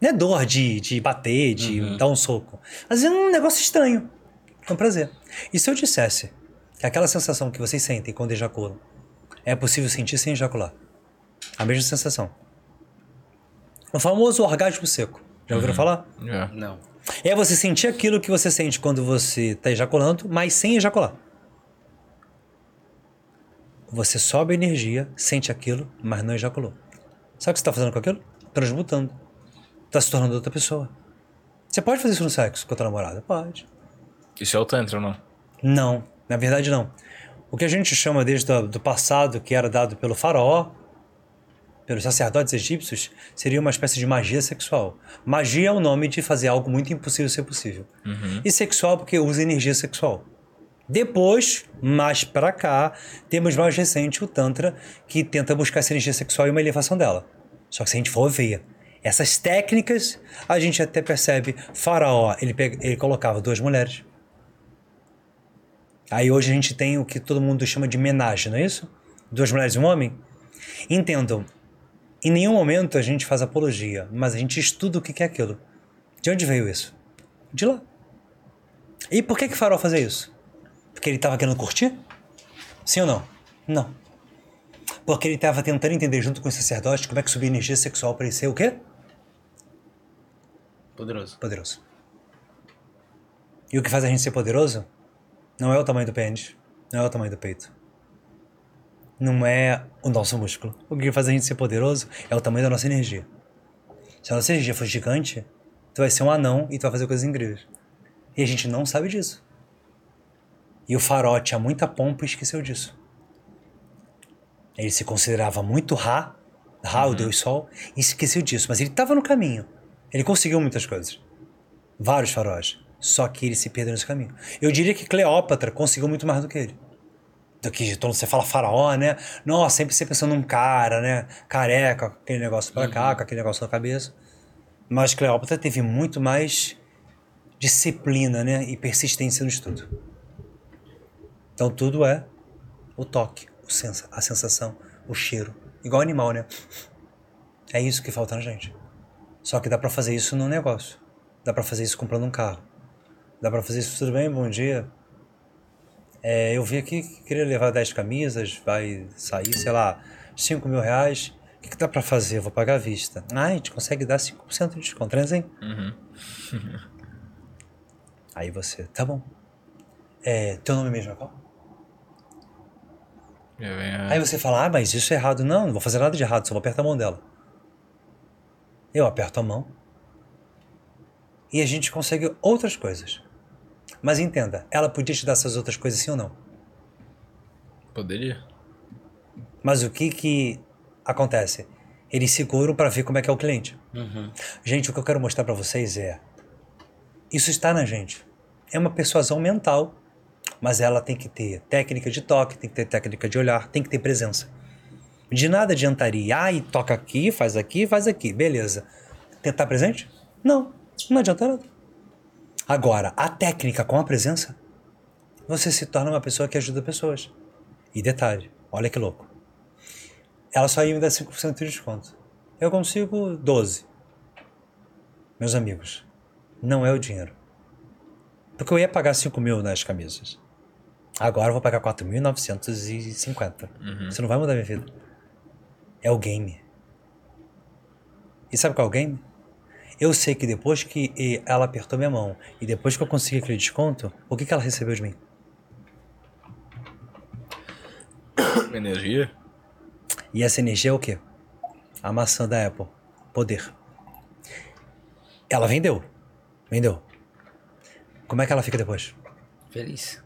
Não é dor de, de bater, de dar um soco. Às vezes é um negócio estranho. Com prazer. E se eu dissesse que aquela sensação que vocês sentem quando ejaculam é possível sentir sem ejacular? A mesma sensação. O famoso orgasmo seco. Já ouviram falar? É. Não. É você sentir aquilo que você sente quando você está ejaculando, mas sem ejacular. Você sobe a energia, sente aquilo, mas não ejaculou. Sabe o que você está fazendo com aquilo? Transmutando. Está se tornando outra pessoa. Você pode fazer isso no sexo com a tua namorada? Pode. Isso é o Tantra, não? Não, na verdade não. O que a gente chama desde o do passado, que era dado pelo faraó, pelos sacerdotes egípcios, seria uma espécie de magia sexual. Magia é o nome de fazer algo muito impossível ser possível. E sexual porque usa energia sexual. Depois, mais pra cá, temos mais recente o Tantra, que tenta buscar essa energia sexual e uma elevação dela. Só que se a gente for ver essas técnicas, a gente até percebe, faraó, ele, pega- ele colocava duas mulheres, Aí hoje a gente tem o que todo mundo chama de menagem, não é isso? Duas mulheres e um homem? Entendam, em nenhum momento a gente faz apologia, mas a gente estuda o que é aquilo. De onde veio isso? De lá. E por que que Farol fazia isso? Porque ele estava querendo curtir? Sim ou não? Não. Porque ele estava tentando entender junto com os sacerdotes como é que subir energia sexual para ele ser o quê? Poderoso. Poderoso. E o que faz a gente ser poderoso não é o tamanho do pênis, não é o tamanho do peito. Não é o nosso músculo. O que faz a gente ser poderoso é o tamanho da nossa energia. Se a nossa energia for gigante, tu vai ser um anão e tu vai fazer coisas incríveis. E a gente não sabe disso. E o farol tinha muita pompa e esqueceu disso. Ele se considerava muito Ra, Ra, o Deus Sol, e esqueceu disso. Mas ele estava no caminho. Ele conseguiu muitas coisas. Vários faróis. Só que ele se perdeu nesse caminho. Eu diria que Cleópatra conseguiu muito mais do que ele. Do que quando você fala faraó, né? Nossa, sempre você pensando num cara, né? Careca, com aquele negócio pra cá, com aquele negócio na cabeça. Mas Cleópatra teve muito mais disciplina, né? E persistência no estudo. Então tudo é o toque, o sensa, a sensação, o cheiro. Igual animal, né? É isso que falta na gente. Só que dá pra fazer isso num negócio. Dá pra fazer isso comprando um carro. Dá pra fazer isso, tudo bem? Bom dia. É, eu vi aqui que queria levar 10 camisas, vai sair, sei lá, 5 mil reais. O que, que dá pra fazer? Eu vou pagar à vista. Ah, a gente consegue dar 5% de desconto, 300, hein? Aí você, tá bom. É, teu nome mesmo é qual? Vem a- Aí você fala, ah, mas isso é errado. Não, não vou fazer nada de errado, só vou apertar a mão dela. Eu aperto a mão. E a gente consegue outras coisas. Mas entenda, ela podia te dar essas outras coisas sim ou não? Poderia. Mas o que que acontece? Eles seguram para ver como é que é o cliente. Gente, o que eu quero mostrar para vocês é isso está na gente. É uma persuasão mental, mas ela tem que ter técnica de toque, tem que ter técnica de olhar, tem que ter presença. De nada adiantaria, e toca aqui, faz aqui, faz aqui, beleza. Tentar presente? Não, não adianta nada. Agora, a técnica com a presença, você se torna uma pessoa que ajuda pessoas. E detalhe, olha que louco. Ela só ia me dar 5% de desconto. Eu consigo 12. Meus amigos, não é o dinheiro. Porque eu ia pagar 5 mil nas camisas. Agora eu vou pagar 4.950. Isso não vai mudar minha vida. É o game. E sabe qual é o game? Eu sei que depois que ela apertou minha mão e depois que eu consegui aquele desconto, o que, que ela recebeu de mim? Energia? E essa energia é o quê? A maçã da Apple. Poder. Ela vendeu. Vendeu. Como é que ela fica depois? Feliz.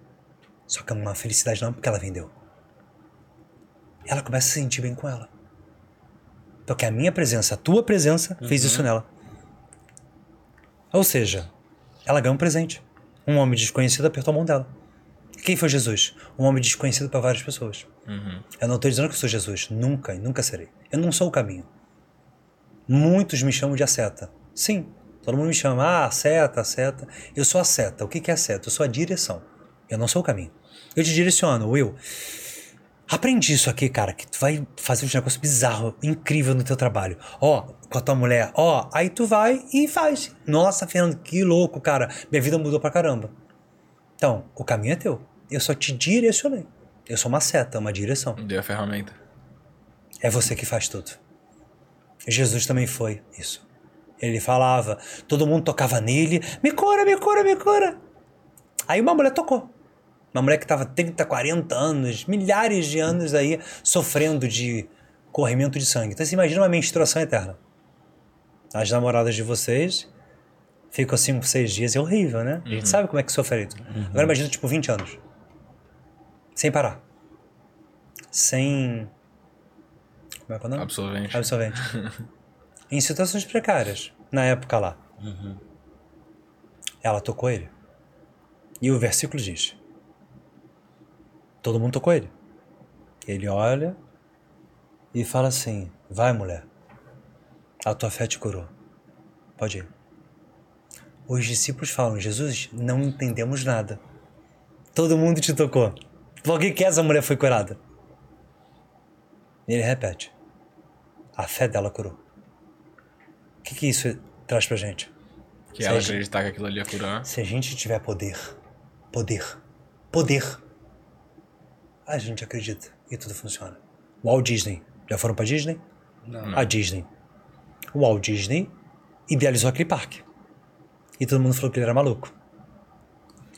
Só que é uma felicidade não porque ela vendeu. Ela começa a se sentir bem com ela. Porque a minha presença, a tua presença, fez isso nela. Ou seja, ela ganhou um presente. Um homem desconhecido apertou a mão dela. Quem foi Jesus? Um homem desconhecido para várias pessoas. Eu não estou dizendo que eu sou Jesus. Nunca e nunca serei. Eu não sou o caminho. Muitos me chamam de a seta. Sim, todo mundo me chama, ah, a seta. Eu sou a seta. O que que é a seta? Eu sou a direção. Eu não sou o caminho. Eu te direciono, Will. Aprende isso aqui, cara, que tu vai fazer um negócio bizarro, incrível no teu trabalho. Ó, com a tua mulher, ó, aí tu vai e faz. Nossa, Fernando, que louco, cara. Minha vida mudou pra caramba. Então, o caminho é teu. Eu só te direcionei. Eu sou uma seta, uma direção. Deu a ferramenta. É você que faz tudo. Jesus também foi isso. Ele falava, todo mundo tocava nele, me cura, me cura, me cura. Aí uma mulher tocou. Uma mulher que estava 30, 40 anos, milhares de anos aí, sofrendo de corrimento de sangue. Então você imagina uma menstruação eterna. As namoradas de vocês ficam 5, 6 dias, é horrível, né? A gente sabe como é que sofre isso. Agora imagina, tipo, 20 anos. Sem parar. Sem... Como é que é o nome? Absolvente. Absolvente. em situações precárias, na época lá. Ela tocou ele. E o versículo diz: Todo mundo tocou ele. Ele olha e fala assim: Vai, mulher. A tua fé te curou. Pode ir. Os discípulos falam: Jesus, não entendemos nada. Todo mundo te tocou. Por que, que essa mulher foi curada? Ele repete: A fé dela curou. O que, que isso traz pra gente? Que ela Seja- acreditar que aquilo ali ia curar. Se a gente tiver poder, poder, poder, a gente acredita e tudo funciona. Walt Disney. Já foram pra Disney? Não. A Disney. O Walt Disney idealizou aquele parque. E todo mundo falou que ele era maluco.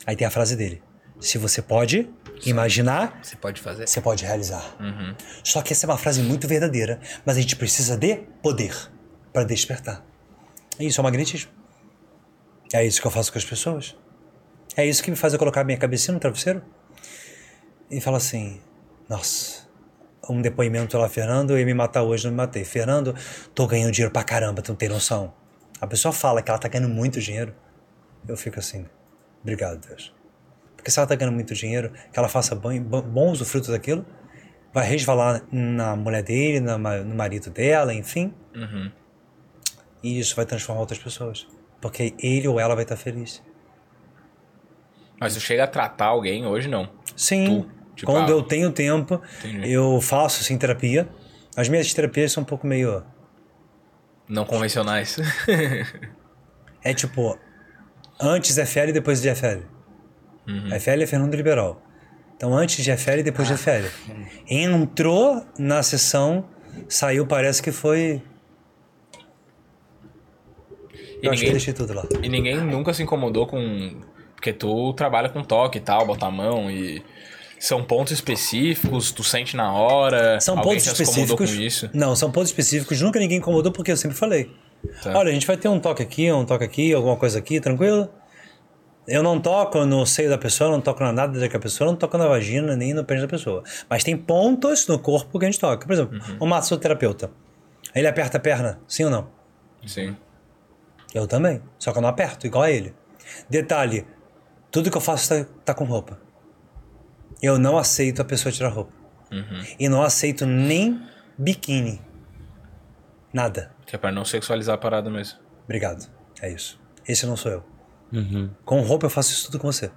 Aí tem a frase dele. Se você pode imaginar, Você pode fazer? você pode realizar. Só que essa é uma frase muito verdadeira, mas a gente precisa de poder para despertar. É isso, é o magnetismo. É isso que eu faço com as pessoas. É isso que me faz eu colocar minha cabecinha no travesseiro e falar assim: nossa, um depoimento lá, Fernando, eu ia me matar hoje, não me matei. Fernando, tô ganhando dinheiro pra caramba, tu não tem noção. A pessoa fala que ela tá ganhando muito dinheiro. Eu fico assim: obrigado, Deus. Porque se ela tá ganhando muito dinheiro, que ela faça bom, bom, bom usufruto daquilo, vai resvalar na mulher dele, na no marido dela, enfim. E isso vai transformar outras pessoas. Porque ele ou ela vai estar feliz. Mas tu chega a tratar alguém hoje, não. Sim, Tu, tipo, quando ah, eu tenho tempo, entendi. eu faço sim terapia. As minhas terapias são um pouco meio. Não convencionais. É tipo, antes é FL e depois de FL. Uhum. FL é Fernando Liberal. Então antes de FL e depois de FL. Entrou na sessão, saiu, parece que foi. E Eu acho que ninguém, eu deixei tudo lá. e ninguém nunca se incomodou com. Porque tu trabalha com toque e tal, botar a mão e. São pontos específicos, tu sente na hora. São alguém pontos já se incomodou específicos. com isso. Não, são pontos específicos. Nunca ninguém incomodou porque eu sempre falei. Tá. Olha, a gente vai ter um toque aqui, um toque aqui, alguma coisa aqui, tranquilo? Eu não toco no seio da pessoa, não toco na nada da pessoa, não toco na vagina nem no pênis da pessoa. Mas tem pontos no corpo que a gente toca. Por exemplo, Uhum. um massoterapeuta. Ele aperta a perna, sim ou não? Sim. Eu também. Só que eu não aperto, igual a ele. Detalhe: tudo que eu faço tá, tá com roupa. Eu não aceito a pessoa tirar roupa. E não aceito nem biquíni. Nada. Que é pra não sexualizar a parada mesmo. Obrigado. É isso. Esse não sou eu. Com roupa eu faço isso tudo com você.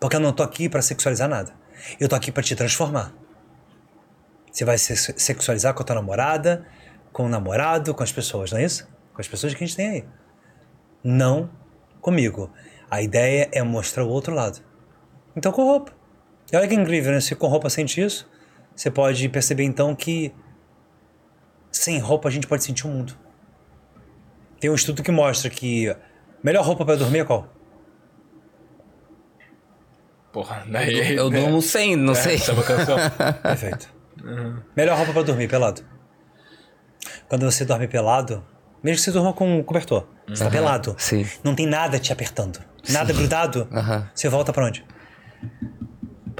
Porque eu não tô aqui pra sexualizar nada. Eu tô aqui pra te transformar. Você vai se sexualizar com a tua namorada, com o namorado, com as pessoas, não é isso? Com as pessoas que a gente tem aí. Não comigo. A ideia é mostrar o outro lado. Então com roupa. E olha que incrível, né? Se com roupa sente isso, você pode perceber então que sem roupa a gente pode sentir o mundo. Tem um estudo que mostra que melhor roupa pra dormir é qual? Porra, daí. Eu durmo sem, não É, sei. samba canção. Perfeito. Melhor roupa pra dormir, pelado. Quando você dorme pelado, mesmo que você durma com um cobertor, você tá pelado. sim. Não tem nada te apertando. Nada grudado. Aham. Você volta pra onde?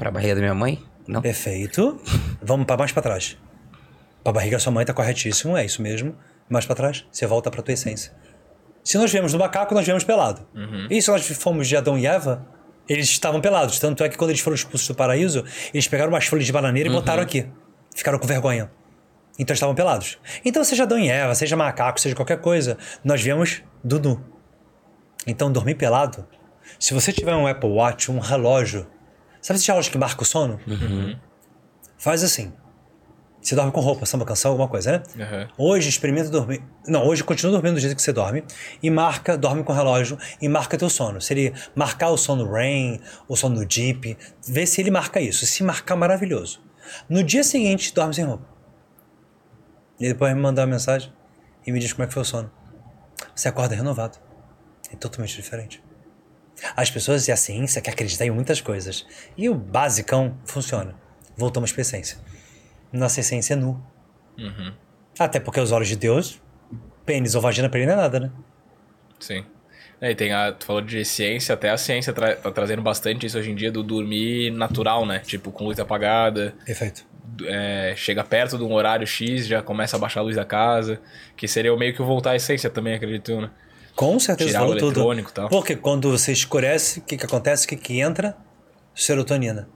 Pra barriga da minha mãe? Não. Perfeito. Vamos para mais pra trás. Pra barriga da sua mãe tá corretíssimo, é isso mesmo. Mais pra trás, você volta pra tua essência. Se nós viemos do macaco, nós viemos pelado. E se nós fomos de Adão e Eva, eles estavam pelados. Tanto é que quando eles foram expulsos do paraíso, eles pegaram umas folhas de bananeira e botaram aqui. Ficaram com vergonha. Então estavam pelados. Então, seja Adão e Eva, seja macaco, seja qualquer coisa, nós viemos do nu. Então, dormir pelado. Se você tiver um Apple Watch, um relógio, sabe esse relógio que marca o sono? Faz assim. Você dorme com roupa, samba canção, alguma coisa, né? Aham. Hoje experimenta dormir. Não, hoje continua dormindo do jeito que você dorme. E marca, dorme com o relógio e marca teu sono. Se ele marcar o sono REM, o sono do Jeep, vê se ele marca isso. Se marcar, maravilhoso. No dia seguinte, dorme sem roupa. E depois me mandar uma mensagem e me diz como é que foi o sono. Você acorda renovado. É totalmente diferente. As pessoas e a ciência quer acreditar em muitas coisas. E o basicão funciona. Voltamos para a essência. Nossa essência é nu. Até porque os olhos de Deus, pênis ou vagina pra ele não é nada, né? Sim. É, e tem a, tu falou de ciência, até a ciência tra- tá trazendo bastante isso hoje em dia do dormir natural, né? Tipo, com luz apagada, Perfeito. é, chega perto de um horário X, já começa a baixar a luz da casa, que seria o meio que o voltar à essência também, acredito, né? Com certeza Tirar falou o tudo. eletrônico e tal. Porque quando você escurece, o que, que acontece? O que, que entra? Serotonina.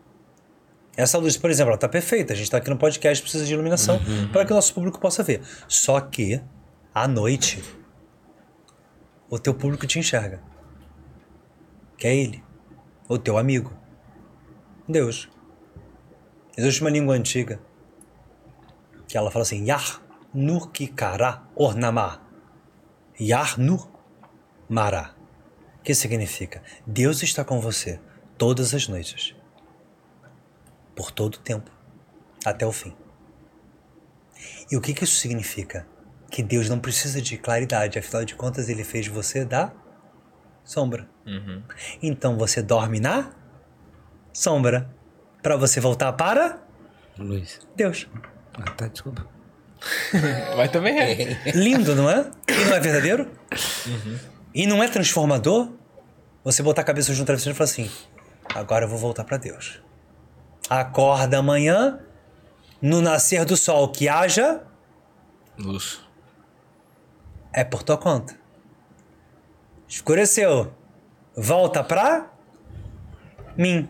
Essa luz, por exemplo, ela tá perfeita. A gente tá aqui no podcast, precisa de iluminação para que o nosso público possa ver. Só que, à noite, o teu público te enxerga. Que é ele. O teu amigo. Deus. Existe uma língua antiga que ela fala assim: Yar nur kikara ornama. Yar nur Mara. Que significa? Deus está com você todas as noites. Por todo o tempo. Até o fim. E o que, que isso significa? Que Deus não precisa de claridade, afinal de contas, ele fez você da sombra. Então você dorme na sombra. Para você voltar para Luiz. Deus. Ah, tá, desculpa. Mas também é. Lindo, não é? E não é verdadeiro? E não é transformador? Você botar a cabeça junto ao travesseiro e falar assim: agora eu vou voltar para Deus. Acorda amanhã, no nascer do sol que haja, Luz. é por tua conta. Escureceu. Volta pra mim.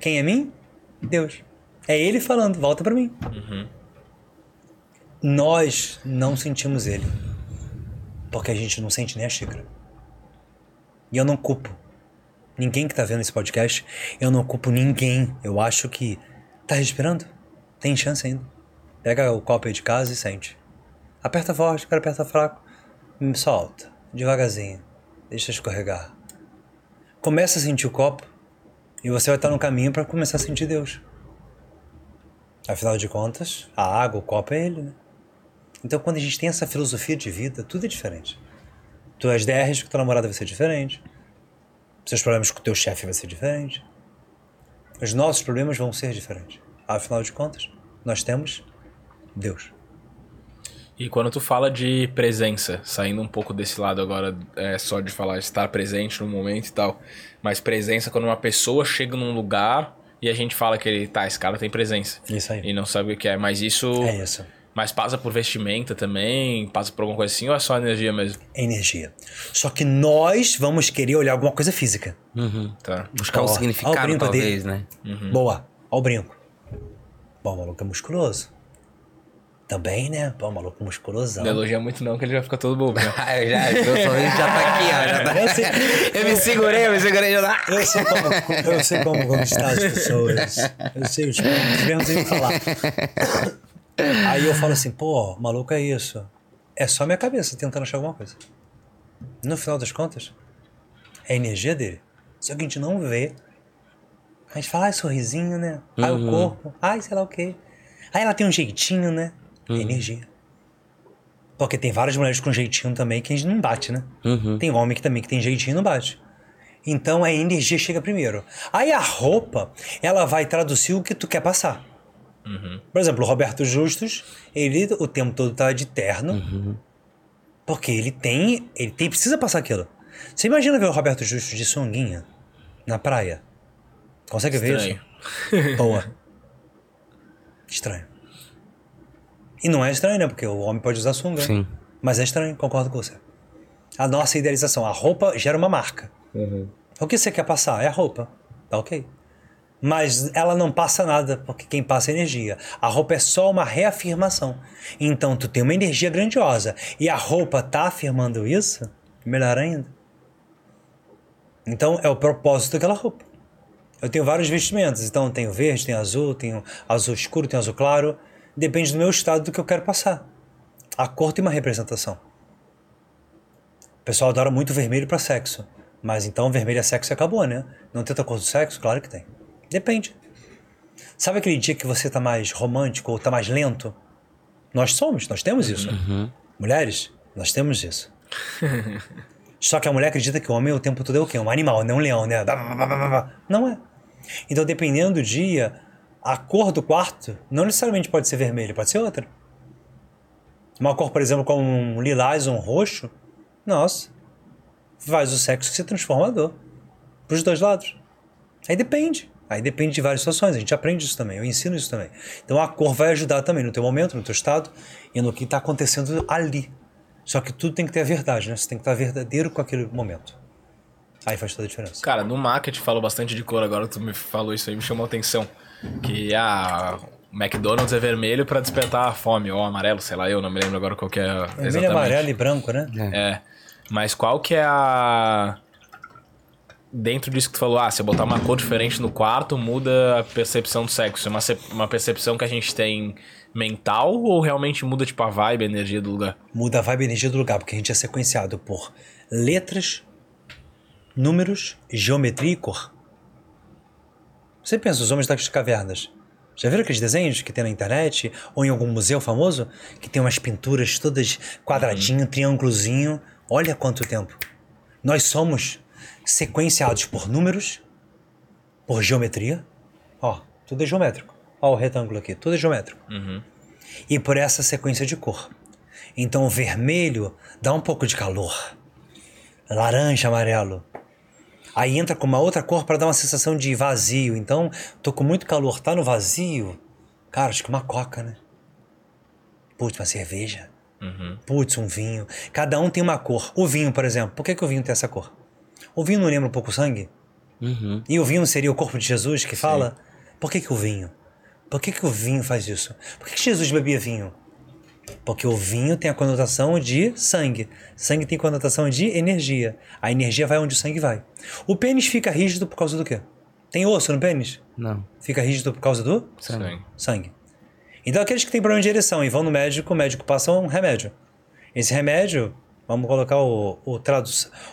Quem é mim? Deus. É ele falando, volta pra mim. Nós não sentimos ele. Porque a gente não sente nem a xícara. E eu não culpo ninguém que tá vendo esse podcast. Eu não culpo ninguém. Eu acho que tá respirando. Tem chance ainda. Pega o copo aí de casa e sente. Aperta forte, cara aperta fraco. Solta. Devagarzinho. Deixa escorregar. Começa a sentir o copo. E você vai estar no caminho para começar a sentir Deus. Afinal de contas, a água, o copo é Ele, né? Então, quando a gente tem essa filosofia de vida, tudo é diferente. Tuas DRs com tua namorada vai ser diferente. Seus problemas com o teu chefe vai ser diferente. Os nossos problemas vão ser diferentes. Afinal de contas, nós temos Deus. E quando tu fala de presença, saindo um pouco desse lado agora, é só de falar estar presente no momento e tal, mas presença quando uma pessoa chega num lugar e a gente fala que ele, tá, esse cara tem presença. Isso aí. E não sabe o que é, mas isso. É isso. Mas passa por vestimenta também, passa por alguma coisa assim, ou é só energia mesmo? É energia. Só que nós vamos querer olhar alguma coisa física. Tá. Buscar Ó, um ó o significado, brinco talvez, dele. né? Boa. Ó o brinco. Bom, o maluco é musculoso. Também, né? Pô, o maluco musculosão. Não elogia muito não, que ele já fica todo bobo. Ah, eu já, meu sorriso já tá aqui, ó. Já tá... Eu sei, Eu me segurei, eu me segurei já tá. eu sei como, eu sei como conquistar as pessoas. Eu sei os pontos, mesmo sem falar. Aí eu falo assim, pô, maluco é isso. É só minha cabeça tentando achar alguma coisa. No final das contas, é a energia dele. Só que a gente não vê. A gente fala, ai, sorrisinho, né? Ai, o corpo. Ai, sei lá o quê. Ai, ela tem um jeitinho, né? É energia. Porque tem várias mulheres com jeitinho também que a gente não bate, né? Tem homem que também que tem jeitinho e não bate. Então a energia chega primeiro. Aí a roupa, ela vai traduzir o que tu quer passar. Por exemplo, o Roberto Justus, ele o tempo todo tá de terno. Porque ele tem, ele tem, precisa passar aquilo. Você imagina ver o Roberto Justus de sunguinha na praia? Consegue ver Estranho. isso? Boa. Estranho. E não é estranho, né? Porque o homem pode usar sunga. Sim. Mas é estranho, concordo com você. A nossa idealização, a roupa gera uma marca. O que você quer passar? É a roupa. Tá ok. Mas ela não passa nada, porque quem passa é energia. A roupa é só uma reafirmação. Então, tu tem uma energia grandiosa e a roupa tá afirmando isso, melhor ainda. Então, é o propósito daquela roupa. Eu tenho vários vestimentos, então tenho verde, tenho azul, tenho azul escuro, tenho azul claro. Depende do meu estado do que eu quero passar. A cor tem uma representação. O pessoal adora muito vermelho para sexo. Mas então vermelho é sexo e acabou, né? Não tem outra cor do sexo? Claro que tem. Depende. Sabe aquele dia que você tá mais romântico ou tá mais lento? Nós somos, nós temos isso. Mulheres, nós temos isso. Só que a mulher acredita que o homem o tempo todo é o quê? Um animal, não um leão, né? Não é. Então, dependendo do dia, a cor do quarto não necessariamente pode ser vermelho, pode ser outra. Uma cor, por exemplo, como um lilás ou um roxo, nossa, faz o sexo ser transformador. Para os dois lados. Aí depende. Aí depende de várias situações. A gente aprende isso também. Eu ensino isso também. Então a cor vai ajudar também no teu momento, no teu estado e no que está acontecendo ali. Só que tudo tem que ter a verdade, né? Você tem que estar verdadeiro com aquele momento. Aí faz toda a diferença. Cara, no marketing falou bastante de cor, agora tu me falou isso aí, me chamou a atenção. Que a McDonald's é vermelho pra despertar a fome, ou amarelo, sei lá, eu não me lembro agora qual que é Vermelho, exatamente. amarelo e branco, né? É. Mas qual que é a. Dentro disso que tu falou, ah, se eu botar uma cor diferente no quarto, muda a percepção do sexo. É uma, uma percepção que a gente tem mental ou realmente muda, tipo, a vibe, a energia do lugar? Muda a vibe e a energia do lugar, porque a gente é sequenciado por letras, números, geometria e cor. Você pensa, os homens das cavernas. Já viram aqueles desenhos que tem na internet? Ou em algum museu famoso? Que tem umas pinturas todas quadradinho, triângulozinho. Olha quanto tempo. Nós somos sequenciados por números, por geometria. Ó, tudo é geométrico. Ó o retângulo aqui, tudo é geométrico. E por essa sequência de cor. Então o vermelho dá um pouco de calor. Laranja, amarelo. Aí entra com uma outra cor para dar uma sensação de vazio. Então, tô com muito calor, tá no vazio. Cara, acho que uma coca, né? Putz, uma cerveja. Putz, um vinho. Cada um tem uma cor. O vinho, por exemplo, por que, que o vinho tem essa cor? O vinho não lembra um pouco o sangue? E o vinho seria o corpo de Jesus que fala? Por que, que o vinho? Por que, que o vinho faz isso? Por que, que Jesus bebia vinho? Porque o vinho tem a conotação de sangue. Sangue tem conotação de energia. A energia vai onde o sangue vai. O pênis fica rígido por causa do quê? Tem osso no pênis? Não. Fica rígido por causa do Sim. sangue. Então aqueles que têm problema de ereção e vão no médico, o médico passa um remédio. Esse remédio Vamos colocar o, o, tradu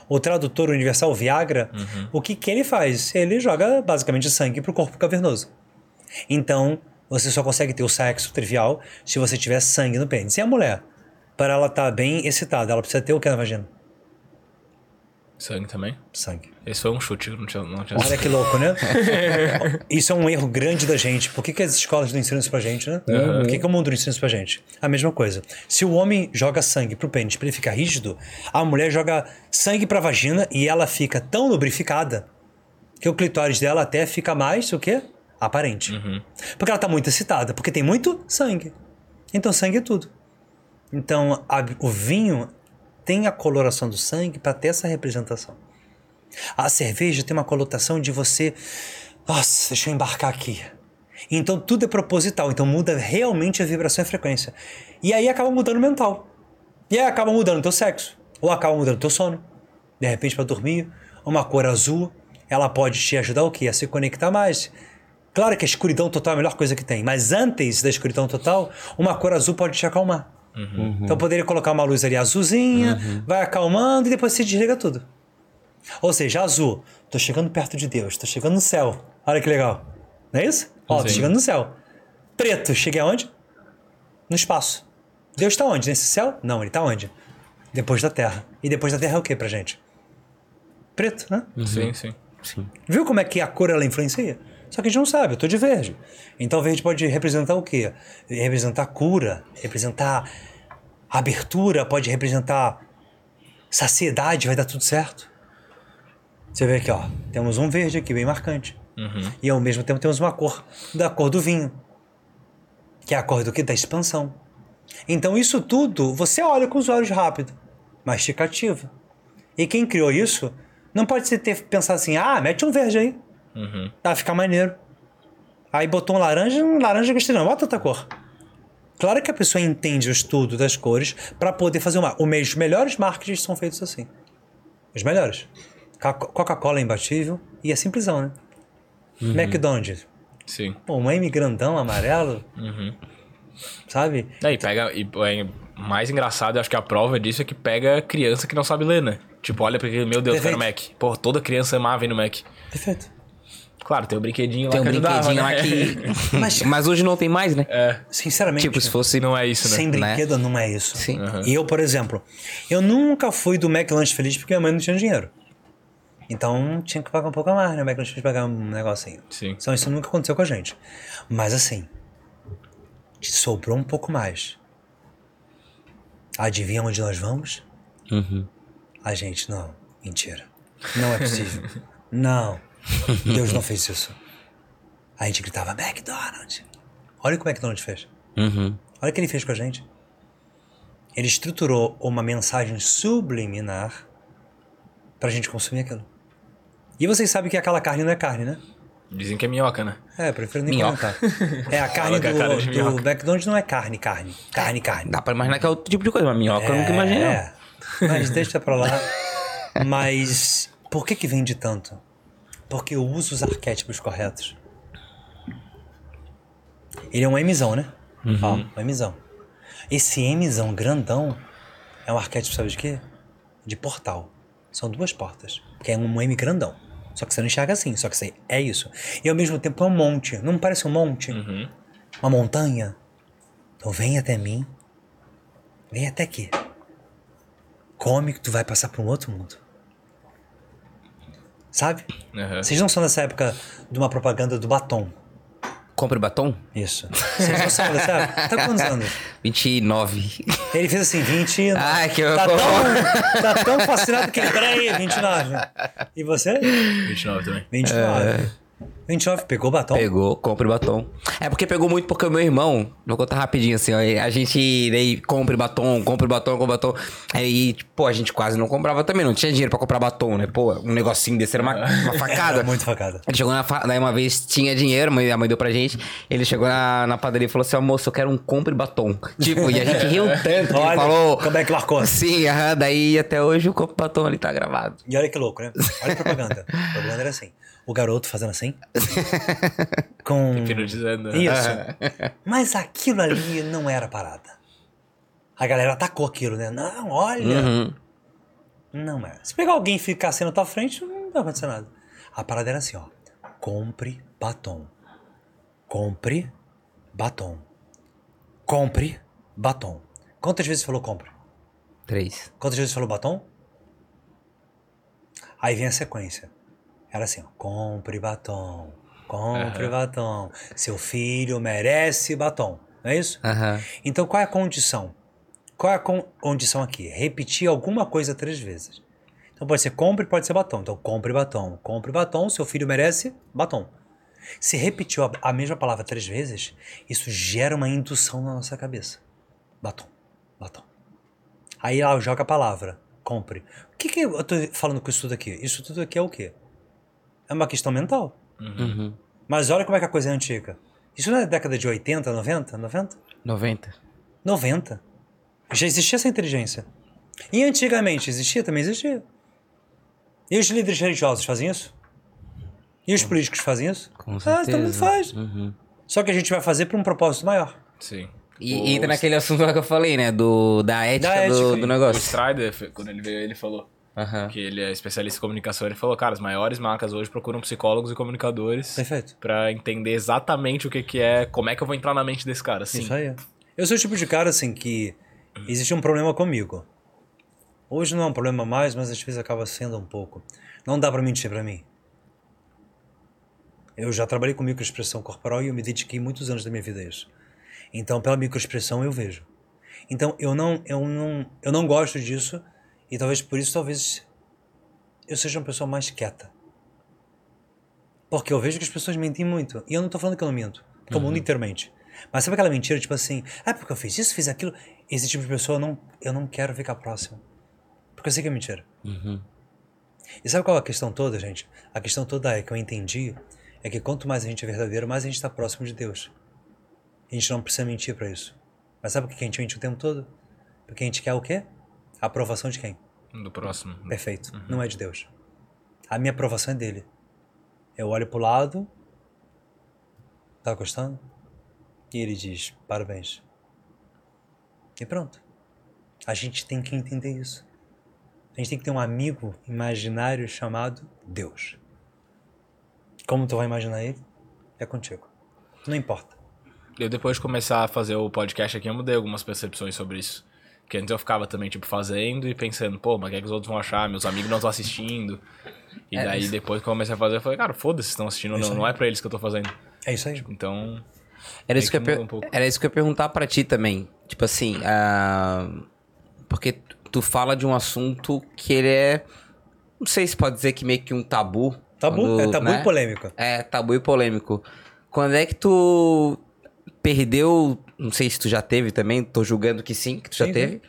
o tradutor universal, Viagra. O que, que ele faz? Ele joga basicamente sangue pro corpo cavernoso. Então, você só consegue ter o sexo trivial se você tiver sangue no pênis. E a mulher? Para ela estar bem excitada, ela precisa ter o que na vagina? Sangue também? Sangue. Esse foi um chute, não tinha. Não tinha... Olha que louco, né? isso é um erro grande da gente. Por que, que as escolas não ensinam isso pra gente, né? Por que, que o mundo não ensina isso pra gente? A mesma coisa. Se o homem joga sangue pro pênis pra ele ficar rígido, a mulher joga sangue pra vagina e ela fica tão lubrificada que o clitóris dela até fica mais, o quê? Aparente. Porque ela tá muito excitada, porque tem muito sangue. Então sangue é tudo. Então a- o vinho tem a coloração do sangue para ter essa representação. A cerveja tem uma conotação de você. Nossa, deixa eu embarcar aqui. Então tudo é proposital, então muda realmente a vibração e a frequência. E aí acaba mudando o mental. E aí acaba mudando o teu sexo. Ou acaba mudando o teu sono. De repente, para dormir, uma cor azul, ela pode te ajudar o quê? A se conectar mais. Claro que a escuridão total é a melhor coisa que tem, mas antes da escuridão total, uma cor azul pode te acalmar. Então poderia colocar uma luz ali azulzinha, vai acalmando e depois se desliga tudo. Ou seja, azul, tô chegando perto de Deus, tô chegando no céu. Olha que legal. Não é isso? Ó, tô Sim. chegando no céu. Preto, cheguei aonde? No espaço. Deus está onde? Nesse céu? Não, ele tá onde? Depois da Terra. E depois da Terra é o que pra gente? Preto, né? Sim, sim. Viu como é que a cor ela influencia? Só que a gente não sabe, eu tô de verde. Então verde pode representar o quê? Representar cura, representar abertura, pode representar saciedade, vai dar tudo certo. Você vê aqui, ó, temos um verde aqui bem marcante. E ao mesmo tempo temos uma cor, da cor do vinho. Que é a cor do quê? Da expansão. Então isso tudo, você olha com os olhos rápido, mas te cativa. E quem criou isso, não pode se ter pensado assim, ah, mete um verde aí. Tá, fica maneiro. Aí botou um laranja, um laranja gostei não, bota outra cor. Claro que a pessoa entende o estudo das cores para poder fazer uma. Os melhores marketing são feitos assim. Os melhores. Ca- Coca-Cola é imbatível e é simplesão, né? McDonald's. Sim. Pô, um M grandão, amarelo. Sabe? Aí pega. E é mais engraçado, eu acho que a prova disso é que pega criança que não sabe ler, né? Tipo, olha pra aquele, meu Deus, eu quero Mac. Pô, toda criança amava ir no Mac. Perfeito. Claro, tem o brinquedinho Tem lá um que ajudava, brinquedinho né? lá que. Mas- Mas hoje não tem mais, né? É, Sinceramente. Tipo, se fosse. não é isso, né? Sem Né? brinquedo não é isso. Sim. E eu, por exemplo, eu nunca fui do McLanche Feliz porque minha mãe não tinha dinheiro. Então tinha que pagar um pouco a mais, né? O McLanche Feliz pagar um negocinho. Sim. Então isso nunca aconteceu com a gente. Mas assim, te sobrou um pouco mais. Adivinha onde nós vamos? Uhum. A gente, não. Mentira. Não é possível. não. Deus não fez isso. A gente gritava, McDonald's. Olha o que o McDonald's fez. Uhum. Olha o que ele fez com a gente. Ele estruturou uma mensagem subliminar pra gente consumir aquilo. E vocês sabem que aquela carne não é carne, né? Dizem que é minhoca, né? É, prefiro nem Minhoca. comentar. É, a carne é do, cara do. McDonald's não é carne, carne. Carne, carne. Dá pra imaginar que é outro tipo de coisa, mas minhoca eu nunca imaginei. não. É, mas deixa pra lá. Mas por que que vende tanto? Porque eu uso os arquétipos corretos. Ele é um Mzão, né? Ó, um Mzão. Esse Mzão grandão é um arquétipo, sabe de quê? De portal. São duas portas. Que é um M grandão. Só que você não enxerga assim, só que você é isso. E ao mesmo tempo é um monte. Não parece um monte? Uma montanha? Então vem até mim. Vem até aqui. Come que tu vai passar para um outro mundo. Sabe? Aham. Vocês não são dessa época de uma propaganda do batom. Compre batom? Isso. Vocês não são dessa época? Tá quantos anos? 29. Ele fez assim, 20. Ai, que tá, horror. tão, tá tão fascinado que ele. Peraí, 29. E você? 29 também. 29. 29, pegou batom? Pegou, compre batom. É porque pegou muito porque o meu irmão, vou contar rapidinho assim, ó, a gente daí compre batom, compre batom, compre batom. Aí, pô, a gente quase não comprava também, não tinha dinheiro pra comprar batom, né? Pô, um negocinho desse era uma, uma facada. Muito facada. Ele chegou na fa... daí uma vez tinha dinheiro, a mãe deu pra gente. Ele chegou na, na padaria e falou assim: "Almoço, eu quero um compre batom". Tipo, e a gente riu tanto. Olha falou. como é que marcou. Sim, aham, daí até hoje o compre batom ali tá gravado. E olha que louco, né? Olha a propaganda. A propaganda era assim. O garoto fazendo assim. com. Hipnotizando. Isso. Mas aquilo ali não era parada. A galera atacou aquilo, né? Não, olha. Uhum. Não, é. Se pegar alguém e ficar assim na tua frente, não vai acontecer nada. A parada era assim, ó. Compre batom. Compre batom. Compre batom. Quantas vezes falou compre? Três. Quantas vezes falou batom? Aí vem a sequência. Era assim, ó. Compre batom. Compre batom. Seu filho merece batom. Não é isso? Aham. Então qual é a condição? Qual é a con- condição aqui? Repetir alguma coisa três vezes. Então pode ser compre, pode ser batom. Então compre batom. Compre batom, seu filho merece batom. Se repetiu a, a mesma palavra três vezes, isso gera uma indução na nossa cabeça. Batom, batom. Aí ela joga a palavra, compre. O que, que eu tô falando com isso tudo aqui? Isso tudo aqui é o quê? É uma questão mental. Uhum. Mas olha como é que a coisa é antiga. Isso não é década de 80, 90, 90? 90. 90. Já existia essa inteligência. E antigamente existia? Também existia. E os líderes religiosos fazem isso? E os políticos fazem isso? Com Ah, certeza. também faz. Uhum. Só que a gente vai fazer para um propósito maior. Sim. E O- entra naquele assunto lá que eu falei, né? Do, da ética, Da do, ética. do O negócio. Strider, fe- quando ele veio, ele falou Aham. que ele é especialista em comunicação. Ele falou, cara, as maiores marcas hoje procuram psicólogos e comunicadores Perfeito. pra entender exatamente o que que é, como é que eu vou entrar na mente desse cara. Sim. Isso aí. Eu sou o tipo de cara, assim, que existe um problema comigo. Hoje não é um problema mais, mas às vezes acaba sendo um pouco. Não dá pra mentir pra mim. Eu já trabalhei com microexpressão corporal e eu me dediquei muitos anos da minha vida a isso. Então, pela microexpressão eu vejo. Então, eu não, eu não, eu não gosto disso e talvez por isso, talvez eu seja uma pessoa mais quieta. Porque eu vejo que as pessoas mentem muito. E eu não tô falando que eu não minto. Porque o mundo inteiramente. Mas sabe aquela mentira, tipo assim, ah, porque eu fiz isso, fiz aquilo. Esse tipo de pessoa eu não, eu não quero ficar próximo. Porque eu sei que é mentira. Uhum. E sabe qual é a questão toda, gente? A questão toda é que eu entendi é que quanto mais a gente é verdadeiro, mais a gente está próximo de Deus. A gente não precisa mentir para isso. Mas sabe por que a gente mente o tempo todo? Porque a gente quer o quê? A aprovação de quem? Do próximo. Perfeito. Não é de Deus. A minha aprovação é dele. Eu olho pro lado. Tá gostando? E ele diz: parabéns. E pronto. A gente tem que entender isso. A gente tem que ter um amigo imaginário chamado Deus. Como tu vai imaginar ele? É contigo. Não importa. Eu depois de começar a fazer o podcast aqui, eu mudei algumas percepções sobre isso. Que antes eu ficava também, tipo, fazendo e pensando, pô, mas o que, é que os outros vão achar? Meus amigos não estão assistindo. E É, daí, isso- depois que eu comecei a fazer, eu falei, cara, foda-se, estão assistindo, isso não, aí. não é pra eles que eu tô fazendo. É isso aí. Então, Era isso, que eu per- um pouco. Era isso que eu ia perguntar pra ti também. Tipo assim, ah, porque tu fala de um assunto que ele é. Não sei se pode dizer que meio que um tabu. Tabu? quando, é tabu né? e polêmica. É, tabu e polêmico. Quando é que tu perdeu. Não sei se tu já teve também, tô julgando que sim, que tu já Sim, teve.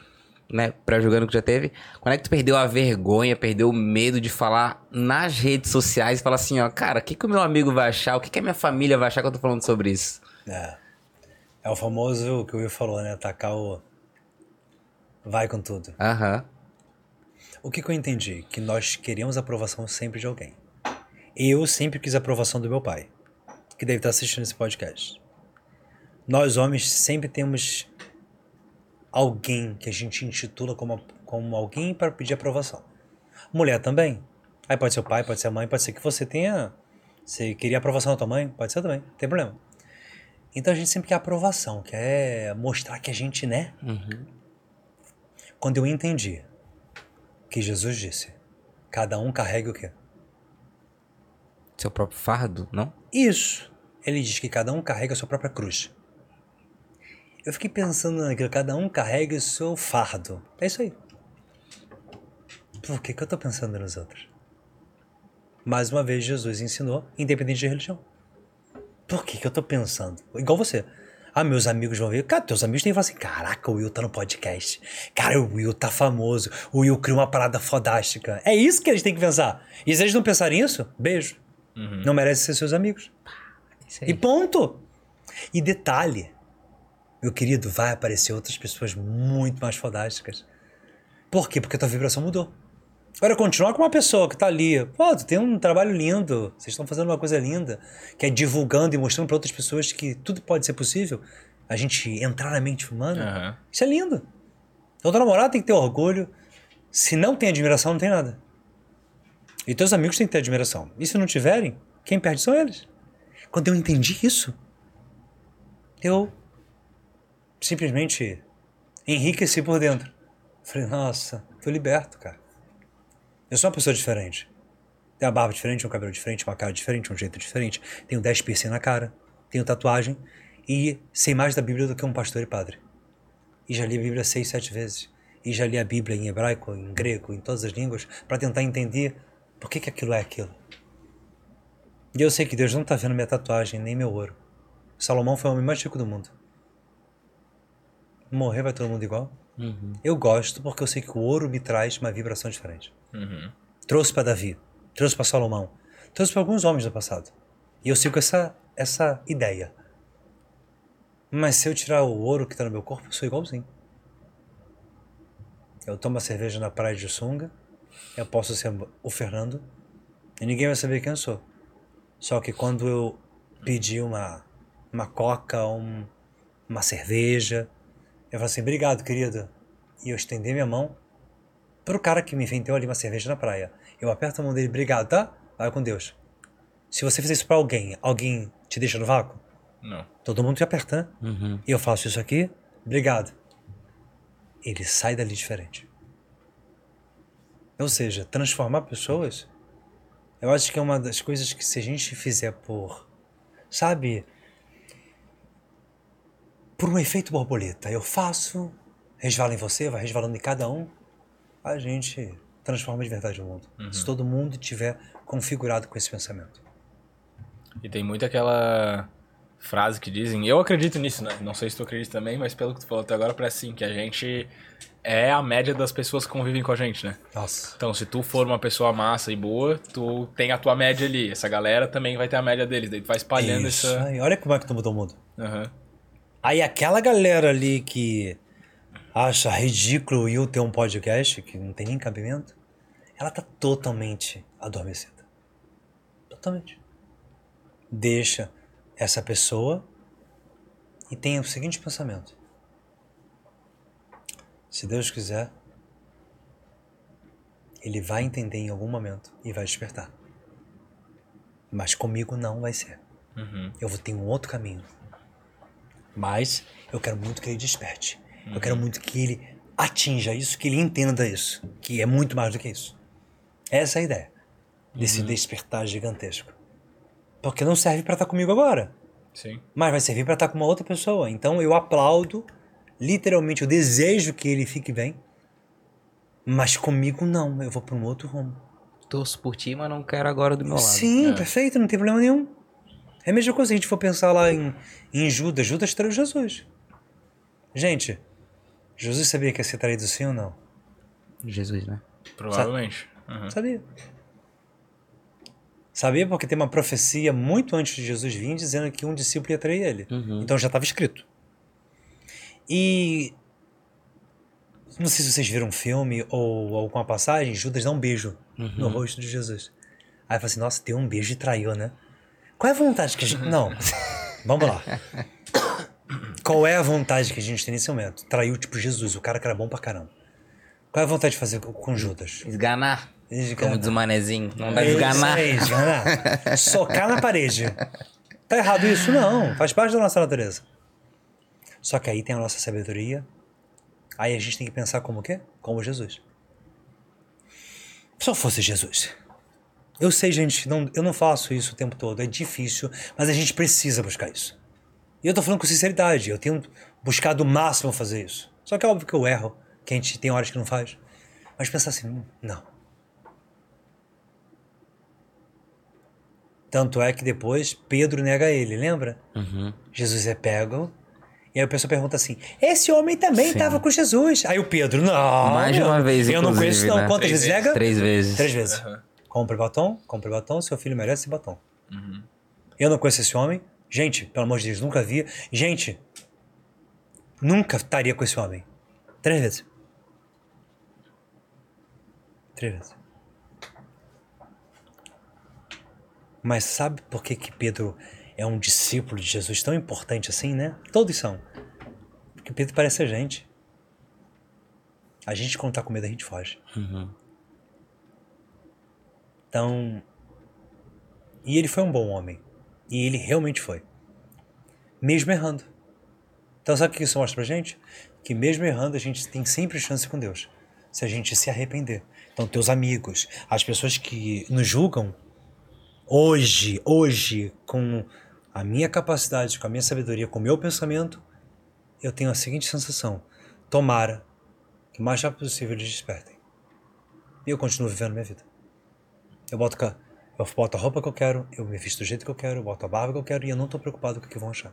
Né? Pré-julgando que já teve. Quando é que tu perdeu a vergonha, perdeu o medo de falar nas redes sociais e falar assim, ó, cara, o que, que o meu amigo vai achar? O que, que a minha família vai achar que eu tô falando sobre isso? É. É o famoso que o Will falou, né? Atacar o. Vai com tudo. Aham. O que, que eu entendi? Que nós queríamos aprovação sempre de alguém. Eu sempre quis a aprovação do meu pai, que deve estar assistindo esse podcast. Nós homens sempre temos alguém que a gente intitula como, como alguém para pedir aprovação. Mulher também. Aí pode ser o pai, pode ser a mãe, pode ser que você tenha. Você queria aprovação da tua mãe, pode ser também, não tem problema. Então a gente sempre quer aprovação, quer mostrar que a gente, né? Quando eu entendi que Jesus disse, cada um carrega o quê? Seu próprio fardo, não? Isso. Ele diz que cada um carrega a sua própria cruz. Eu fiquei pensando naquilo, cada um carrega o seu fardo. É isso aí. Por que, que eu tô pensando nos outros? Mais uma vez, Jesus ensinou, independente de religião. Por que, que eu tô pensando? Igual você. Ah, meus amigos vão ver. Cara, teus amigos têm que falar assim: caraca, o Will tá no podcast. Cara, o Will tá famoso. O Will criou uma parada fodástica. É isso que eles têm que pensar. E se eles não pensarem isso, beijo. Não merecem ser seus amigos. E ponto. E detalhe, meu querido, vai aparecer outras pessoas muito mais fodásticas. Por quê? Porque a tua vibração mudou. Agora, continuar com uma pessoa que tá ali, pô, tu tem um trabalho lindo, vocês estão fazendo uma coisa linda, que é divulgando e mostrando para outras pessoas que tudo pode ser possível. A gente entrar na mente humana, Aham. isso é lindo. Então, teu namorado tem que ter orgulho. Se não tem admiração, não tem nada. E teus amigos têm que ter admiração. E se não tiverem, quem perde são eles. Quando eu entendi isso, eu simplesmente enriqueci por dentro. Falei, nossa, fui liberto, cara. Eu sou uma pessoa diferente. Tenho a barba diferente, um cabelo diferente, uma cara diferente, um jeito diferente. Tenho 10 piercing na cara, tenho tatuagem e sei mais da Bíblia do que um pastor e padre. E já li a Bíblia seis, sete vezes. E já li a Bíblia em hebraico, em grego, em todas as línguas, para tentar entender por que, que aquilo é aquilo. E eu sei que Deus não está vendo minha tatuagem, nem meu ouro. Salomão foi o homem mais rico do mundo. Morrer vai todo mundo igual? Eu gosto porque eu sei que o ouro me traz uma vibração diferente. Trouxe para Davi, trouxe para Salomão, trouxe para alguns homens do passado. E eu sigo essa, essa ideia. Mas se eu tirar o ouro que está no meu corpo, eu sou igualzinho. Eu tomo a cerveja na praia de sunga, eu posso ser o Fernando, e ninguém vai saber quem eu sou. Só que quando eu pedir uma, uma coca, um, uma cerveja, eu falo assim, obrigado, querido. E eu estender minha mão pro cara que me vendeu ali uma cerveja na praia. Eu aperto a mão dele, obrigado, tá? Vai com Deus. Se você fizer isso pra alguém, alguém te deixa no vácuo? Não. Todo mundo te aperta, né? E eu faço isso aqui, obrigado. Ele sai dali diferente. Ou seja, transformar pessoas, eu acho que é uma das coisas que se a gente fizer por, sabe, por um efeito borboleta, eu faço, resvala em você, vai resvalando em cada um, a gente transforma de verdade o mundo. Se todo mundo tiver configurado com esse pensamento. E tem muito aquela frase que dizem, eu acredito nisso, né? Não sei se tu acredita também, mas pelo que tu falou até agora, parece sim, que a gente é a média das pessoas que convivem com a gente, né? Nossa. Então, se tu for uma pessoa massa e boa, tu tem a tua média ali. Essa galera também vai ter a média deles. Daí tu vai espalhando Isso essa. Olha como é que tu mudou o mundo. Aham. Aí aquela galera ali que acha ridículo eu ter um podcast que não tem nem cabimento, ela tá totalmente adormecida. Totalmente. Deixa essa pessoa e tenha o seguinte pensamento. Se Deus quiser, ele vai entender em algum momento e vai despertar. Mas comigo não vai ser. Eu vou ter um outro caminho. Mas eu quero muito que ele desperte. Eu quero muito que ele atinja isso, que ele entenda isso. Que é muito mais do que isso. Essa é a ideia. Desse despertar gigantesco. Porque não serve para estar comigo agora. Sim. Mas vai servir para estar com uma outra pessoa. Então eu aplaudo, literalmente, eu desejo que ele fique bem. Mas comigo não. Eu vou para um outro rumo. Torço por ti, mas não quero agora do meu lado. Sim, perfeito, não tem problema nenhum. É a mesma coisa se a gente for pensar lá em, em Judas. Judas traiu Jesus. Gente, Jesus sabia que ia ser traído sim ou não? Jesus, né? Provavelmente. Aham. Sabia. Sabia porque tem uma profecia muito antes de Jesus vir dizendo que um discípulo ia trair ele. Então já estava escrito. E não sei se vocês viram um filme ou alguma passagem, Judas dá um beijo no rosto de Jesus. Aí fala assim, nossa, deu um beijo e traiu, né? Qual é a vontade que a gente... Não, vamos lá. Qual é a vontade que a gente tem nesse momento? Traiu, tipo, Jesus, o cara que era bom pra caramba. Qual é a vontade de fazer com- Judas? Esganar. Esganar. Como diz o manezinho. Não dá É esganar. aí, esganar. Socar na parede. Tá errado isso? Não. Faz parte da nossa natureza. Só que aí tem a nossa sabedoria. Aí a gente tem que pensar como o quê? Como Jesus. Se eu fosse Jesus. Eu sei, gente, não, eu não faço isso o tempo todo. É difícil, mas a gente precisa buscar isso. E eu tô falando com sinceridade. Eu tenho buscado o máximo fazer isso. Só que é óbvio que eu erro. Que a gente tem horas que não faz. Mas pensar assim, não. Tanto é que depois Pedro nega ele, lembra? Jesus é pego. E aí a pessoa pergunta assim: Esse homem também estava com Jesus. Aí o Pedro, não. Mais de meu, uma vez, Eu não conheço, não. né? Quantas Três vezes vezes. nega? Três vezes. Três vezes. Compre batom, compre batom, seu filho merece esse batom. Eu não conheço esse homem. Gente, pelo amor de Deus, nunca vi. Gente, nunca estaria com esse homem. Três vezes. Três vezes. Mas sabe por que, que Pedro é um discípulo de Jesus tão importante assim, né? Todos são. Porque Pedro parece a gente. A gente, quando tá com medo, a gente foge. Então. E ele foi um bom homem. E ele realmente foi. Mesmo errando. Então, sabe o que isso mostra pra gente? Que mesmo errando, a gente tem sempre chance com Deus. Se a gente se arrepender. Então, teus amigos, as pessoas que nos julgam, hoje, hoje, com a minha capacidade, com a minha sabedoria, com o meu pensamento, eu tenho a seguinte sensação: tomara que o mais rápido possível eles despertem. E eu continuo vivendo minha vida. Eu boto, ca- eu boto a roupa que eu quero, eu me visto do jeito que eu quero, eu boto a barba que eu quero e eu não tô preocupado com o que vão achar.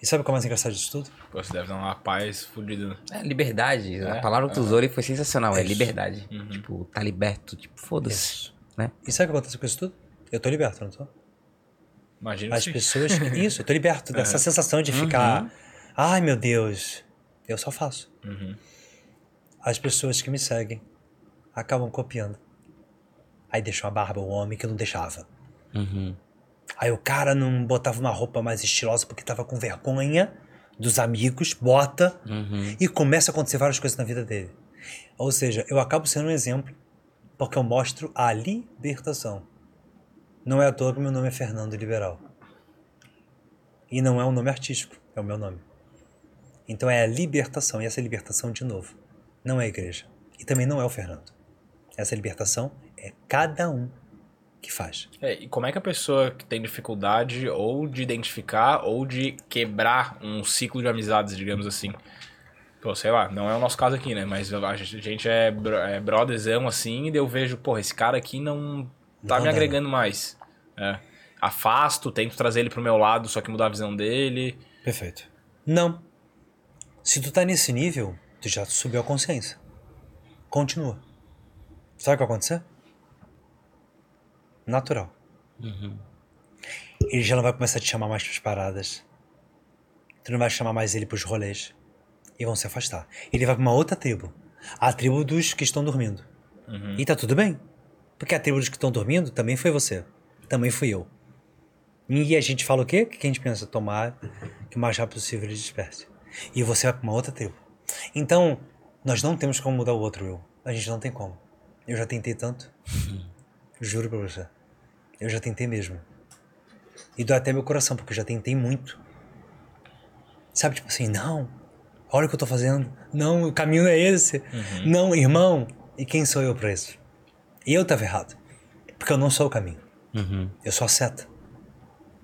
E sabe o que é mais engraçado disso tudo? Pô, você deve dar uma paz fodida. né? É, liberdade. É? A palavra que tu usou ali foi sensacional. É Isso. liberdade. Uhum. Tipo, tá liberto. Tipo, foda-se. Né? E sabe o que acontece com isso tudo? Eu tô liberto, não tô? Imagina As se... pessoas. que- Isso, eu tô liberto dessa sensação de ficar. Ai meu Deus, eu só faço. As pessoas que me seguem acabam copiando. Aí deixam a barba, o homem que não deixava. Aí o cara não botava uma roupa mais estilosa porque tava com vergonha dos amigos, bota e começa a acontecer várias coisas na vida dele. Ou seja, eu acabo sendo um exemplo porque eu mostro a libertação. Não é à toa que meu nome é Fernando Liberal. E não é um nome artístico, é o meu nome. Então é a libertação, e essa libertação, de novo, não é a igreja. E também não é o Fernando. Essa libertação é cada um que faz. É, e como é que a pessoa que tem dificuldade ou de identificar ou de quebrar um ciclo de amizades, digamos assim? Pô, sei lá, não é o nosso caso aqui, né? Mas a gente é, bro- é brotherzão assim, e eu vejo, porra, esse cara aqui não tá Não me dá, agregando mais. É. Afasto, tento trazer ele pro meu lado, só que mudar a visão dele. Perfeito. Não. Se tu tá nesse nível, tu já subiu a consciência. Continua. Sabe o que vai acontecer? Natural. Ele já não vai começar a te chamar mais pras paradas. Tu não vai chamar mais ele pros rolês. E vão se afastar. Ele vai pra uma outra tribo. A tribo dos que estão dormindo. E tá tudo bem. Porque a tribo dos que estão dormindo também foi você. Também fui eu. E a gente fala o quê? O que a gente pensa? Tomar que o mais rápido possível ele desperte. E você vai pra uma outra tribo. Então, nós não temos como mudar o outro eu. A gente não tem como. Eu já tentei tanto. Juro pra você. Eu já tentei mesmo. E dói até meu coração, porque eu já tentei muito. Sabe, tipo assim, não. Olha o que eu tô fazendo. Não, o caminho é esse. Não, irmão. E quem sou eu pra isso? E eu tava errado. Porque eu não sou o caminho. Eu sou a seta.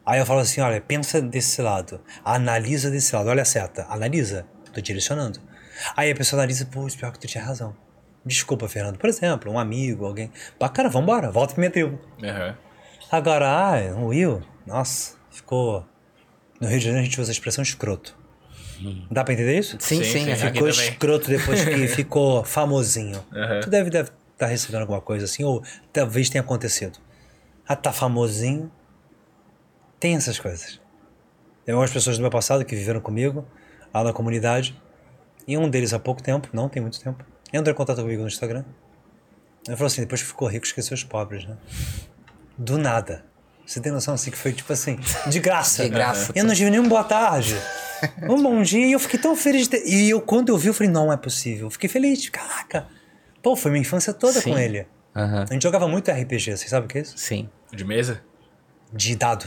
Aí eu falo assim, olha, pensa desse lado, analisa desse lado, olha a seta, analisa, tô direcionando. Aí a pessoa analisa, pô, pior que tu tinha razão. Desculpa, Fernando. Por exemplo, um amigo, alguém. Bacana, vambora, volta pra minha tribo. Aham. Agora, ah, o Will, nossa, ficou. No Rio de Janeiro a gente usa a expressão escroto. Dá pra entender isso? Sim, Sim, sim. sim. é. Aqui Ficou também. escroto depois que ficou famosinho. Aham. Tu deve estar tá recebendo alguma coisa assim, ou talvez tenha acontecido. Ah, tá famosinho. Tem essas coisas. Tem algumas pessoas do meu passado que viveram comigo, lá na comunidade, e um deles há pouco tempo, não tem muito tempo, entrou em contato comigo no Instagram. Ele falou assim: depois que ficou rico, esqueceu os pobres, né? Do nada. Você tem noção assim que foi tipo assim, de graça. De graça. Eu não tive nenhum boa tarde. Um bom dia e eu fiquei tão feliz de ter. E eu, quando eu vi, eu falei, não é possível. Eu fiquei feliz, caraca. Pô, foi minha infância toda Sim. com ele. Aham. A gente jogava muito RPG, vocês sabem o que é isso? Sim. De mesa? De dado.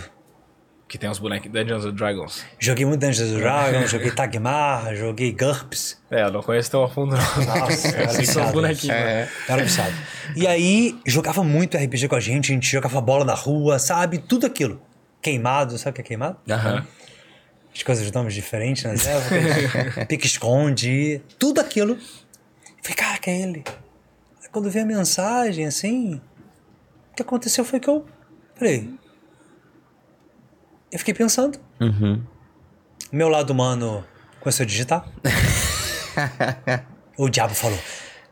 Que tem os bonecos Dungeons and Dragons. Joguei muito Dungeons and Dragons, joguei Tagmar, joguei GURPS. É, eu não conheço tão a fundo, não. Nossa, eu são os viciado. bonequinhos. É. né? Eu era viciado. E aí, jogava muito RPG com a gente, a gente jogava bola na rua, sabe? Tudo aquilo. Queimado, sabe o que é queimado? Aham. As coisas de nomes diferentes nas épocas. Pique-esconde, tudo aquilo. Falei, caraca, é ele. Aí quando vi a mensagem, assim, o que aconteceu foi que eu falei. Eu fiquei pensando. Uhum. Meu lado humano começou a digitar. o diabo falou: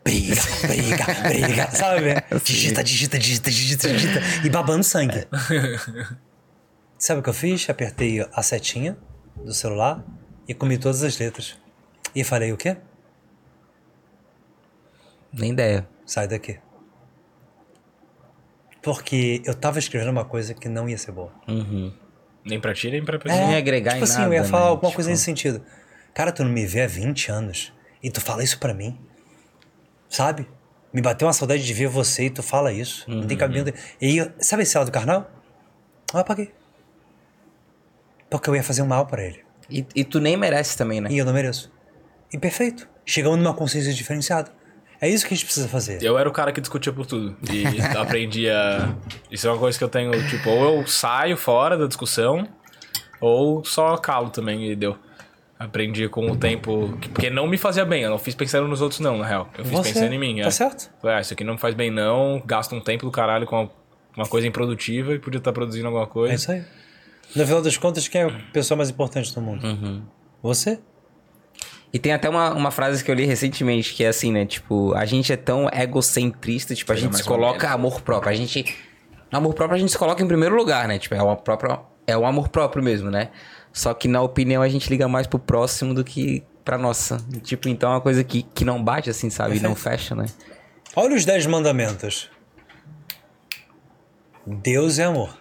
briga, briga, briga, sabe? Digita, digita, digita, digita, digita. E babando sangue. Sabe o que eu fiz? Apertei a setinha do celular e comi todas as letras. E falei: o quê? Nem ideia. Sai daqui. Porque eu tava escrevendo uma coisa que não ia ser boa. Nem pra ti, nem pra pessoa. Não ia agregar tipo em assim, eu ia nada, falar né? alguma Tipo- coisa nesse sentido. Cara, tu não me vê há 20 anos e tu fala isso pra mim. Sabe? Me bateu uma saudade de ver você e tu fala isso. Não Uhum. tem cabimento. E eu- sabe esse lado carnal? Eu apaguei. Porque eu ia fazer um mal pra ele. E, e tu nem merece também, né? E eu não mereço. E perfeito. Chegamos numa consciência diferenciada. É isso que a gente precisa fazer. Eu era o cara que discutia por tudo. E aprendia. Isso é uma coisa que eu tenho, tipo, ou eu saio fora da discussão, ou só calo também e deu. Aprendi com o tempo. que- Porque não me fazia bem. Eu não fiz pensando nos outros, não, na real. Eu fiz Você, pensando em mim. tá é. certo. Ah, isso aqui não me faz bem, não. Gasta um tempo do caralho com uma coisa improdutiva e podia estar produzindo alguma coisa. É isso aí. No final das contas, quem é a pessoa mais importante do mundo? Uhum. Você? E tem até uma, uma frase que eu li recentemente, que é assim, né? Tipo, a gente é tão egocentrista, tipo, a Seja gente se coloca amor próprio. A gente. Amor próprio a gente se coloca em primeiro lugar, né? Tipo, é o, próprio, é o amor próprio mesmo, né? Só que na opinião a gente liga mais pro próximo do que pra nossa. Tipo, então é uma coisa que, que não bate assim, sabe? Não fecha, né? Olha os dez mandamentos. Deus é amor.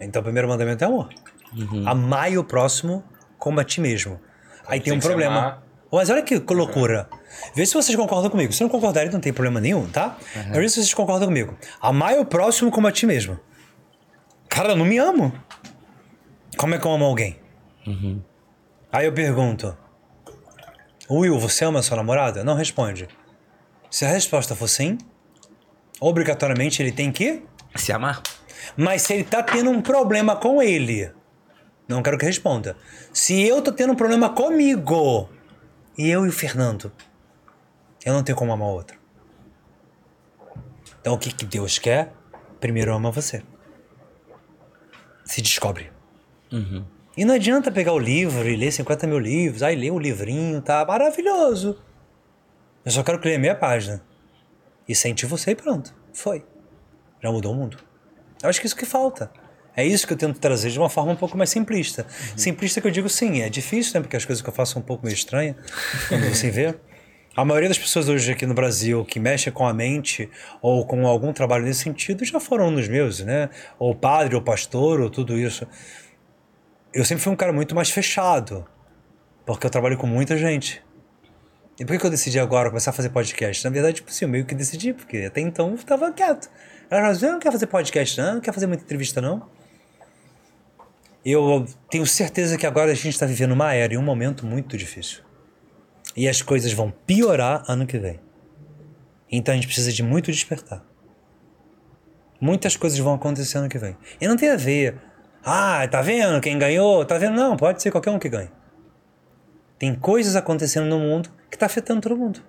Então o primeiro mandamento é amor. Uhum. Amai o próximo como a ti mesmo. Aí tem tem um problema. amar. Mas olha que loucura. Vê se vocês concordam comigo. Se não concordarem, não tem problema nenhum, tá? Mas vê se vocês concordam comigo. Amai o próximo como a ti mesmo. Cara, eu não me amo. Como é que eu amo alguém? Aí eu pergunto: Will, você ama sua namorada? Não responde. Se a resposta for sim, obrigatoriamente ele tem que. Se amar. Mas se ele tá tendo um problema com ele, não quero que responda. Se eu tô tendo um problema comigo, e eu e o Fernando, eu não tenho como amar o outro. Então o que, que Deus quer? Primeiro ama você. Se descobre. E não adianta pegar o livro e ler 50 mil livros, aí lê o livrinho, tá maravilhoso. Eu só quero que leia meia página. E sente você e pronto. Foi. Já mudou o mundo. Eu acho que isso que falta. É isso que eu tento trazer de uma forma um pouco mais simplista. Simplista que eu digo sim, é difícil, né? Porque as coisas que eu faço são um pouco meio estranhas, quando você vê. A maioria das pessoas hoje aqui no Brasil que mexe com a mente ou com algum trabalho nesse sentido já foram nos meus, né? Ou padre, ou pastor, ou tudo isso. Eu sempre fui um cara muito mais fechado, porque eu trabalho com muita gente. E por que, eu decidi agora começar a fazer podcast? Na verdade, tipo assim, eu meio que decidi, porque até então eu tava quieto. Eu não quer fazer podcast, não, não quer fazer muita entrevista, não. Eu tenho certeza que agora a gente está vivendo uma era e um momento muito difícil. E as coisas vão piorar ano que vem. Então a gente precisa de muito despertar. Muitas coisas vão acontecer ano que vem. E não tem a ver. Ah, tá vendo quem ganhou? Tá vendo? Não, pode ser qualquer um que ganhe. Tem coisas acontecendo no mundo que tá afetando todo mundo.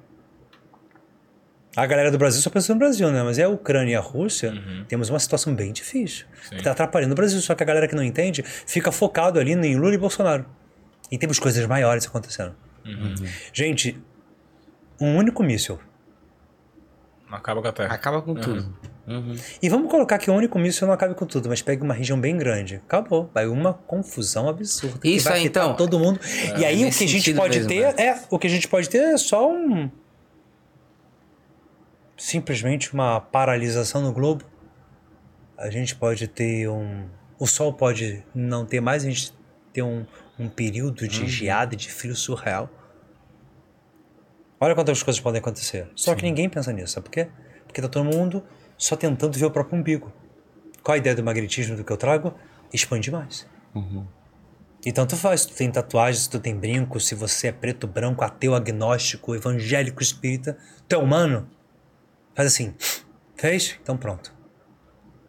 A galera do Brasil só pensa no Brasil, né? Mas é a Ucrânia e a Rússia, temos uma situação bem difícil. Que tá atrapalhando o Brasil. Só que a galera que não entende fica focado ali em Lula e Bolsonaro. E temos coisas maiores acontecendo. Gente, um único míssil. Acaba com a Terra. Acaba com tudo. E vamos colocar que o único míssil não acabe com tudo, mas pegue uma região bem grande. Acabou. Vai uma confusão absurda. que Isso vai aí, então. todo mundo. e aí o que a gente pode mesmo, ter né? é. O que a gente pode ter é só um. Simplesmente uma paralisação no globo. A gente pode ter um. O sol pode não ter mais, a gente ter um, um período de geada, de frio surreal. Olha quantas coisas podem acontecer. Só que ninguém pensa nisso. Sabe por quê? Porque tá todo mundo só tentando ver o próprio umbigo. Qual a ideia do magnetismo do que eu trago? Expandir mais. E tanto faz, se tu tem tatuagem, se tu tem brinco, se você é preto, branco, ateu, agnóstico, evangélico, espírita, tu é humano. Faz assim. Fez? Então pronto.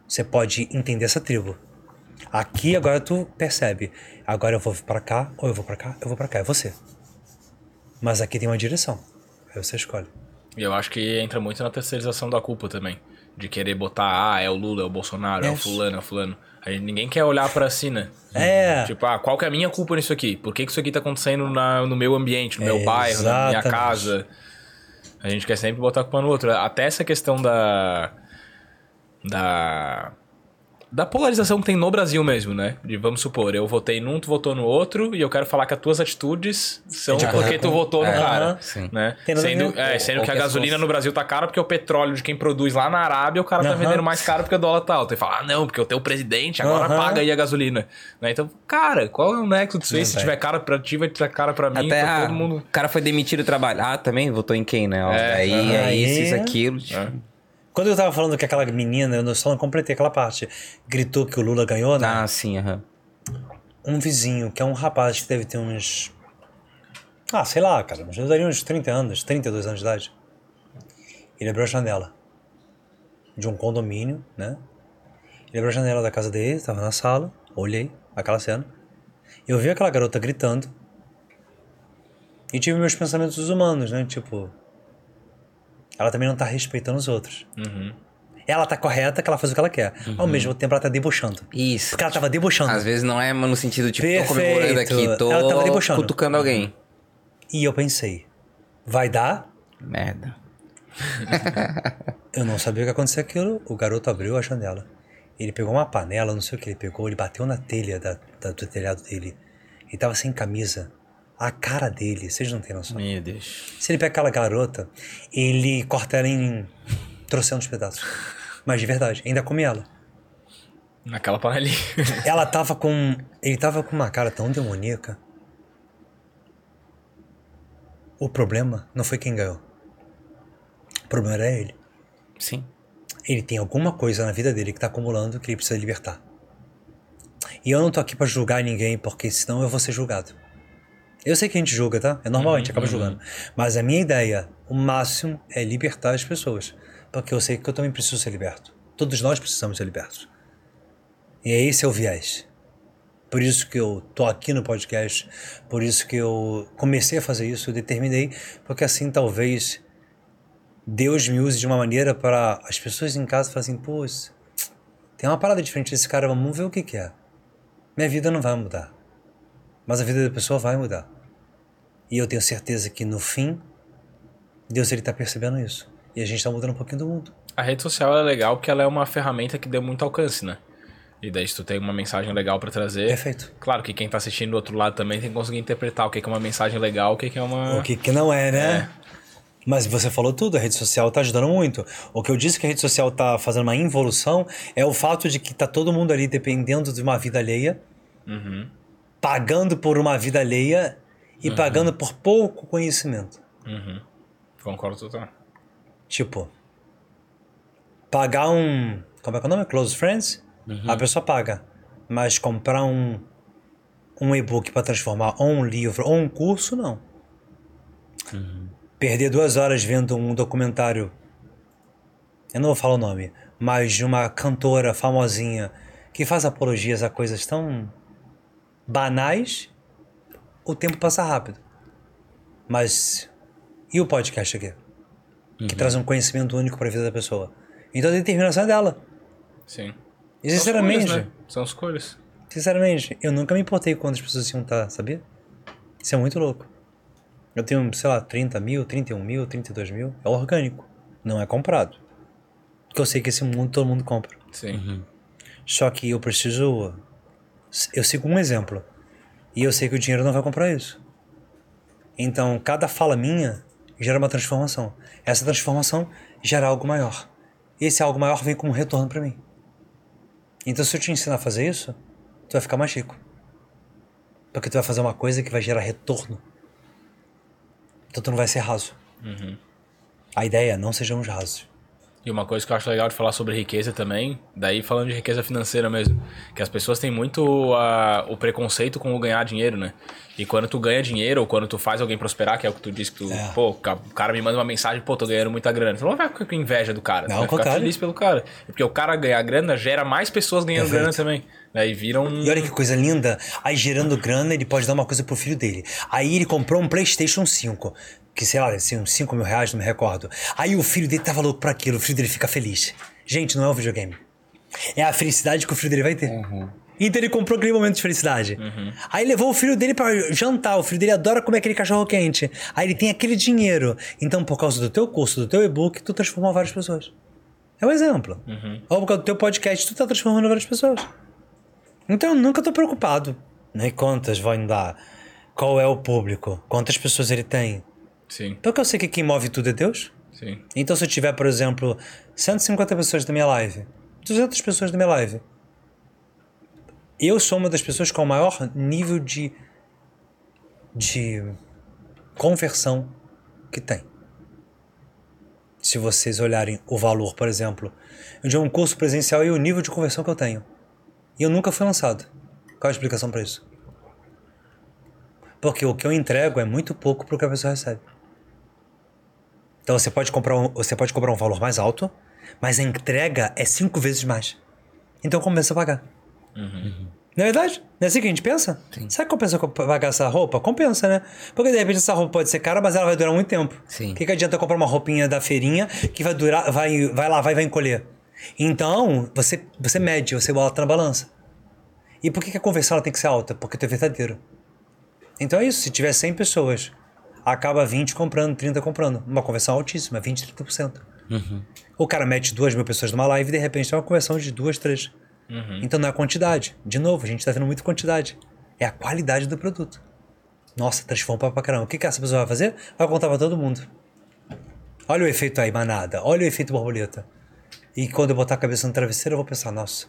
Você pode entender essa tribo. Aqui agora tu percebe. Agora eu vou pra cá, ou eu vou pra cá, eu vou pra cá. É você. Mas aqui tem uma direção. Aí você escolhe. E eu acho que entra muito na terceirização da culpa também. De querer botar, ah, é o Lula, é o Bolsonaro, é, o Isso. fulano, é o fulano. Aí ninguém quer olhar pra si, né? É. Tipo, ah, qual que é a minha culpa nisso aqui? Por que, que isso aqui tá acontecendo na- no meu ambiente, no meu É, bairro, na minha exatamente. casa? A gente quer sempre botar a culpa no outro. Até essa questão da. Da. Da polarização que tem no Brasil mesmo, né? De, vamos supor, eu votei num, tu votou no outro, e eu quero falar que as tuas atitudes são De porque tu votou no É, cara. aham. Sim. Né? Sendo, é, sendo que a gasolina no Brasil tá cara porque o petróleo de quem produz lá na Arábia, o cara tá vendendo mais caro porque o dólar tá alto. E fala, ah, não, porque o teu presidente agora Aham. paga aí a gasolina. Né? Então, cara, qual é o nexo disso aí? Se tiver cara pra ti, vai ter cara pra mim, Até pra todo mundo. o cara foi demitido do trabalho. Ah, também votou em quem, né? Ó, É, aí é isso, aquilo. tipo, Quando eu tava falando que aquela menina, eu só não completei aquela parte, gritou que o Lula ganhou, né? Ah, sim, aham. Um vizinho, que é um rapaz que deve ter uns. Ah, sei lá, cara, mas eu daria uns 30 anos, 32 anos de idade. Ele abriu a janela de um condomínio, né? Ele abriu a janela da casa dele, tava na sala, olhei aquela cena. Eu vi aquela garota gritando. E tive meus pensamentos humanos, né? Tipo. Ela também não tá respeitando os outros. Uhum. Ela tá correta que ela faz o que ela quer. Ao mesmo tempo ela tá debochando. Isso. Porque ela tava debochando. Às vezes não é no sentido, tipo, tô Perfeito. comemorando aqui, tô Ela tava debochando. cutucando alguém. E eu pensei, vai dar? Merda. Eu não sabia o que acontecia aquilo. O garoto abriu a janela. Ele pegou uma panela, não sei o que ele pegou, ele bateu na telha da, da- do telhado dele. Ele tava sem camisa. A cara dele, vocês não têm noção. Meu Deus. Se ele pega aquela garota, ele corta ela em trocentos pedaços. Mas de verdade, ainda come ela. Naquela panelinha. Ela tava com. Ele tava com uma cara tão demoníaca. O problema não foi quem ganhou. O problema era ele. Sim. Ele tem alguma coisa na vida dele que tá acumulando que ele precisa libertar. E eu não tô aqui pra julgar ninguém, porque senão eu vou ser julgado. Eu sei que a gente julga, tá? É normal, a gente acaba julgando. Mas a minha ideia, o máximo, é libertar as pessoas. Porque eu sei que eu também preciso ser liberto. Todos nós precisamos ser libertos. E esse é o viés. Por isso que eu tô aqui no podcast, por isso que eu comecei a fazer isso, eu determinei, porque assim talvez Deus me use de uma maneira para as pessoas em casa falarem assim, pô, tem uma parada diferente desse cara, vamos ver o que que é. Minha vida não vai mudar, mas a vida da pessoa vai mudar. E eu tenho certeza que no fim, Deus ele tá percebendo isso. E a gente tá mudando um pouquinho do mundo. A rede social é legal porque ela é uma ferramenta que deu muito alcance, né? E daí se tu tem uma mensagem legal pra trazer... Perfeito. Claro que quem tá assistindo do outro lado também tem que conseguir interpretar o que é uma mensagem legal, o que é uma... O que, que não é, né? Mas você falou tudo, a rede social tá ajudando muito. O que eu disse que a rede social tá fazendo uma involução é o fato de que tá todo mundo ali dependendo de uma vida alheia, pagando por uma vida alheia e pagando por pouco conhecimento. Concordo total. Tipo, pagar um. Como é que é o nome? Close Friends? A pessoa paga. Mas comprar um, um e-book para transformar ou um livro ou um curso, não. Perder duas horas vendo um documentário. Eu não vou falar o nome, mas de uma cantora famosinha que faz apologias a coisas tão banais, o tempo passa rápido. Mas. E o podcast aqui? que traz um conhecimento único para a vida da pessoa. Então a determinação é dela. Sim. E São sinceramente, escolhas, né? São escolhas. sinceramente, eu nunca me importei com quantas pessoas iam estar, sabia? Isso é muito louco. Eu tenho, sei lá, 30 mil, 31 mil, 32 mil. É orgânico. Não é comprado. Porque eu sei que esse mundo todo mundo compra. Sim. Só que eu preciso. Eu sigo um exemplo. E eu sei que o dinheiro não vai comprar isso. Então, cada fala minha gera uma transformação. Essa transformação gera algo maior. Esse algo maior vem como retorno para mim. Então, se eu te ensinar a fazer isso, tu vai ficar mais rico. Porque tu vai fazer uma coisa que vai gerar retorno. Então, tu não vai ser raso. A ideia é não sejamos rasos. E uma coisa que eu acho legal de falar sobre riqueza também, daí falando de riqueza financeira mesmo, que as pessoas têm muito ah, o preconceito com o ganhar dinheiro, né? E quando tu ganha dinheiro, ou quando tu faz alguém prosperar, que é o que tu disse que tu, É. pô, o cara me manda uma mensagem, pô, tô ganhando muita grana. Tu não vai ficar com inveja do cara, tu Não, vai ao ficar contrário. feliz pelo cara. Porque o cara ganhar grana gera mais pessoas ganhando Perfeito. grana também. Né? E vira um... E olha que coisa linda. Aí gerando grana, ele pode dar uma coisa pro filho dele. Aí ele comprou um PlayStation 5. Que sei lá, ser uns 5 mil reais, não me recordo. Aí o filho dele tava louco pra aquilo, o filho dele fica feliz. Gente, não é o videogame. É a felicidade que o filho dele vai ter. Então ele comprou aquele momento de felicidade. Aí levou o filho dele pra jantar. O filho dele adora comer aquele cachorro quente. Aí ele tem aquele dinheiro. Então, por causa do teu curso, do teu e-book, tu transformou várias pessoas. É um exemplo. Ou por causa do teu podcast, tu tá transformando várias pessoas. Então eu nunca tô preocupado. Nem quantas vão dar. Qual é o público? Quantas pessoas ele tem? Sim, Porque eu sei que quem move tudo é Deus. sim. Então se eu tiver, por exemplo, 150 pessoas da minha live, 200 pessoas da minha live, eu sou uma das pessoas com o maior nível de de conversão que tem. Se vocês olharem o valor, por exemplo, de um curso presencial e o nível de conversão que eu tenho. E eu nunca fui lançado. Qual a explicação para isso? Porque o que eu entrego é muito pouco para o que a pessoa recebe. Então você pode comprar um, você pode cobrar um valor mais alto, mas a entrega é cinco vezes mais. Então compensa pagar. Não é verdade? Não é assim que a gente pensa? Sabe que compensa co- pagar essa roupa? Compensa, né? Porque de repente essa roupa pode ser cara, mas ela vai durar muito tempo. Sim. O que, que adianta comprar uma roupinha da feirinha que vai durar, vai, vai lavar e vai encolher? Então, você, você mede, você bota na balança. E por que, que a conversão ela tem que ser alta? Porque tu é verdadeiro. Então é isso, se tiver 100 pessoas, acaba 20 comprando, 30 comprando. Uma conversão altíssima, 20, 30%. O cara mete 2 mil pessoas numa live e de repente tem uma conversão de 2, 3. Então não é a quantidade. De novo, a gente tá vendo muito quantidade. É a qualidade do produto. Nossa, transforma pra caramba. O que, que essa pessoa vai fazer? Vai contar pra todo mundo. Olha o efeito aí, manada. Olha o efeito borboleta. E quando eu botar a cabeça no travesseiro, eu vou pensar, nossa,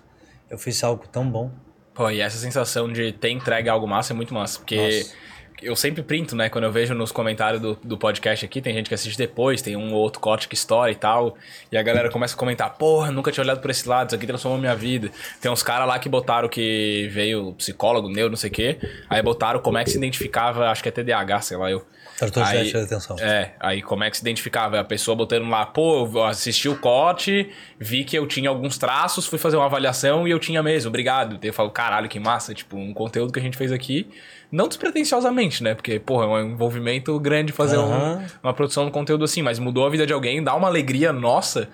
eu fiz algo tão bom. Pô, e essa sensação de ter entregue algo massa é muito massa, porque Nossa. Eu sempre printo, né? Quando eu vejo nos comentários do, do podcast aqui, tem gente que assiste depois, tem um ou outro corte que história e tal, e a galera começa a comentar, porra, nunca tinha olhado por esse lado, isso aqui transformou minha vida. Tem uns caras lá que botaram que veio psicólogo, neuro, não sei o quê, aí botaram como é que se identificava, acho que é TDAH, sei lá eu. Transtorno de Aí- de atenção. É, aí como é que se identificava? A pessoa botando lá, pô, eu assisti o corte, vi que eu tinha alguns traços, fui fazer uma avaliação e eu tinha mesmo, obrigado. Daí eu falo, caralho, que massa, tipo, um conteúdo que a gente fez aqui, não despretensiosamente, né? Porque, porra, é um envolvimento grande fazer um- Aham. uma produção de conteúdo assim, mas mudou a vida de alguém, dá uma alegria nossa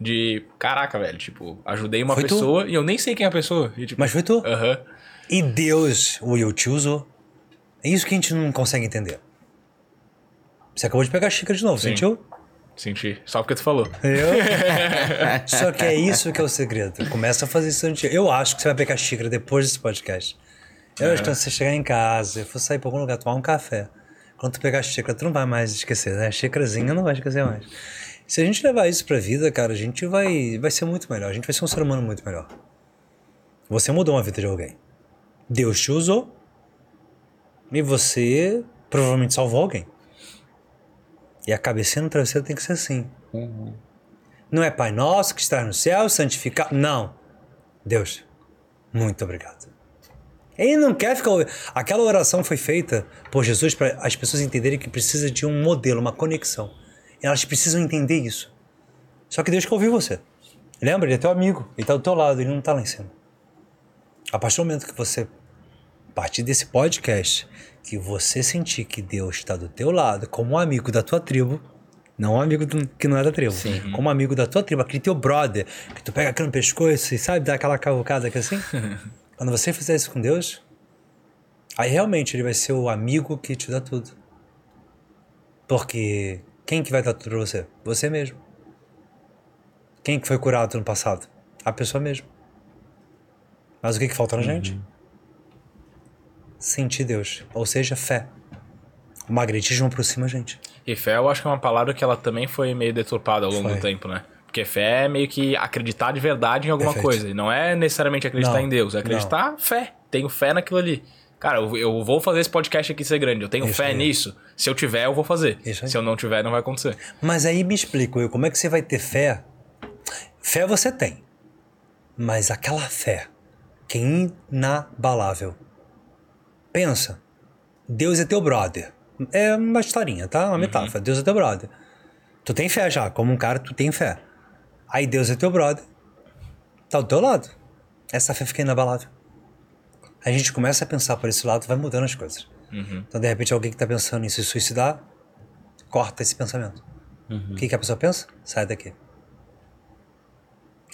de, caraca, velho, tipo, ajudei uma Foi tu? pessoa e eu nem sei quem é a pessoa. E, tipo, Mas foi tu. Aham. E Deus, o Will te usou. É isso que a gente não consegue entender. Você acabou de pegar a xícara de novo, sentiu? Senti. Só porque tu falou. Eu? Só que é isso que é o segredo. Começa a fazer isso antes. Eu acho que você vai pegar a xícara depois desse podcast. Eu acho que quando você chegar em casa, for sair pra algum lugar, tomar um café. Quando tu pegar a xícara, tu não vai mais esquecer, né? A xícarazinha não vai esquecer mais. Se a gente levar isso pra vida, cara, a gente vai, vai ser muito melhor. A gente vai ser um ser humano muito melhor. Você mudou a vida de alguém. Deus te usou. E você provavelmente salvou alguém. E a cabecinha no travesseiro tem que ser assim. Não é Pai Nosso que está no céu, santificado. Não. Deus, muito obrigado. Ele não quer ficar. Aquela oração foi feita por Jesus para as pessoas entenderem que precisa de um modelo, uma conexão. Elas precisam entender isso. Só que Deus quer ouvir você. Lembra? Ele é teu amigo. Ele está do teu lado, ele não está lá em cima. A partir do momento que você, a partir desse podcast, que você sentir que Deus está do teu lado, como um amigo da tua tribo, não um amigo do- que não é da tribo, como um amigo da tua tribo, aquele teu brother, que tu pega aqui no pescoço e sabe, dá aquela cavucada aqui assim. Quando você fizer isso com Deus, aí realmente ele vai ser o amigo que te dá tudo. Porque quem que vai dar tudo pra você? Você mesmo. Quem que foi curado no passado? A pessoa mesmo. Mas o que que falta na gente? Sentir Deus. Ou seja, fé. O magnetismo aproxima a gente. E fé, eu acho que é uma palavra que ela também foi meio deturpada ao longo Foi. do tempo, né? Porque fé é meio que acreditar de verdade em alguma Perfeito. coisa. E não é necessariamente acreditar Não, em Deus, é acreditar fé. Tenho fé naquilo ali. Cara, eu, eu vou fazer esse podcast aqui ser grande. Eu tenho Isso fé aí. nisso. Se eu tiver, eu vou fazer. Se eu não tiver, não vai acontecer. Mas aí me explica, Will, como é que você vai ter fé? Fé você tem. Mas aquela fé que é inabalável. Pensa. Deus é teu brother. É uma historinha, tá? Uma metáfora. Deus é teu brother. Tu tem fé já, como um cara, tu tem fé. Aí Deus é teu brother. Tá do teu lado. Essa fé fica inabalável. A gente começa a pensar por esse lado, vai mudando as coisas. Então, de repente, alguém que tá pensando em se suicidar, corta esse pensamento. O que, que a pessoa pensa? Sai daqui.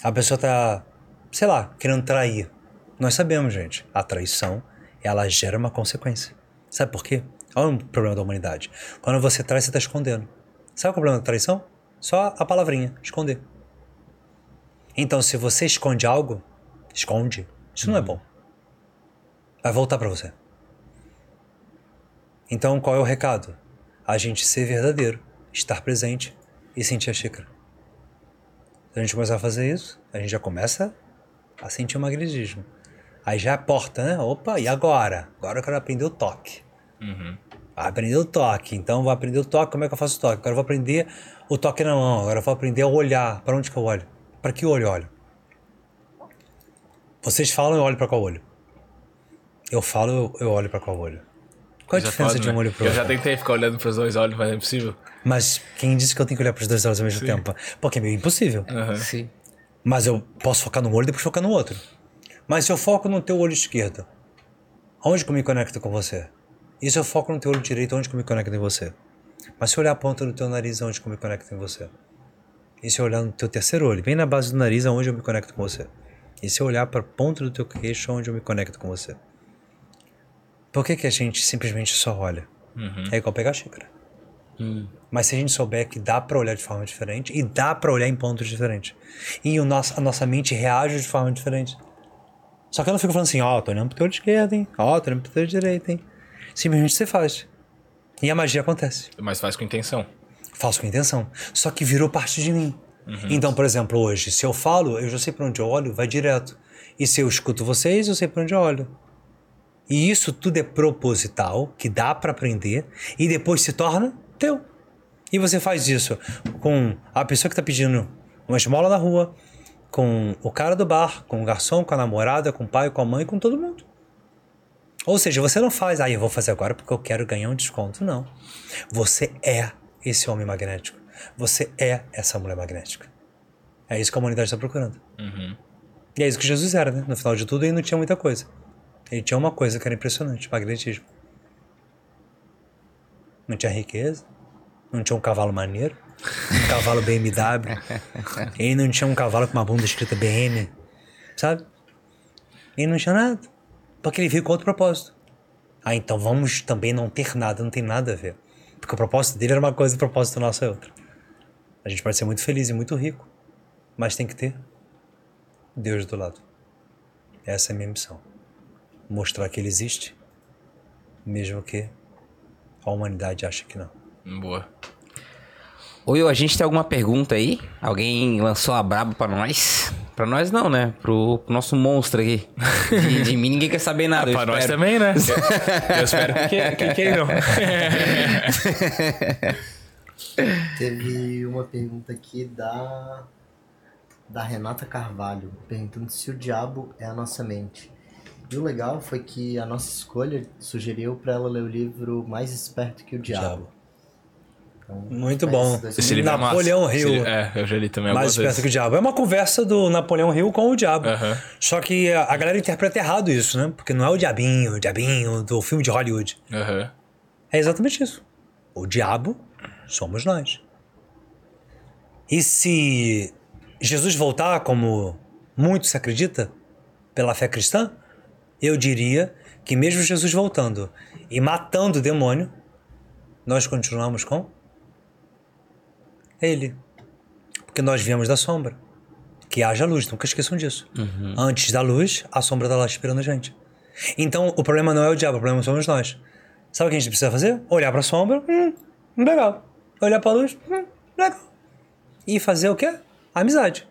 A pessoa tá, sei lá, querendo trair. Nós sabemos, gente, a traição, ela gera uma consequência. Sabe por quê? Olha um problema da humanidade. Quando você trai, você tá escondendo. Sabe o problema da traição? Só a palavrinha, esconder. Então, se você esconde algo, esconde. Isso não é bom. Vai voltar para você. Então, qual é o recado? A gente ser verdadeiro, estar presente e sentir a xícara. Se a gente começar a fazer isso, a gente já começa a sentir o magnetismo. Aí já é a porta, né? Opa, e agora? Agora eu quero aprender o toque. Vai aprender o toque. Então, vou aprender o toque. Como é que eu faço o toque? Agora eu vou aprender o toque na mão. Agora eu vou aprender a olhar. Para onde que eu olho? Para que olho eu olho? Vocês falam, eu olho para qual olho? Eu falo, eu- eu olho para qual olho? Qual a Já diferença pode, de um né? olho pro Eu outro? já tentei ficar olhando pros dois olhos, mas é impossível. Mas quem disse que eu tenho que olhar para os dois olhos ao mesmo tempo? Porque é meio impossível. Aham. Sim. Mas eu posso focar num olho e depois focar no outro. Mas se eu foco no teu olho esquerdo, onde que eu me conecto com você? E se eu foco no teu olho direito, onde que eu me conecto em você? Mas se eu olhar a ponta do teu nariz, onde que eu me conecto em você? E se eu olhar no teu terceiro olho, bem na base do nariz, aonde eu me conecto com você? E se eu olhar para a ponta do teu queixo, onde eu me conecto com você? Por que, que a gente simplesmente só olha? É igual pegar a xícara. Mas se a gente souber que dá pra olhar de forma diferente e dá pra olhar em pontos diferentes. E o nosso, a nossa mente reage de forma diferente. Só que eu não fico falando assim, ó, tô olhando pro teu olho esquerdo, hein? Ó, tô olhando pro teu direito, hein? Simplesmente você faz. E a magia acontece. Mas faz com intenção. Faço com intenção. Só que virou parte de mim. Então, por exemplo, hoje, se eu falo, eu já sei pra onde eu olho, vai direto. E se eu escuto vocês, eu sei pra onde eu olho. E isso tudo é proposital, que dá pra aprender, e depois se torna teu. E você faz isso com a pessoa que tá pedindo uma esmola na rua, com o cara do bar, com o garçom, com a namorada, com o pai, com a mãe, com todo mundo. Ou seja, você não faz, ah, eu vou fazer agora porque eu quero ganhar um desconto. Não. Você é esse homem magnético. Você é essa mulher magnética. É isso que a humanidade está procurando. E é isso que Jesus era, né? No final de tudo, ele não tinha muita coisa. Ele tinha uma coisa que era impressionante: magnetismo. Não tinha riqueza. Não tinha um cavalo maneiro. Um cavalo BMW. Ele não tinha um cavalo com uma bunda escrita BM. Sabe? Ele não tinha nada. Porque ele veio com outro propósito. Ah, então vamos também não ter nada, não tem nada a ver. Porque o propósito dele era uma coisa e o propósito nosso é outra. A gente pode ser muito feliz e muito rico, mas tem que ter Deus do lado. Essa é a minha missão. Mostrar que ele existe, mesmo que a humanidade ache que não. Boa. Oi, a gente tem alguma pergunta aí? Alguém lançou a braba pra nós? Pra nós não, né? Pro, pro nosso monstro aqui. De, de mim ninguém quer saber nada. eu pra nós espero. também, né? Eu, eu espero que, que queiram. Teve uma pergunta aqui da da Renata Carvalho, perguntando se o diabo é a nossa mente. E o legal foi que a nossa escolha sugeriu para ela ler o livro Mais Esperto que o Diabo. Diabo. Então, Muito é bom. Esse livro é. Napoleão Esse Hill. É, eu já li também Mais esperto vezes. que o diabo. É uma conversa do Napoleão Hill com o diabo. Só que a galera interpreta errado isso, né? Porque não é o diabinho, o diabinho do filme de Hollywood. É exatamente isso. O diabo somos nós. E se Jesus voltar, como muito se acredita, pela fé cristã, eu diria que mesmo Jesus voltando e matando o demônio, nós continuamos com ele. Porque nós viemos da sombra. Que haja luz, nunca esqueçam disso. Antes da luz, a sombra está lá esperando a gente. Então, o problema não é o diabo, o problema somos nós. Sabe o que a gente precisa fazer? Olhar pra sombra, hum, legal. Olhar pra luz, hum, legal. E fazer o quê? Amizade.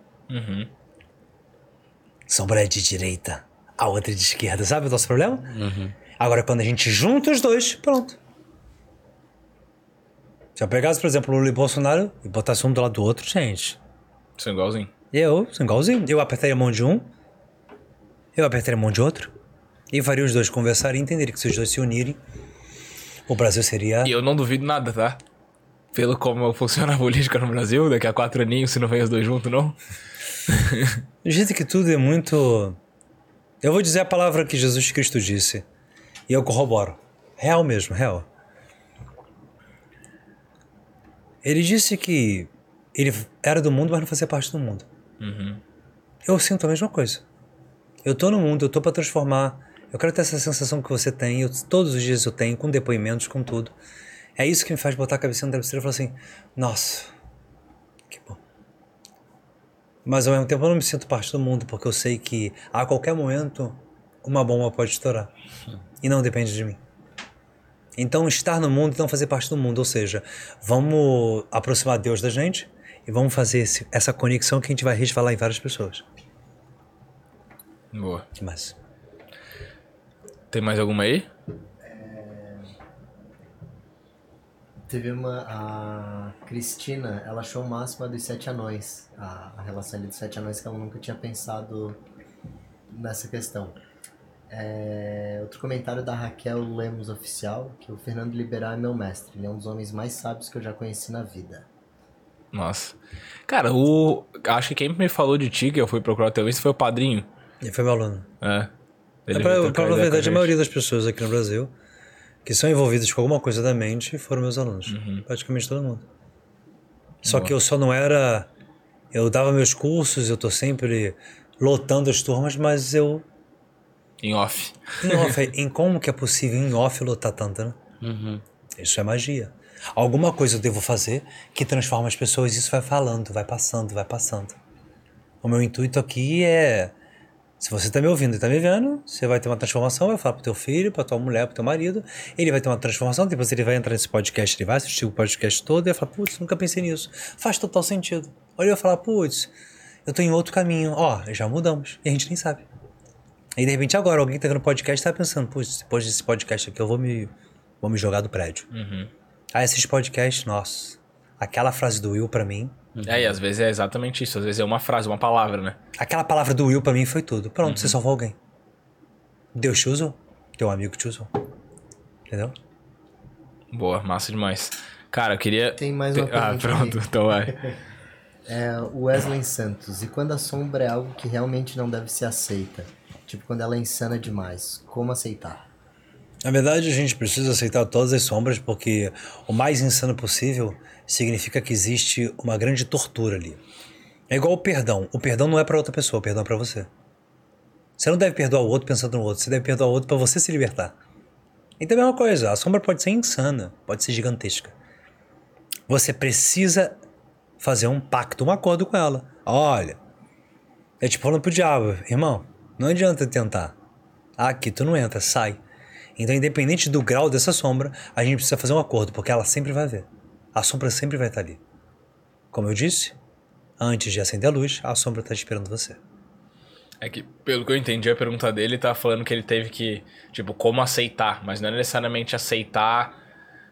Sombra é de direita, a outra é de esquerda. Sabe o nosso problema? Agora, quando a gente junta os dois, pronto. Se eu pegasse, por exemplo, Lula e Bolsonaro e botasse um do lado do outro, gente, São igualzinho. eu, sou igualzinho. Eu apertaria a mão de um, eu apertaria a mão de outro, e faria os dois conversarem e entenderem que se os dois se unirem, o Brasil seria. E eu não duvido nada, tá? Pelo como funciona a política no Brasil, daqui a quatro aninhos, se não vem os dois juntos, não. Do jeito que tudo é muito. Eu vou dizer a palavra que Jesus Cristo disse, e eu corroboro. Real mesmo, real. Ele disse que ele era do mundo, mas não fazia parte do mundo. Eu sinto a mesma coisa. Eu tô no mundo, eu tô para transformar. Eu quero ter essa sensação que você tem, eu, todos os dias eu tenho, com depoimentos, com tudo. É isso que me faz botar a cabeça no travesseiro e falar assim: nossa, que bom. Mas ao mesmo tempo eu não me sinto parte do mundo, porque eu sei que a qualquer momento uma bomba pode estourar. E não depende de mim. Então, estar no mundo e não fazer parte do mundo. Ou seja, vamos aproximar Deus da gente e vamos fazer esse- essa conexão que a gente vai resvalar em várias pessoas. Boa. que mais? Tem mais alguma aí? Teve uma. A Cristina, ela achou o máximo a dos sete anões. A, a relação ali dos sete anões que ela nunca tinha pensado nessa questão. É, outro comentário da Raquel Lemos Oficial, que o Fernando Liberal é meu mestre. Ele é um dos homens mais sábios que eu já conheci na vida. Nossa. Cara, o. Acho que quem me falou de ti, que eu fui procurar o teu Insta, foi o padrinho. Ele foi meu aluno. É. Ele É pra, pra, na verdade, a gente. maioria das pessoas aqui no Brasil que são envolvidas com alguma coisa da mente foram meus alunos. Uhum. Praticamente todo mundo. Só que eu só não era. Eu dava meus cursos, eu tô sempre lotando as turmas, mas eu. Em off. Em off, em como que é possível em off lotar tanto, né? Uhum. Isso é magia. Alguma coisa eu devo fazer que transforma as pessoas, isso vai falando, vai passando, vai passando. O meu intuito aqui é. Se você tá me ouvindo e tá me vendo, você vai ter uma transformação, vai falar pro teu filho, pra tua mulher, pro teu marido, ele vai ter uma transformação, depois ele vai entrar nesse podcast, ele vai assistir o podcast todo e vai falar, putz, nunca pensei nisso. Faz total sentido. Ele vai falar, putz, eu tô em outro caminho. Ó, já mudamos. E a gente nem sabe. E de repente agora, alguém que tá vendo o podcast tá pensando, putz, depois desse podcast aqui eu vou me, vou me jogar do prédio. Aí esses podcasts, nossa, aquela frase do Will pra mim, É, e às vezes é exatamente isso. Às vezes é uma frase, uma palavra, né? aquela palavra do Will pra mim foi tudo. Pronto, você salvou alguém. Deus te usou, teu amigo te usou. Entendeu? Boa, massa demais. Cara, eu queria. Tem mais uma Ah, pergunta pronto, aqui. então vai. É o Wesley Santos. E quando a sombra é algo que realmente não deve ser aceita? Tipo, quando ela é insana demais. Como aceitar? Na verdade, a gente precisa aceitar todas as sombras porque o mais insano possível significa que existe uma grande tortura ali. É igual o perdão. O perdão não é pra outra pessoa, o perdão é pra você. Você não deve perdoar o outro pensando no outro, você deve perdoar o outro pra você se libertar. Então é a mesma coisa, a sombra pode ser insana, pode ser gigantesca. Você precisa fazer um pacto, um acordo com ela. Olha, é tipo falando pro diabo, irmão, não adianta tentar. Aqui tu não entra, sai. Então, independente do grau dessa sombra, a gente precisa fazer um acordo, porque ela sempre vai ver. A sombra sempre vai estar ali. Como eu disse, antes de acender a luz, a sombra está esperando você. É que, pelo que eu entendi, a pergunta dele tá falando que ele teve que, tipo, como aceitar, mas não é necessariamente aceitar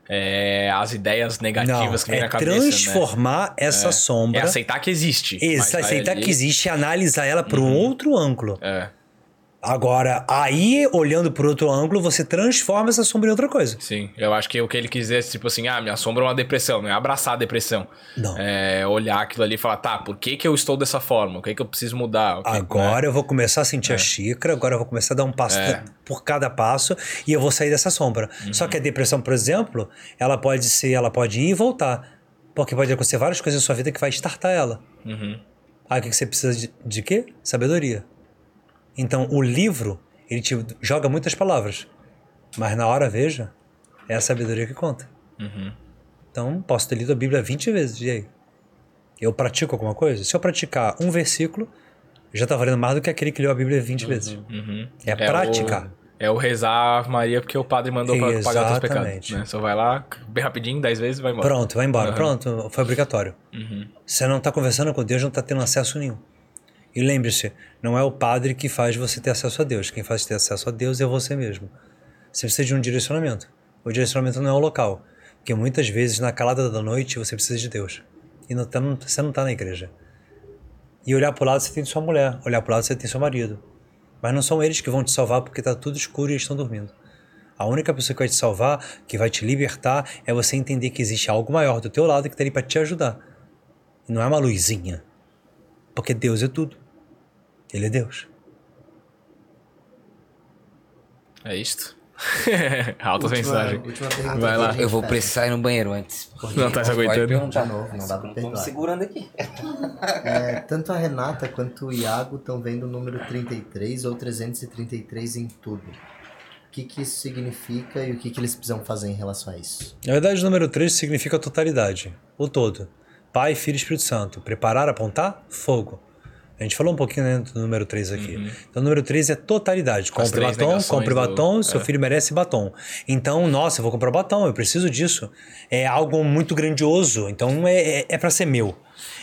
é, as ideias negativas que vem é na cabeça. transformar essa né? sombra. É aceitar que existe. Vai aceitar ali- que existe e analisar ela por um outro ângulo. É, Agora, aí, olhando por outro ângulo, você transforma essa sombra em outra coisa. sim. Eu acho que o que ele quis dizer, tipo assim, ah, minha sombra é uma depressão, não é abraçar a depressão. Não. É olhar aquilo ali e falar, tá, por que que eu estou dessa forma? O que que eu preciso mudar? Que- Agora né? eu vou começar a sentir a xícara, agora eu vou começar a dar um passo É. por cada passo e eu vou sair dessa sombra. Só que a depressão, por exemplo, ela pode ser, ela pode ir e voltar. Porque pode acontecer várias coisas na sua vida que vai startar ela. Uhum. Aí o que que você precisa de, de quê? Sabedoria. Então o livro, ele te joga muitas palavras. Mas na hora, veja, é a sabedoria que conta. Uhum. Então, posso ter lido a Bíblia 20 vezes, e aí? Eu pratico alguma coisa? Se eu praticar um versículo, já tá valendo mais do que aquele que leu a Bíblia 20 vezes. Uhum. É, prática. O, é o rezar Ave Maria porque o padre mandou pra pagar os pecados. Exatamente. Né? Só vai lá, bem rapidinho, dez vezes e vai embora. Pronto, vai embora. Uhum. Pronto, foi obrigatório. Uhum. Você não tá conversando com Deus, não tá tendo acesso nenhum. E lembre-se, não é o padre que faz você ter acesso a Deus. Quem faz ter acesso a Deus é você mesmo. Você precisa de um direcionamento. O direcionamento não é o local. Porque muitas vezes, na calada da noite, você precisa de Deus. E não tá- não- você não tá na igreja. E olhar pro lado você tem sua mulher, olhar pro lado você tem seu marido. Mas não são eles que vão te salvar porque tá tudo escuro e eles estão dormindo. A única pessoa que vai te salvar, que vai te libertar, é você entender que existe algo maior do teu lado que tá ali para te ajudar. E não é uma luzinha. Porque Deus é tudo. Ele é Deus. É isto. Alta Última- mensagem. última pergunta Vai lá. Eu vou precisar ir no banheiro antes. Não tá se aguentando? perguntar. De novo, não dá pra Tô me perdoar. segurando aqui. É, tanto a Renata quanto o Iago estão vendo o número 33 ou 333 em tudo. O que, que isso significa e o que, que eles precisam fazer em relação a isso? Na verdade, o número 3 significa a totalidade. O todo. Pai, Filho e Espírito Santo. Preparar, apontar? Fogo. A gente falou um pouquinho né, do número 3 aqui. Então, o número 3 é totalidade. Compre batom, compre do- batom, seu é. filho merece batom. Então, nossa, eu vou comprar batom, eu preciso disso. É algo muito grandioso, então é, é, é para ser meu.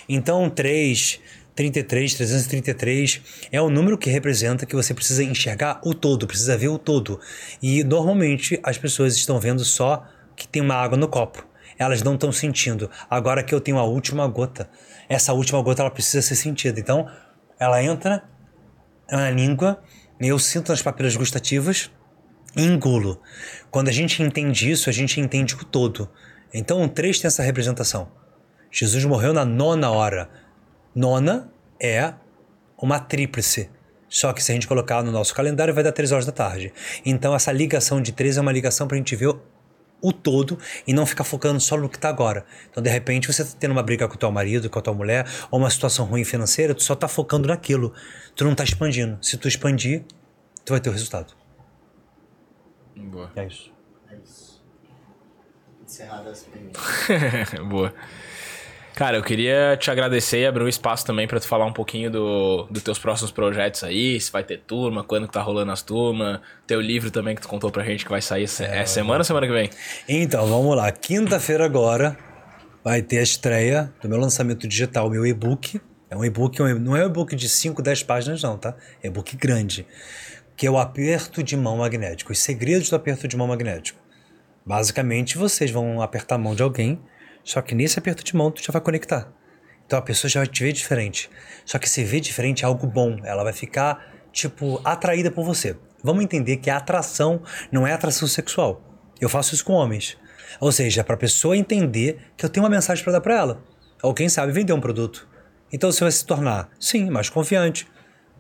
Então, 3, 33, 333 é o número que representa que você precisa enxergar o todo, precisa ver o todo. E normalmente as pessoas estão vendo só que tem uma água no copo. Elas não estão sentindo. Agora que eu tenho a última gota, essa última gota ela precisa ser sentida. Então, ela entra na língua, eu sinto nas papilas gustativas e engulo. Quando a gente entende isso, a gente entende o todo. Então, o 3 tem essa representação. Jesus morreu na nona hora. Nona é uma tríplice. Só que se a gente colocar no nosso calendário, vai dar 3 horas da tarde. Então, essa ligação de 3 é uma ligação para a gente ver o todo e não ficar focando só no que tá agora. Então, de repente, você tá tendo uma briga com o teu marido, com a tua mulher, ou uma situação ruim financeira, tu só tá focando naquilo. Tu não tá expandindo. Se tu expandir, tu vai ter o resultado. Boa. É isso. É isso. Encerrada as perguntas. Boa. Cara, eu queria te agradecer e abrir um espaço também pra tu falar um pouquinho do, dos teus próximos projetos aí, se vai ter turma, quando tá rolando as turmas, teu livro também que tu contou pra gente que vai sair se- é, semana ou semana que vem? Então, vamos lá. Quinta-feira agora vai ter a estreia do meu lançamento digital, meu e-book. É um e-book, não é um e-book de 5, 10 páginas não, tá? É um e-book grande. Que é o aperto de mão magnético. Os segredos do aperto de mão magnético. Basicamente, vocês vão apertar a mão de alguém, só que nesse aperto de mão tu já vai conectar. Então a pessoa já vai te ver diferente. Só que se ver diferente é algo bom. Ela vai ficar, tipo, atraída por você. Vamos entender que a atração não é atração sexual. Eu faço isso com homens. Ou seja, para a pessoa entender que eu tenho uma mensagem para dar para ela. Ou quem sabe vender um produto. Então você vai se tornar, sim, mais confiante,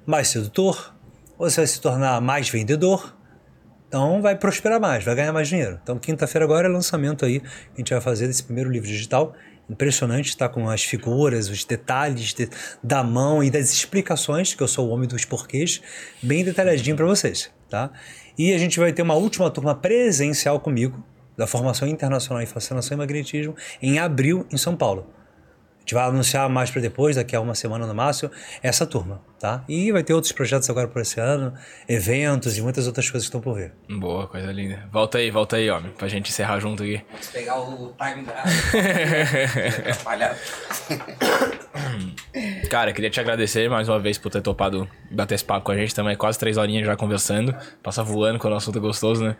mais sedutor, você vai se tornar mais vendedor, então vai prosperar mais, vai ganhar mais dinheiro. Então quinta-feira agora é lançamento aí a gente vai fazer desse primeiro livro digital. Impressionante, está com as figuras, os detalhes de- da mão e das explicações, que eu sou o homem dos porquês, bem detalhadinho para vocês, tá? E a gente vai ter uma última turma presencial comigo, da Formação Internacional em Fascinação e Magnetismo, em abril, em São Paulo. A gente vai anunciar mais para depois, daqui a uma semana no máximo, essa turma, tá? E vai ter outros projetos agora por esse ano, eventos e muitas outras coisas que estão por vir. Boa, coisa linda. Volta aí, volta aí, homem, pra gente encerrar junto aqui. Vamos pegar o time da. Cara, queria te agradecer mais uma vez por ter topado bater esse papo com a gente também. Quase três horinhas já conversando. Passa voando quando o assunto é gostoso, né?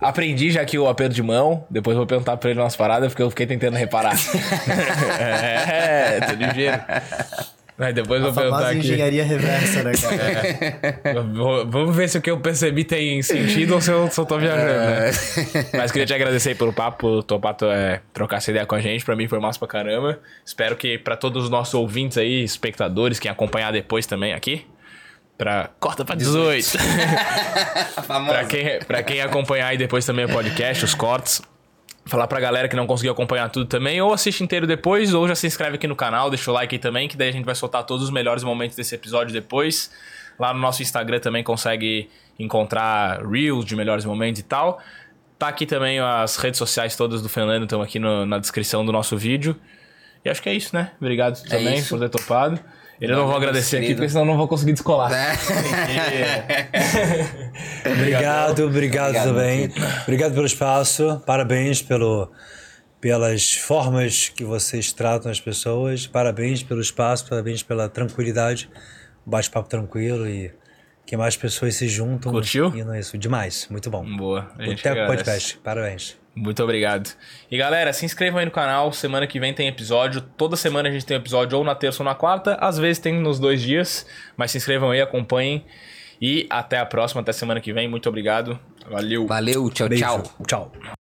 Aprendi já que o aperto de mão. Depois vou perguntar pra ele umas paradas, porque eu fiquei tentando reparar. é, tô ligeiro. Mas depois eu A vou perguntar aqui. engenharia reversa, né, cara? Vou- Vamos ver se o que eu percebi tem sentido ou se eu só tô viajando, né? Mas queria te agradecer aí pelo papo, por topar é, trocar essa ideia com a gente. Pra mim foi massa pra caramba. Espero que pra todos os nossos ouvintes aí, espectadores, quem acompanhar depois também aqui. Pra... Corta pra 18. pra, quem, pra quem acompanhar aí depois também o podcast, os cortes. Falar pra galera que não conseguiu acompanhar tudo também, ou assiste inteiro depois, ou já se inscreve aqui no canal, deixa o like aí também, que daí a gente vai soltar todos os melhores momentos desse episódio depois. Lá no nosso Instagram também consegue encontrar reels de melhores momentos e tal. Tá aqui também as redes sociais todas do Fernando, estão aqui no- na descrição do nosso vídeo. E acho que é isso, né? Obrigado também isso. por ter topado. Ele eu não vou agradecer aqui, porque senão eu não vou conseguir descolar. Obrigado, obrigado, Obrigado, também. Obrigado pelo espaço. Parabéns pelo, pelas formas que vocês tratam as pessoas. Parabéns pelo espaço, parabéns pela tranquilidade. Bate-papo tranquilo e que mais pessoas se juntam. Curtiu? E não é isso. Demais. Muito bom. Boa. A gente Até o podcast. Parabéns. Muito obrigado. E galera, se inscrevam aí no canal. Semana que vem tem episódio. Toda semana a gente tem episódio ou na terça ou na quarta. Às vezes tem nos dois dias. Mas se inscrevam aí, acompanhem. E até a próxima, até semana que vem. Muito obrigado. Valeu. Valeu, tchau, Beijo. tchau. Tchau.